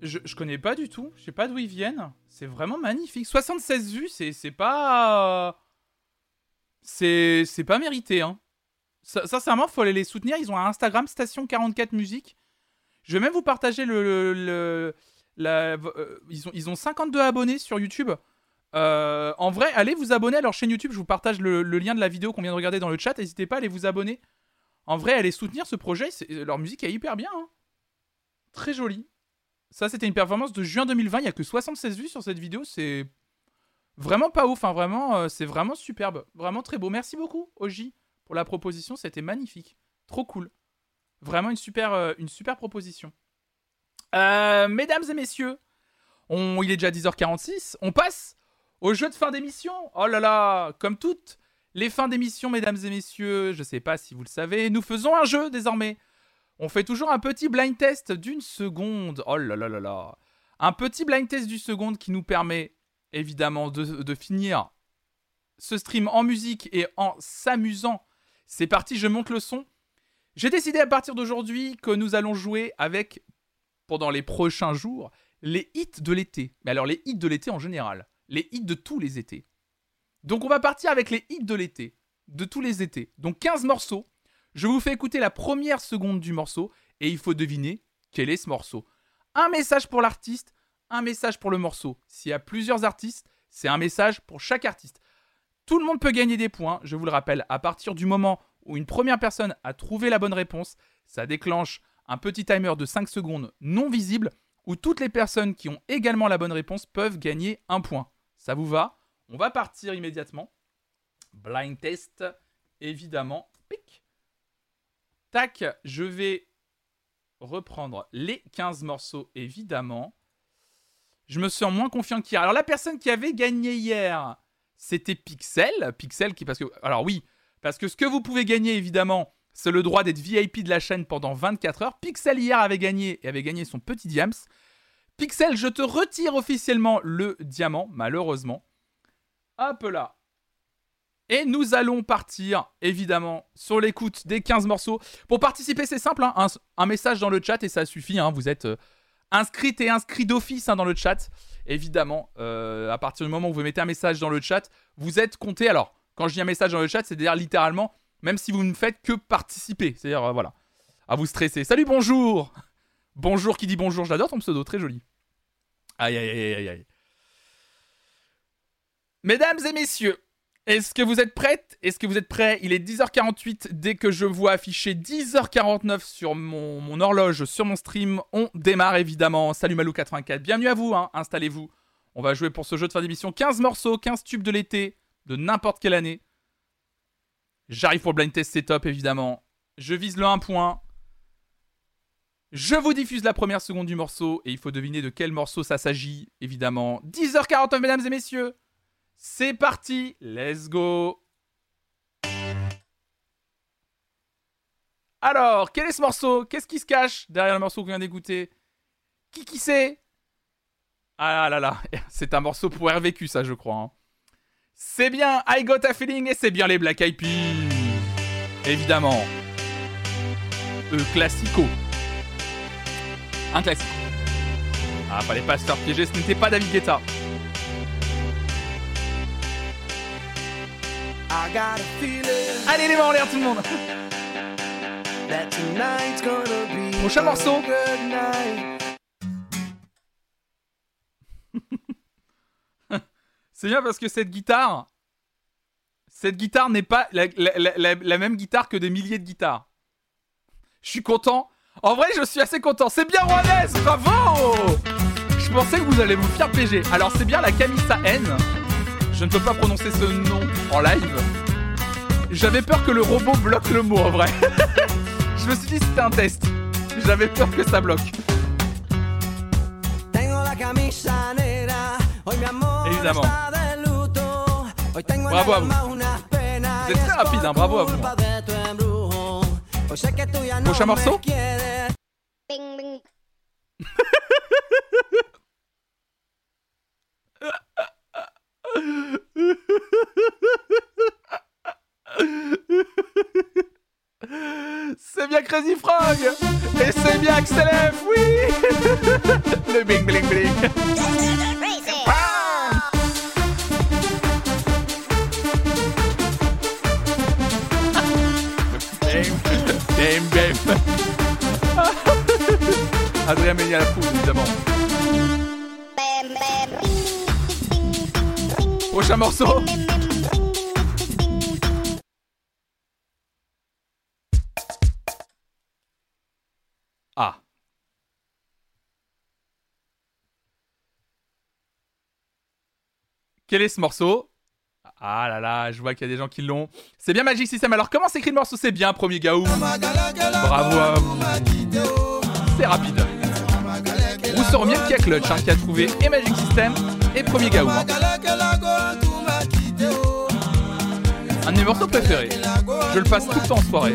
Je, connais pas du tout. Je sais pas d'où ils viennent. C'est vraiment magnifique. 76 vues, c'est pas. C'est pas mérité, hein. Sincèrement, faut aller les soutenir. Ils ont un Instagram Station 44 Musique. Je vais même vous partager le. euh, ils, ont, ils ont 52 abonnés sur YouTube. Euh, en vrai, allez vous abonner à leur chaîne YouTube. Je vous partage le, le lien de la vidéo qu'on vient de regarder dans le chat. N'hésitez pas à aller vous abonner. En vrai, allez soutenir ce projet. c'est- Leur musique est hyper bien. hein. Très jolie. Ça, c'était une performance de juin 2020. Il n'y a que 76 vues sur cette vidéo. C'est vraiment pas ouf. hein. Vraiment, euh, c'est vraiment superbe. Vraiment très beau. Merci beaucoup, Oji, pour la proposition. C'était magnifique. Trop cool. Vraiment une super, euh, une super proposition. Euh, mesdames et messieurs, il est déjà 10h46. On passe au jeu de fin d'émission. Oh là là, comme toutes les fins d'émission, mesdames et messieurs, je sais pas si vous le savez, nous faisons un jeu désormais. On fait toujours un petit blind test d'une seconde. Oh là là là là. Un petit blind test d'une seconde qui nous permet évidemment de, de finir ce stream en musique et en s'amusant. C'est parti, je monte le son. J'ai décidé à partir d'aujourd'hui que nous allons jouer avec, pendant les prochains jours, les hits de l'été. Mais alors les hits de l'été en général. Les hits de tous les étés. Donc on va partir avec les hits de l'été. De tous les étés. Donc 15 morceaux. Je vous fais écouter la première seconde du morceau et il faut deviner quel est ce morceau. Un message pour l'artiste, un message pour le morceau. S'il y a plusieurs artistes, c'est un message pour chaque artiste. Tout le monde peut gagner des points, je vous le rappelle, à partir du moment où une première personne a trouvé la bonne réponse, ça déclenche un petit timer de 5 secondes non visible où toutes les personnes qui ont également la bonne réponse peuvent gagner un point. Ça vous va? On va partir immédiatement. Blind test, évidemment. Pic. Tac, je vais reprendre les 15 morceaux, évidemment. Je me sens moins confiant qu'hier. Alors la personne qui avait gagné hier, c'était Pixel. Pixel qui, parce que... Alors oui, parce que ce que vous pouvez gagner, évidemment, c'est le droit d'être VIP de la chaîne pendant 24 heures. Pixel hier avait gagné et avait gagné son petit diams. Pixel, je te retire officiellement le diamant, malheureusement. Hop là. Et nous allons partir, évidemment, sur l'écoute des 15 morceaux. Pour participer, c'est simple, hein, un, message dans le chat et ça suffit. hein, vous êtes euh, inscrite et inscrit d'office hein, dans le chat. Évidemment, euh, à partir du moment où vous mettez un message dans le chat, vous êtes compté. Alors, quand je dis un message dans le chat, c'est-à-dire littéralement, même si vous ne faites que participer. C'est-à-dire, euh, voilà, à vous stresser. Salut, bonjour Bonjour qui dit bonjour, j'adore ton pseudo, très joli. Aïe, aïe, aïe, aïe, aïe. Mesdames et messieurs, est-ce que vous êtes prêtes? Est-ce que vous êtes prêts? Il est 10h48. Dès que je vois afficher 10h49 sur mon, horloge, sur mon stream, on démarre évidemment. Salut Malou84, bienvenue à vous, hein. installez-vous. On va jouer pour ce jeu de fin d'émission 15 morceaux, 15 tubes de l'été, de n'importe quelle année. J'arrive pour le blind test, c'est top évidemment. Je vise le 1 point. Je vous diffuse la première seconde du morceau et il faut deviner de quel morceau ça s'agit, évidemment. 10h49, mesdames et messieurs. C'est parti, let's go. Alors, quel est ce morceau? Qu'est-ce qui se cache derrière le morceau qu'on vient d'écouter? Qui qui c'est? Ah là là, c'est un morceau pour RVQ ça je crois. hein. C'est bien I Got a Feeling et c'est bien les Black Eyed Peas. Évidemment. Euh, classico. Un classique. Ah, pas se faire piéger, ce n'était pas David Guetta. I got a feeling Allez les mains en l'air tout le monde that tonight's gonna be Prochain morceau. good night. C'est bien parce que cette guitare, cette guitare n'est pas la, la- la- la- la même guitare que des milliers de guitares. Je suis content. En vrai, je suis assez content. C'est bien Juanes, bravo Je pensais que vous allez vous faire PG. Alors, c'est bien la Camisa N. Je ne peux pas prononcer ce nom en live. J'avais peur que le robot bloque le mot en vrai. je me suis dit c'était un test. J'avais peur que ça bloque. Évidemment. Bravo à vous. Vous êtes es très rapide, hein, bravo à vous. culpa de tu embrujo. Hoy sé que tú ya no Prochain me morceau C'est Crazy Frog Et c'est bien XLF, oui Le bling bling bling. Adrien Méniel à la poule, évidemment. Prochain morceau Ah. Quel est ce morceau? Ah là là, je vois qu'il y a des gens qui l'ont. C'est bien Magic System. Alors comment s'écrit le morceau? C'est bien, premier Gaou. Bravo. C'est rapide. Rousseur Miel qui a clutch, hein, qui a trouvé et Magic System premier Gaou. hein. Un de mes morceaux préférés. Je le passe tout le temps en soirée.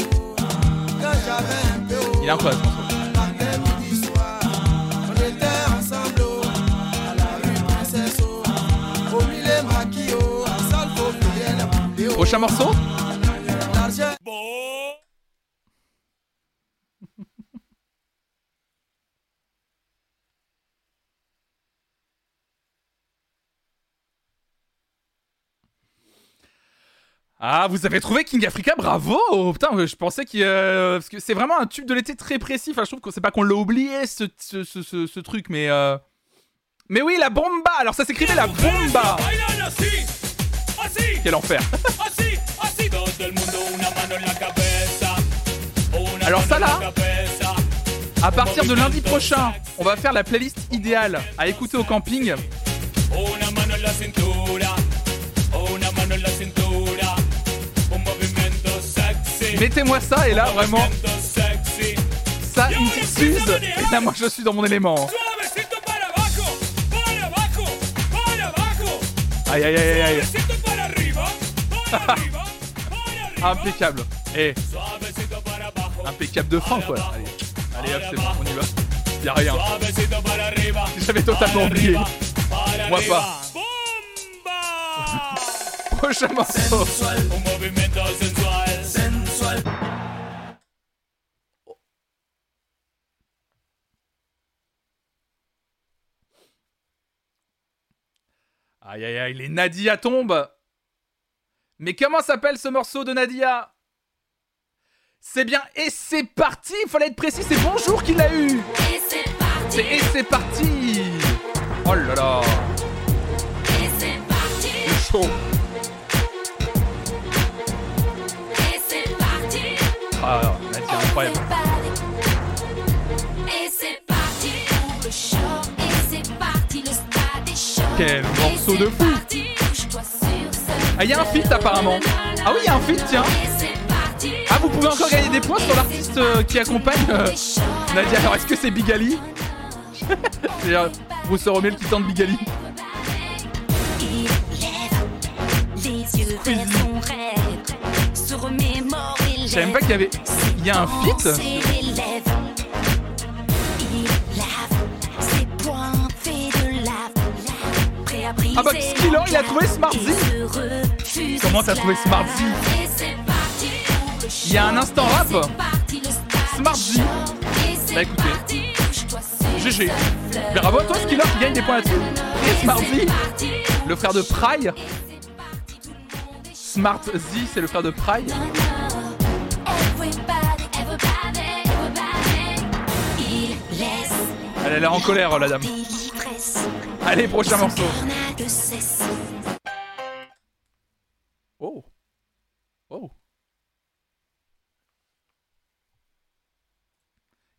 Il est incroyable ce morceau. Prochain morceau Ah, vous avez trouvé King Africa, bravo! Putain, je pensais euh, que c'est vraiment un tube de l'été très précis. Enfin, je trouve que c'est pas qu'on l'a oublié, ce, ce, ce, ce- ce truc, mais... euh, Mais oui, la bomba! Alors ça s'écrivait la bomba! Quel enfer! Alors ça là, à partir de lundi prochain, on va faire la playlist idéale à écouter au camping. Mettez-moi ça et là vraiment, ça une petite suze. Et là moi je suis dans mon élément. Aïe aïe aïe aïe. Impeccable. Et impeccable de fin quoi. Allez, allez hop c'est bon, on y va. Y'a rien. J'avais totalement oublié. Moi pas. Prochain morceau. Aïe aïe aïe, les Nadia tombent. Mais comment s'appelle ce morceau de Nadia? C'est bien et c'est parti, il fallait être précis, c'est bonjour qu'il a eu. C'est et c'est parti. Oh là là. C'est chaud. Ah, incroyable. Quel morceau de fou Ah, il y a un feat apparemment. Ah oui, il y a un feat, tiens. Ah, vous pouvez encore gagner des points sur l'artiste euh, qui accompagne euh, Nadia. Alors, est-ce que c'est Bigali? C'est euh, Bruce Romel qui tente Bigali. Je savais même pas qu'il y avait. Il y a un feat Ah bah, Skiller, il a trouvé Smart Z. Comment t'as trouvé Smart Z Il y a un instant rap. Smart Z. Bah écoutez, GG. Bravo à toi, Skiller, qui gagne des points là-dessus. Et Smart Z, le frère de Pry. Smart Z, c'est le frère de Pry. Elle a l'air en colère, la dame. Allez, prochain morceau. Oh. Oh.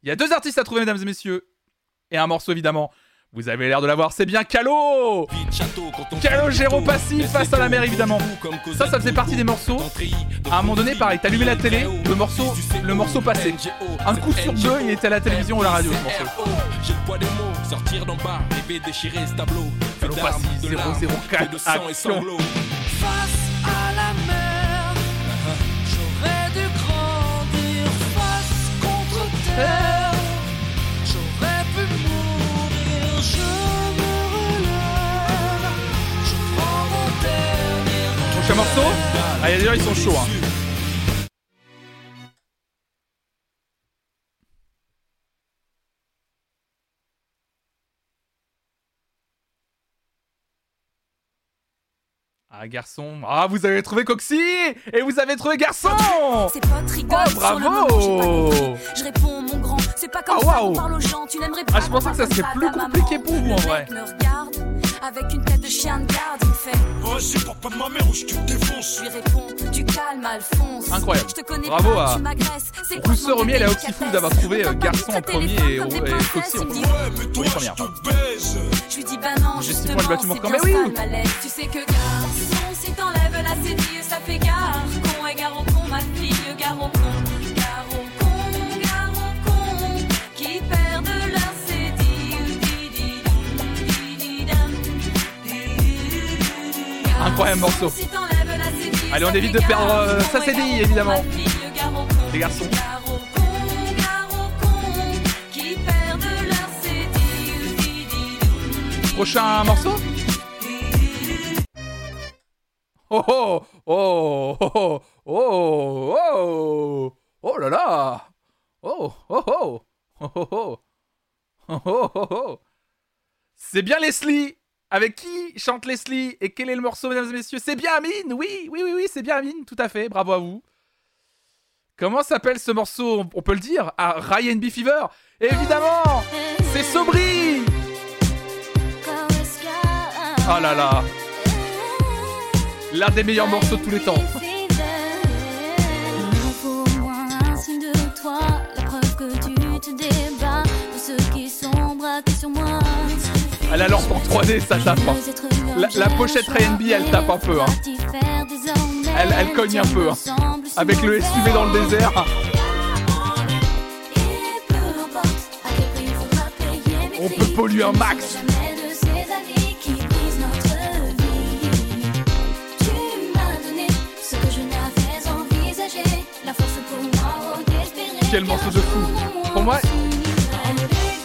Il y a deux artistes à trouver, mesdames et messieurs. Et un morceau, évidemment. Vous avez l'air de l'avoir, c'est bien Calo Calogero passif face à la mer, évidemment. Ça, ça faisait partie des morceaux. À un moment donné, pareil, t'allumais la télé, le morceau, le morceau passait. Un coup sur deux, il était à la télévision ou à la radio, ce morceau. J'ai le poids des mots, sortir d'en bas, rêver déchirer ce tableau. Calo d'armes, passif, de larmes, 004, fait de sang et action. sanglots. Face à la mer, j'aurais dû grandir face contre terre. Prochain morceau Ah, gens, ils sont chauds. Hein. Ah, garçon. Ah, vous avez trouvé Coxy Et vous avez trouvé garçon potes rigolent Oh, sur le moment, j'ai pas bravo compris. Je réponds mon grand, c'est pas comme Ah, ça waouh. qu'on parle aux gens. Tu n'aimerais pas Ah, je pensais que ça serait plus compliqué pour vous, en vrai. me regarde avec une tête de chien de garde, il me fait Oh, c'est papa de ma mère ou je te défonce. Je lui réponds, tu calmes Alphonse. Incroyable. Je te connais Bravo pas, à tu m'agresses. C'est quoi Rousseur ce Romier et à d'avoir trouvé On euh, pas garçon en premier et, et Coxy en première. je te baise. Je lui dis bah non, justement, c'est camp. bien Mais oui. le. Tu sais que garçon, si t'enlèves la cédille, ça fait gare. Con et gare au con, ma fille, gare au con. Gare au con, gare au con, qui perdent leur cédille. Di-di-dum, di-di-dum, di-di-dum. Incroyable morceau. Si la Allez, on évite de perdre, euh, sa cédille, évidemment. fille. Les garçons. Gare au Oh oh oh oh oh oh oh là là oh oh oh oh oh oh oh oh oh oh C'est bien Leslie Avec qui chante Leslie Et quel est le morceau, mesdames et messieurs C'est bien Amine Oui, oui, oui, oui, c'est bien Amine, tout à fait, bravo à vous. Comment s'appelle ce morceau On peut le dire Ah, Ryan B. Fever Évidemment C'est Sobri Oh là là L'un des meilleurs morceaux de tous les temps. Elle a lampe en 3D, ça tape. hein. La, la pochette Ryan B, elle tape un peu. Hein. Elle, elle cogne un peu. hein. Avec le SUV dans le désert. On peut polluer un max. Quel morceau de fou. Pour moi,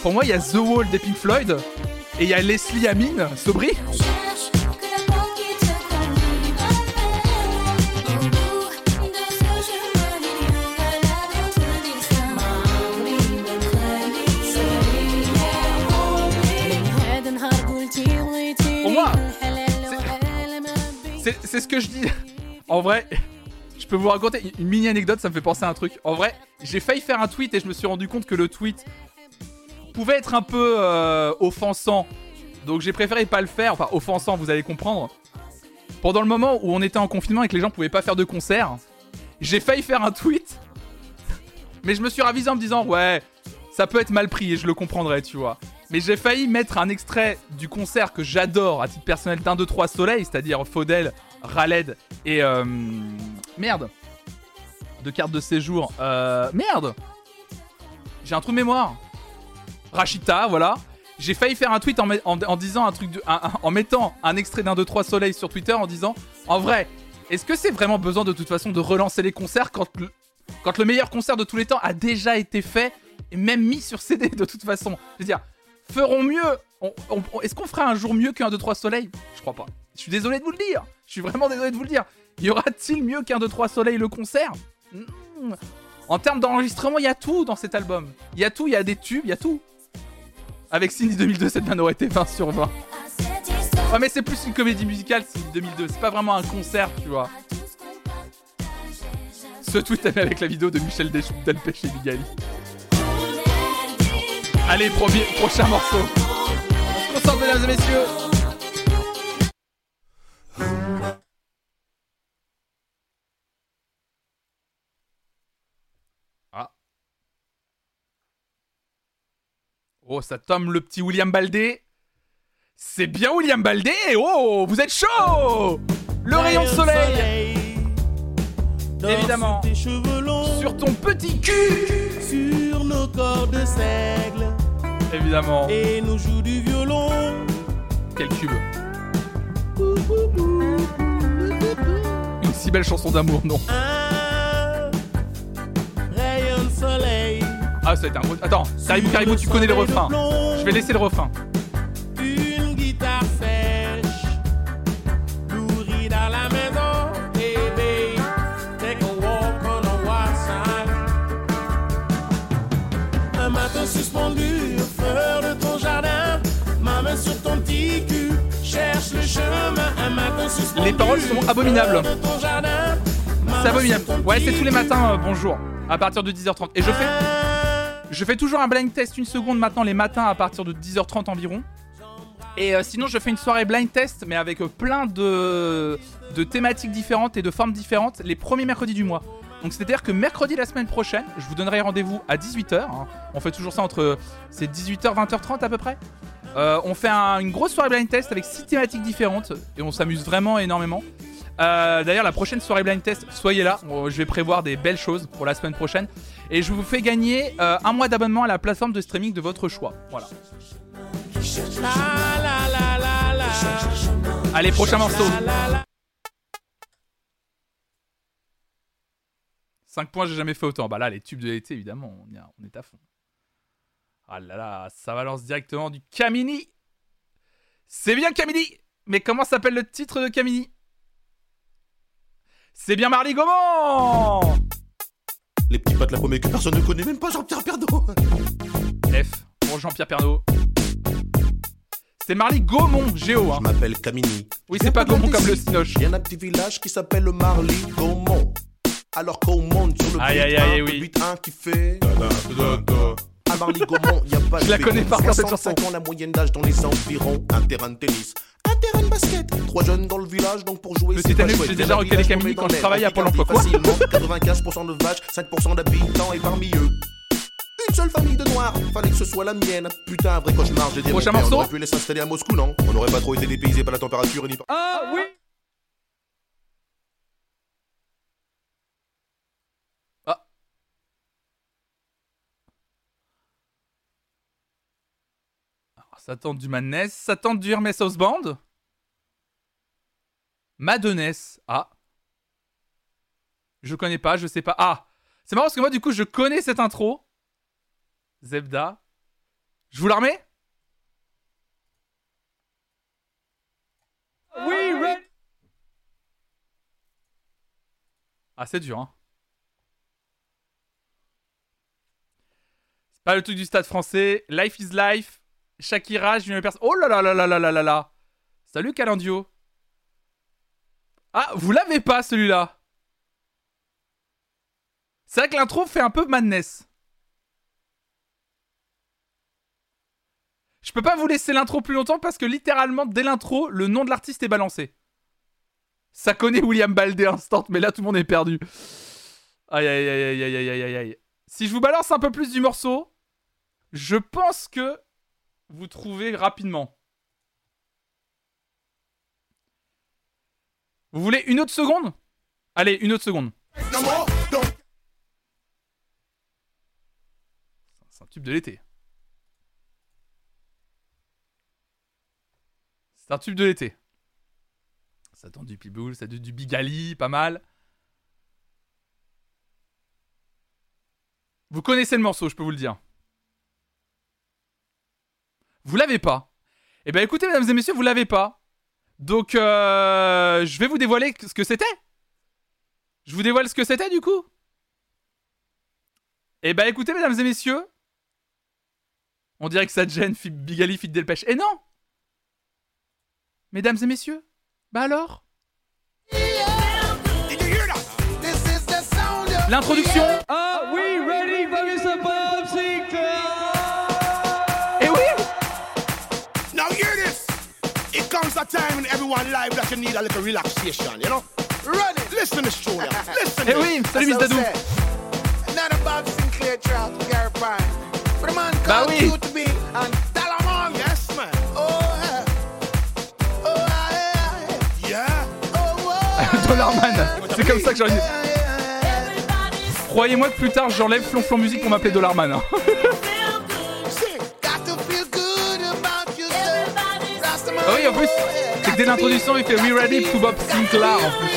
pour moi, il y a The Wall des Pink Floyd. Et il y a Leslie Amine, Sobri. Pour moi, c'est ce que je dis. En vrai, peux vous raconter une mini anecdote, ça me fait penser à un truc. En vrai, j'ai failli faire un tweet et je me suis rendu compte que le tweet pouvait être un peu euh, offensant. Donc j'ai préféré pas le faire. Enfin, offensant, vous allez comprendre. Pendant le moment où on était en confinement et que les gens pouvaient pas faire de concert, j'ai failli faire un tweet. Mais je me suis ravisé en me disant, ouais, ça peut être mal pris et je le comprendrai, tu vois. Mais j'ai failli mettre un extrait du concert que j'adore à titre personnel d'un, deux, trois soleils, c'est-à-dire Faudel, Raled et. euh, merde De carte de séjour. Euh, merde J'ai un trou de mémoire. Rachita, voilà. J'ai failli faire un tweet en, disant un truc en mettant un extrait d'un 2 3 soleil sur Twitter en disant en vrai, est-ce que c'est vraiment besoin de toute façon de relancer les concerts quand le, quand le meilleur concert de tous les temps a déjà été fait et même mis sur CD de toute façon? Je veux dire, feront mieux. On- est-ce qu'on fera un jour mieux qu'un 2 3 soleil Je crois pas. Je suis désolé de vous le dire. Je suis vraiment désolé de vous le dire. Y aura-t-il mieux qu'un 2 3 soleil le concert? Hmm. En termes d'enregistrement, il y a tout dans cet album. Il y a tout, il y a des tubes, il y a tout. Avec Cindy 2002, cette bien aurait été 20 sur 20. Ouais, mais c'est plus une comédie musicale, Cindy 2002. C'est pas vraiment un concert, tu vois. Ce tweet est avec la vidéo de Michel Delpech et Bigali. Allez, premier, prochain morceau. Mesdames et messieurs. Ah. Oh, ça tombe le petit William Baldé. C'est bien William Baldé Oh, vous êtes chaud Le rayon de soleil Évidemment. Sur ton petit cul Sur nos corps de seigle. Évidemment. Et nous joue du violon. Quel cube Une si belle chanson d'amour, non Un rayon de soleil. Ah, ça va être un gros... Attends, Caribou Caribou, tu connais le refrain. Je vais laisser le refrain. Les paroles sont abominables. C'est abominable. Ouais, c'est tous les matins, euh, bonjour. À partir de 10h30. Et je fais. Je fais toujours un blind test une seconde maintenant les matins à partir de 10h30 environ. Et euh, sinon, je fais une soirée blind test, mais avec euh, plein de, de thématiques différentes et de formes différentes les premiers mercredis du mois. Donc, c'est-à-dire que mercredi la semaine prochaine, je vous donnerai rendez-vous à 18h. hein. On fait toujours ça entre. C'est 18h, 20h30 à peu près? Euh, on fait un- une grosse soirée blind test avec 6 thématiques différentes et on s'amuse vraiment énormément. Euh, D'ailleurs, la prochaine soirée blind test, soyez là. Je vais prévoir des belles choses pour la semaine prochaine. Et je vous fais gagner euh, un mois d'abonnement à la plateforme de streaming de votre choix. Voilà. Allez, prochain morceau. 5 points, j'ai jamais fait autant. Bah là, les tubes de l'été, évidemment, on est à fond. Ah là là, ça balance directement du Camini. C'est bien Camini Mais comment s'appelle le titre de Camini C'est bien Marley Gaumont Les petits pattes la pommée que personne ne connaît, même pas Jean-Pierre Pernaut. F pour Jean-Pierre Pernaut. C'est Marley Gaumont, Géo. Hein. Je m'appelle Camini. Oui, c'est pas Gaumont comme le Cinoche. Il y a un petit village qui s'appelle Marly Gaumont. Alors qu'on monte sur le Aïe, aïe, aïe, oui. le but 1 qui fait. À Marly Gaumont, y a pas Je de la connais par cœur, cette 65 ans, la moyenne d'âge dans les environs. Un terrain de tennis. Un terrain de basket. Trois jeunes dans le village, donc pour jouer, Le c'est pas Titanic, chouette. j'ai déjà un recalé Camille quand je travaillais à Pôle emploi. Quoi Facilement, 95% de vaches, 5% d'habitants, et parmi eux. Une seule famille de noirs, fallait que ce soit la mienne. Putain, un vrai cauchemar, j'ai dit Prochain on aurait pu les s'installer à Moscou, non? On n'aurait pas trop été dépaysé par la température et ni par... Ah oui Ça tente du Madness, ça tente du Hermès House Band. Madness. Ah. Je connais pas, je sais pas. Ah C'est marrant parce que moi, du coup, je connais cette intro. Zebda. Je vous la remets? Oui, Ah, c'est dur, hein. C'est pas le truc du stade français. Life is life. Shakira, je viens personne. Oh là là là là là là là là. Salut Calendio. Ah, vous l'avez pas celui-là. C'est vrai que l'intro fait un peu madness. Je peux pas vous laisser l'intro plus longtemps parce que littéralement, dès l'intro, le nom de l'artiste est balancé. Ça connaît William Baldé instant, mais là tout le monde est perdu. Aïe aïe aïe aïe aïe aïe aïe aïe. Si je vous balance un peu plus du morceau, je pense que vous trouvez rapidement. Vous voulez une autre seconde? Allez, une autre seconde. C'est un tube de l'été. C'est un tube de l'été. Ça tente du Pitbull, ça tente du Bigali, pas mal. Vous connaissez le morceau, je peux vous le dire. Vous l'avez pas. Eh ben écoutez, mesdames et messieurs, vous l'avez pas. Donc, euh, je vais vous dévoiler ce que c'était. Je vous dévoile ce que c'était du coup. Eh ben écoutez, mesdames et messieurs. On dirait que ça te gêne, Bigali, Fit Delpech. Et non Mesdames et messieurs, bah alors? L'introduction Ah oui, ready a time in everyone life that you need a little relaxation, you know? Run it. Listen to. Listen Eh to oui, it. salut Miss Dadou. Sinclair Gary man Bah oui. Q to be and Talamon. Yes, man. Oh, yeah. Oh, yeah. Yeah. Oh, oh. Dollarman C'est comme ça que j'aurais dit. Croyez-moi que plus tard j'enlève Flonflon Musique pour m'appeler Dollarman. hein. oui, en plus, c'est que dès l'introduction, il fait We Ready to Bob Sinclair en plus.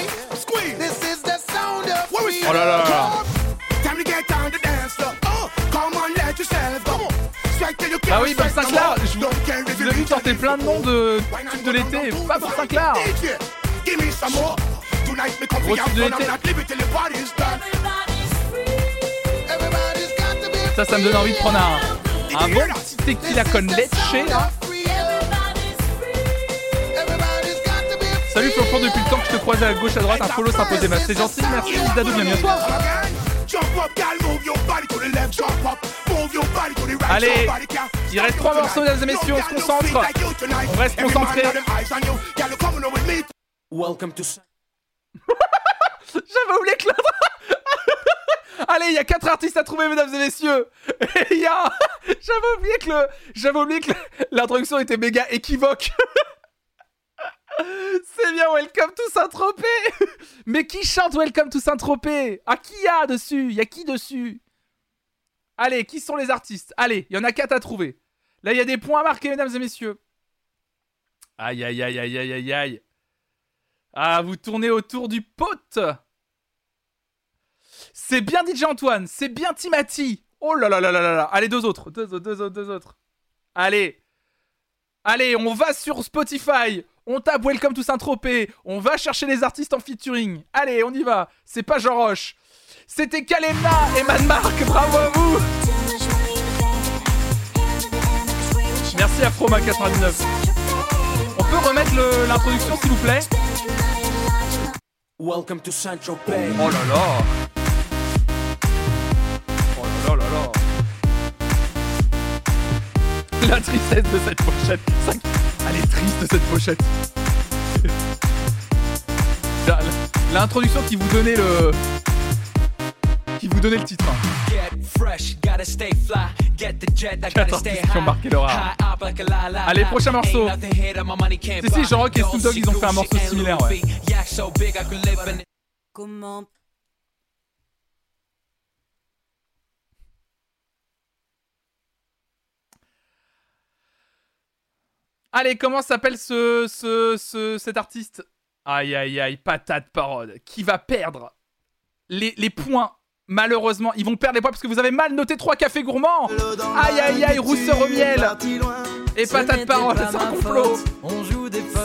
Oh là là. Ah bah, là. Ah oui, Bob Sinclair, je vous, ai vu sortir plein de noms de tubes de l'été, pas Bob Sinclair. Gros tube de l'été. Ça, ça me donne envie de prendre un, un bon petit tequila con leche là. Salut Flonflon, depuis le temps que je te croisais à gauche à droite, un follow s'imposait. Bah, C'est gentil, merci Dadou, bienvenue à toi. Allez, il reste trois morceaux, mesdames et messieurs, on se concentre. On reste concentré. Welcome to. J'avais oublié que. Allez, il y a quatre artistes à trouver, mesdames et messieurs. Et il y a. J'avais oublié que le. J'avais oublié que l'introduction était méga équivoque. C'est bien Welcome to Saint-Tropez. Mais qui chante Welcome to Saint-Tropez? Ah, qui y a dessus? Y a qui dessus? Allez, qui sont les artistes? Allez, il y en a quatre à trouver. Là, il y a des points à marquer, mesdames et messieurs. Aïe, aïe, aïe, aïe, aïe, aïe, aïe. Ah, vous tournez autour du pote. C'est bien DJ Antoine, c'est bien Timati. Oh là là là là là là. Allez, deux autres, deux autres, deux autres, deux autres. Allez. Allez, on va sur Spotify. On tape Welcome to Saint-Tropez. On va chercher les artistes en featuring. Allez, on y va. C'est pas Jean Roche. C'était Kalemna et Mad Mark. Bravo à vous. Merci à Froma99. On peut remettre l'introduction, s'il vous plaît? Welcome to Saint-Tropez. Oh là là Oh là là là là La tristesse de cette pochette Elle est triste cette pochette L'introduction qui vous donnait le... Qui vous donnait le titre. hein. Get fresh, gotta stay fly. Get the jet, I Quatre gotta stay artistes qui ont marqué leur art. Allez, prochain morceau. Si, si, buy. Jean-Roch et Snoop Dogg, ils ont fait un morceau similaire, ouais. Comment Allez, comment s'appelle ce, ce, ce- cet artiste? Aïe, aïe, aïe, patate parode. Qui va perdre les, les points? Malheureusement, ils vont perdre les points parce que vous avez mal noté trois cafés gourmands. Aïe, aïe, aïe, rousseur au miel. Et patate parole, c'est un complot.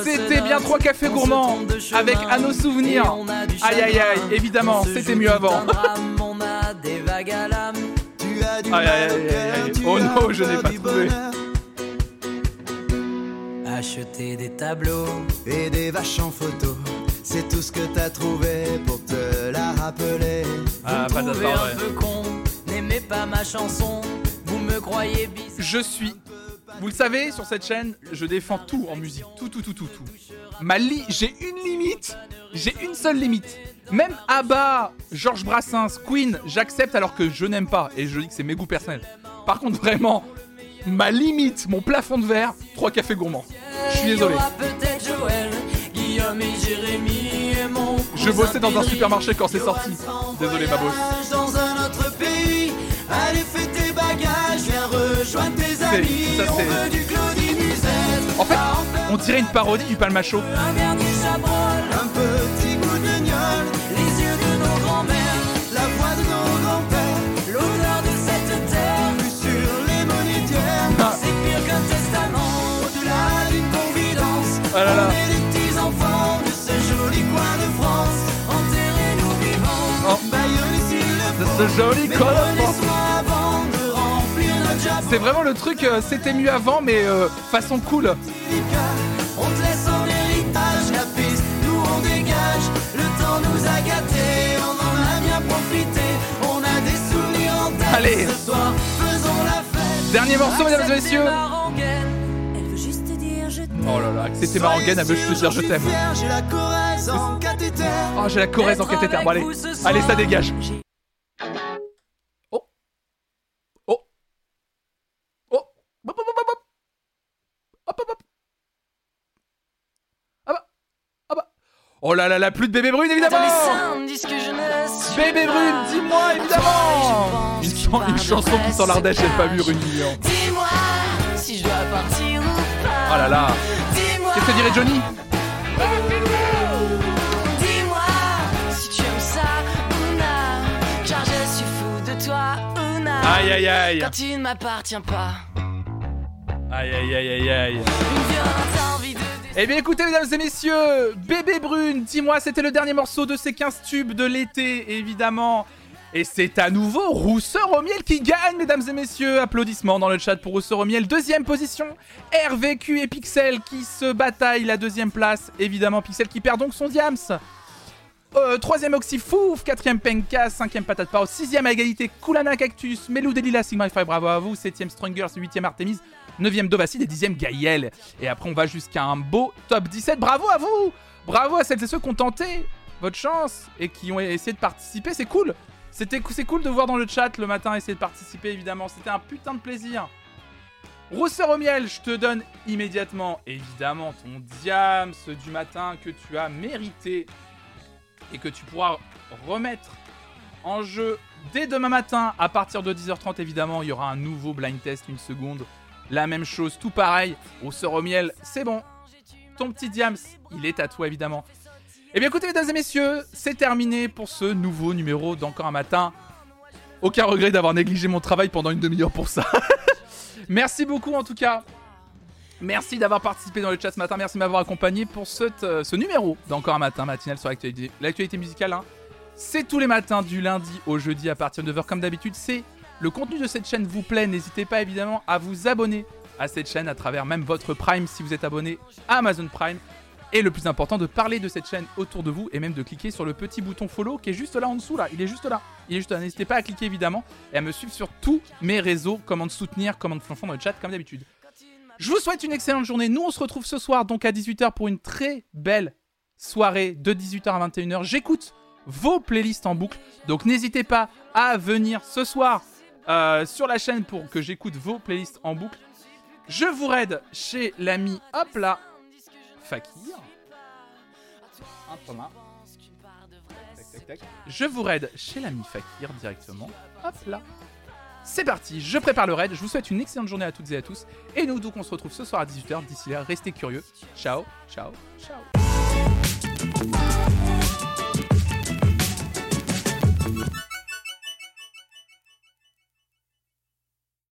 C'était bien trois cafés gourmands avec à nos souvenirs. Aïe, aïe, aïe, évidemment, c'était mieux avant. Aïe, aïe, aïe, aïe, Oh non, je n'ai pas trouvé. Acheter des tableaux et des vaches en photo. C'est tout ce que t'as trouvé pour te la rappeler. Ah, Vous pas me trouvez d'accord, un ouais. peu con, n'aimez pas ma chanson. Vous me croyez bizarre. Je suis. Vous le savez, sur cette chaîne, je défends tout en musique. Tout, tout, tout, tout, tout. Ma li... J'ai une limite. J'ai une seule limite. Même Abba, Georges Brassens, Queen, j'accepte alors que je n'aime pas. Et je dis que c'est mes goûts personnels. Par contre, vraiment, ma limite, mon plafond de verre, trois cafés gourmands. Je suis désolé. Je bossais dans un supermarché quand c'est sorti. Désolé, ma boss. En fait, on dirait une parodie du Palma Show. C'est vraiment le truc, euh, c'était mieux avant, mais euh, façon cool. On te laisse en héritage la piste, nous on dégage. Le temps nous a gâtés, on en a bien profité. On a des souvenirs en tête. Allez. Ce soir, faisons la fête. Dernier morceau, mesdames et messieurs. Oh là là, acceptez ma rengaine, elle veut juste te dire je t'aime. J'ai la Corrèze en cathéter. Oh, j'ai la Corrèze en cathéter. Bon, allez, allez, ça dégage. Oh là là là, plus de bébé brune, évidemment Bébé brune, dis-moi, évidemment une, une chanson qui sent l'Ardèche, j'ai pas vu une million. Dis-moi si je dois partir ou pas. Oh là là. Qu'est-ce que dirait Johnny Dis-moi si tu aimes ça, Ouna. Car je suis fou de toi, Ouna. Aïe, aïe, aïe. Quand tu ne m'appartiens pas. Aïe aïe aïe aïe aïe Une violente envie. Eh bien écoutez mesdames et messieurs, Bébé Brune, dis-moi, c'était le dernier morceau de ces 15 tubes de l'été, évidemment. Et c'est à nouveau Rousseur au miel qui gagne, mesdames et messieurs. Applaudissements dans le chat pour Rousseur au miel. Deuxième position, RVQ et Pixel qui se bataillent la deuxième place. Évidemment, Pixel qui perd donc son diams. Euh, troisième Oxyfouf, quatrième Penka, cinquième Patate Pao, sixième à égalité Kulana Cactus, Melou Delila, Sigma bravo à vous, septième Strungers, huitième Artemis, neuvième Dovacid et dixième Gaël. Et après on va jusqu'à un beau top 17, bravo à vous! Bravo à celles et ceux qui ont tenté votre chance et qui ont essayé de participer, c'est cool! C'était c'est cool de voir dans le chat le matin essayer de participer évidemment, c'était un putain de plaisir. Rousseur au miel, je te donne immédiatement, évidemment, ton diams du matin que tu as mérité et que tu pourras remettre en jeu dès demain matin. À partir de 10h30 évidemment il y aura un nouveau blind test une seconde la même chose tout pareil rousseur au miel c'est bon ton petit diams il est à toi évidemment et bien écoutez mesdames et messieurs c'est terminé pour ce nouveau numéro d'encore un matin aucun regret d'avoir négligé mon travail pendant une demi-heure pour ça merci beaucoup en tout cas Merci d'avoir participé dans le chat ce matin, merci de m'avoir accompagné pour ce, euh, ce numéro d'Encore un matin matinal sur l'actualité musicale. hein. C'est tous les matins du lundi au jeudi à partir de 9h comme d'habitude. C'est le contenu de cette chaîne vous plaît, n'hésitez pas évidemment à vous abonner à cette chaîne à travers même votre Prime si vous êtes abonné à Amazon Prime. Et le plus important, de parler de cette chaîne autour de vous et même de cliquer sur le petit bouton follow qui est juste là en dessous là. Il est juste là. Il est juste. N'hésitez pas à cliquer évidemment et à me suivre sur tous mes réseaux, comment te soutenir, comment te flanfon dans le chat comme d'habitude. Je vous souhaite une excellente journée. Nous, on se retrouve ce soir donc à 18h pour une très belle soirée de 18h à 21h. J'écoute vos playlists en boucle. Donc n'hésitez pas à venir ce soir euh, sur la chaîne pour que j'écoute vos playlists en boucle. Je vous raide chez l'ami, hop là, Fakir. Thomas. Je vous raide chez l'ami Fakir directement. Hop là. C'est parti, je prépare le raid. Je vous souhaite une excellente journée à toutes et à tous. Et nous, donc, on se retrouve ce soir à 18h. D'ici là, restez curieux. Ciao, ciao, ciao.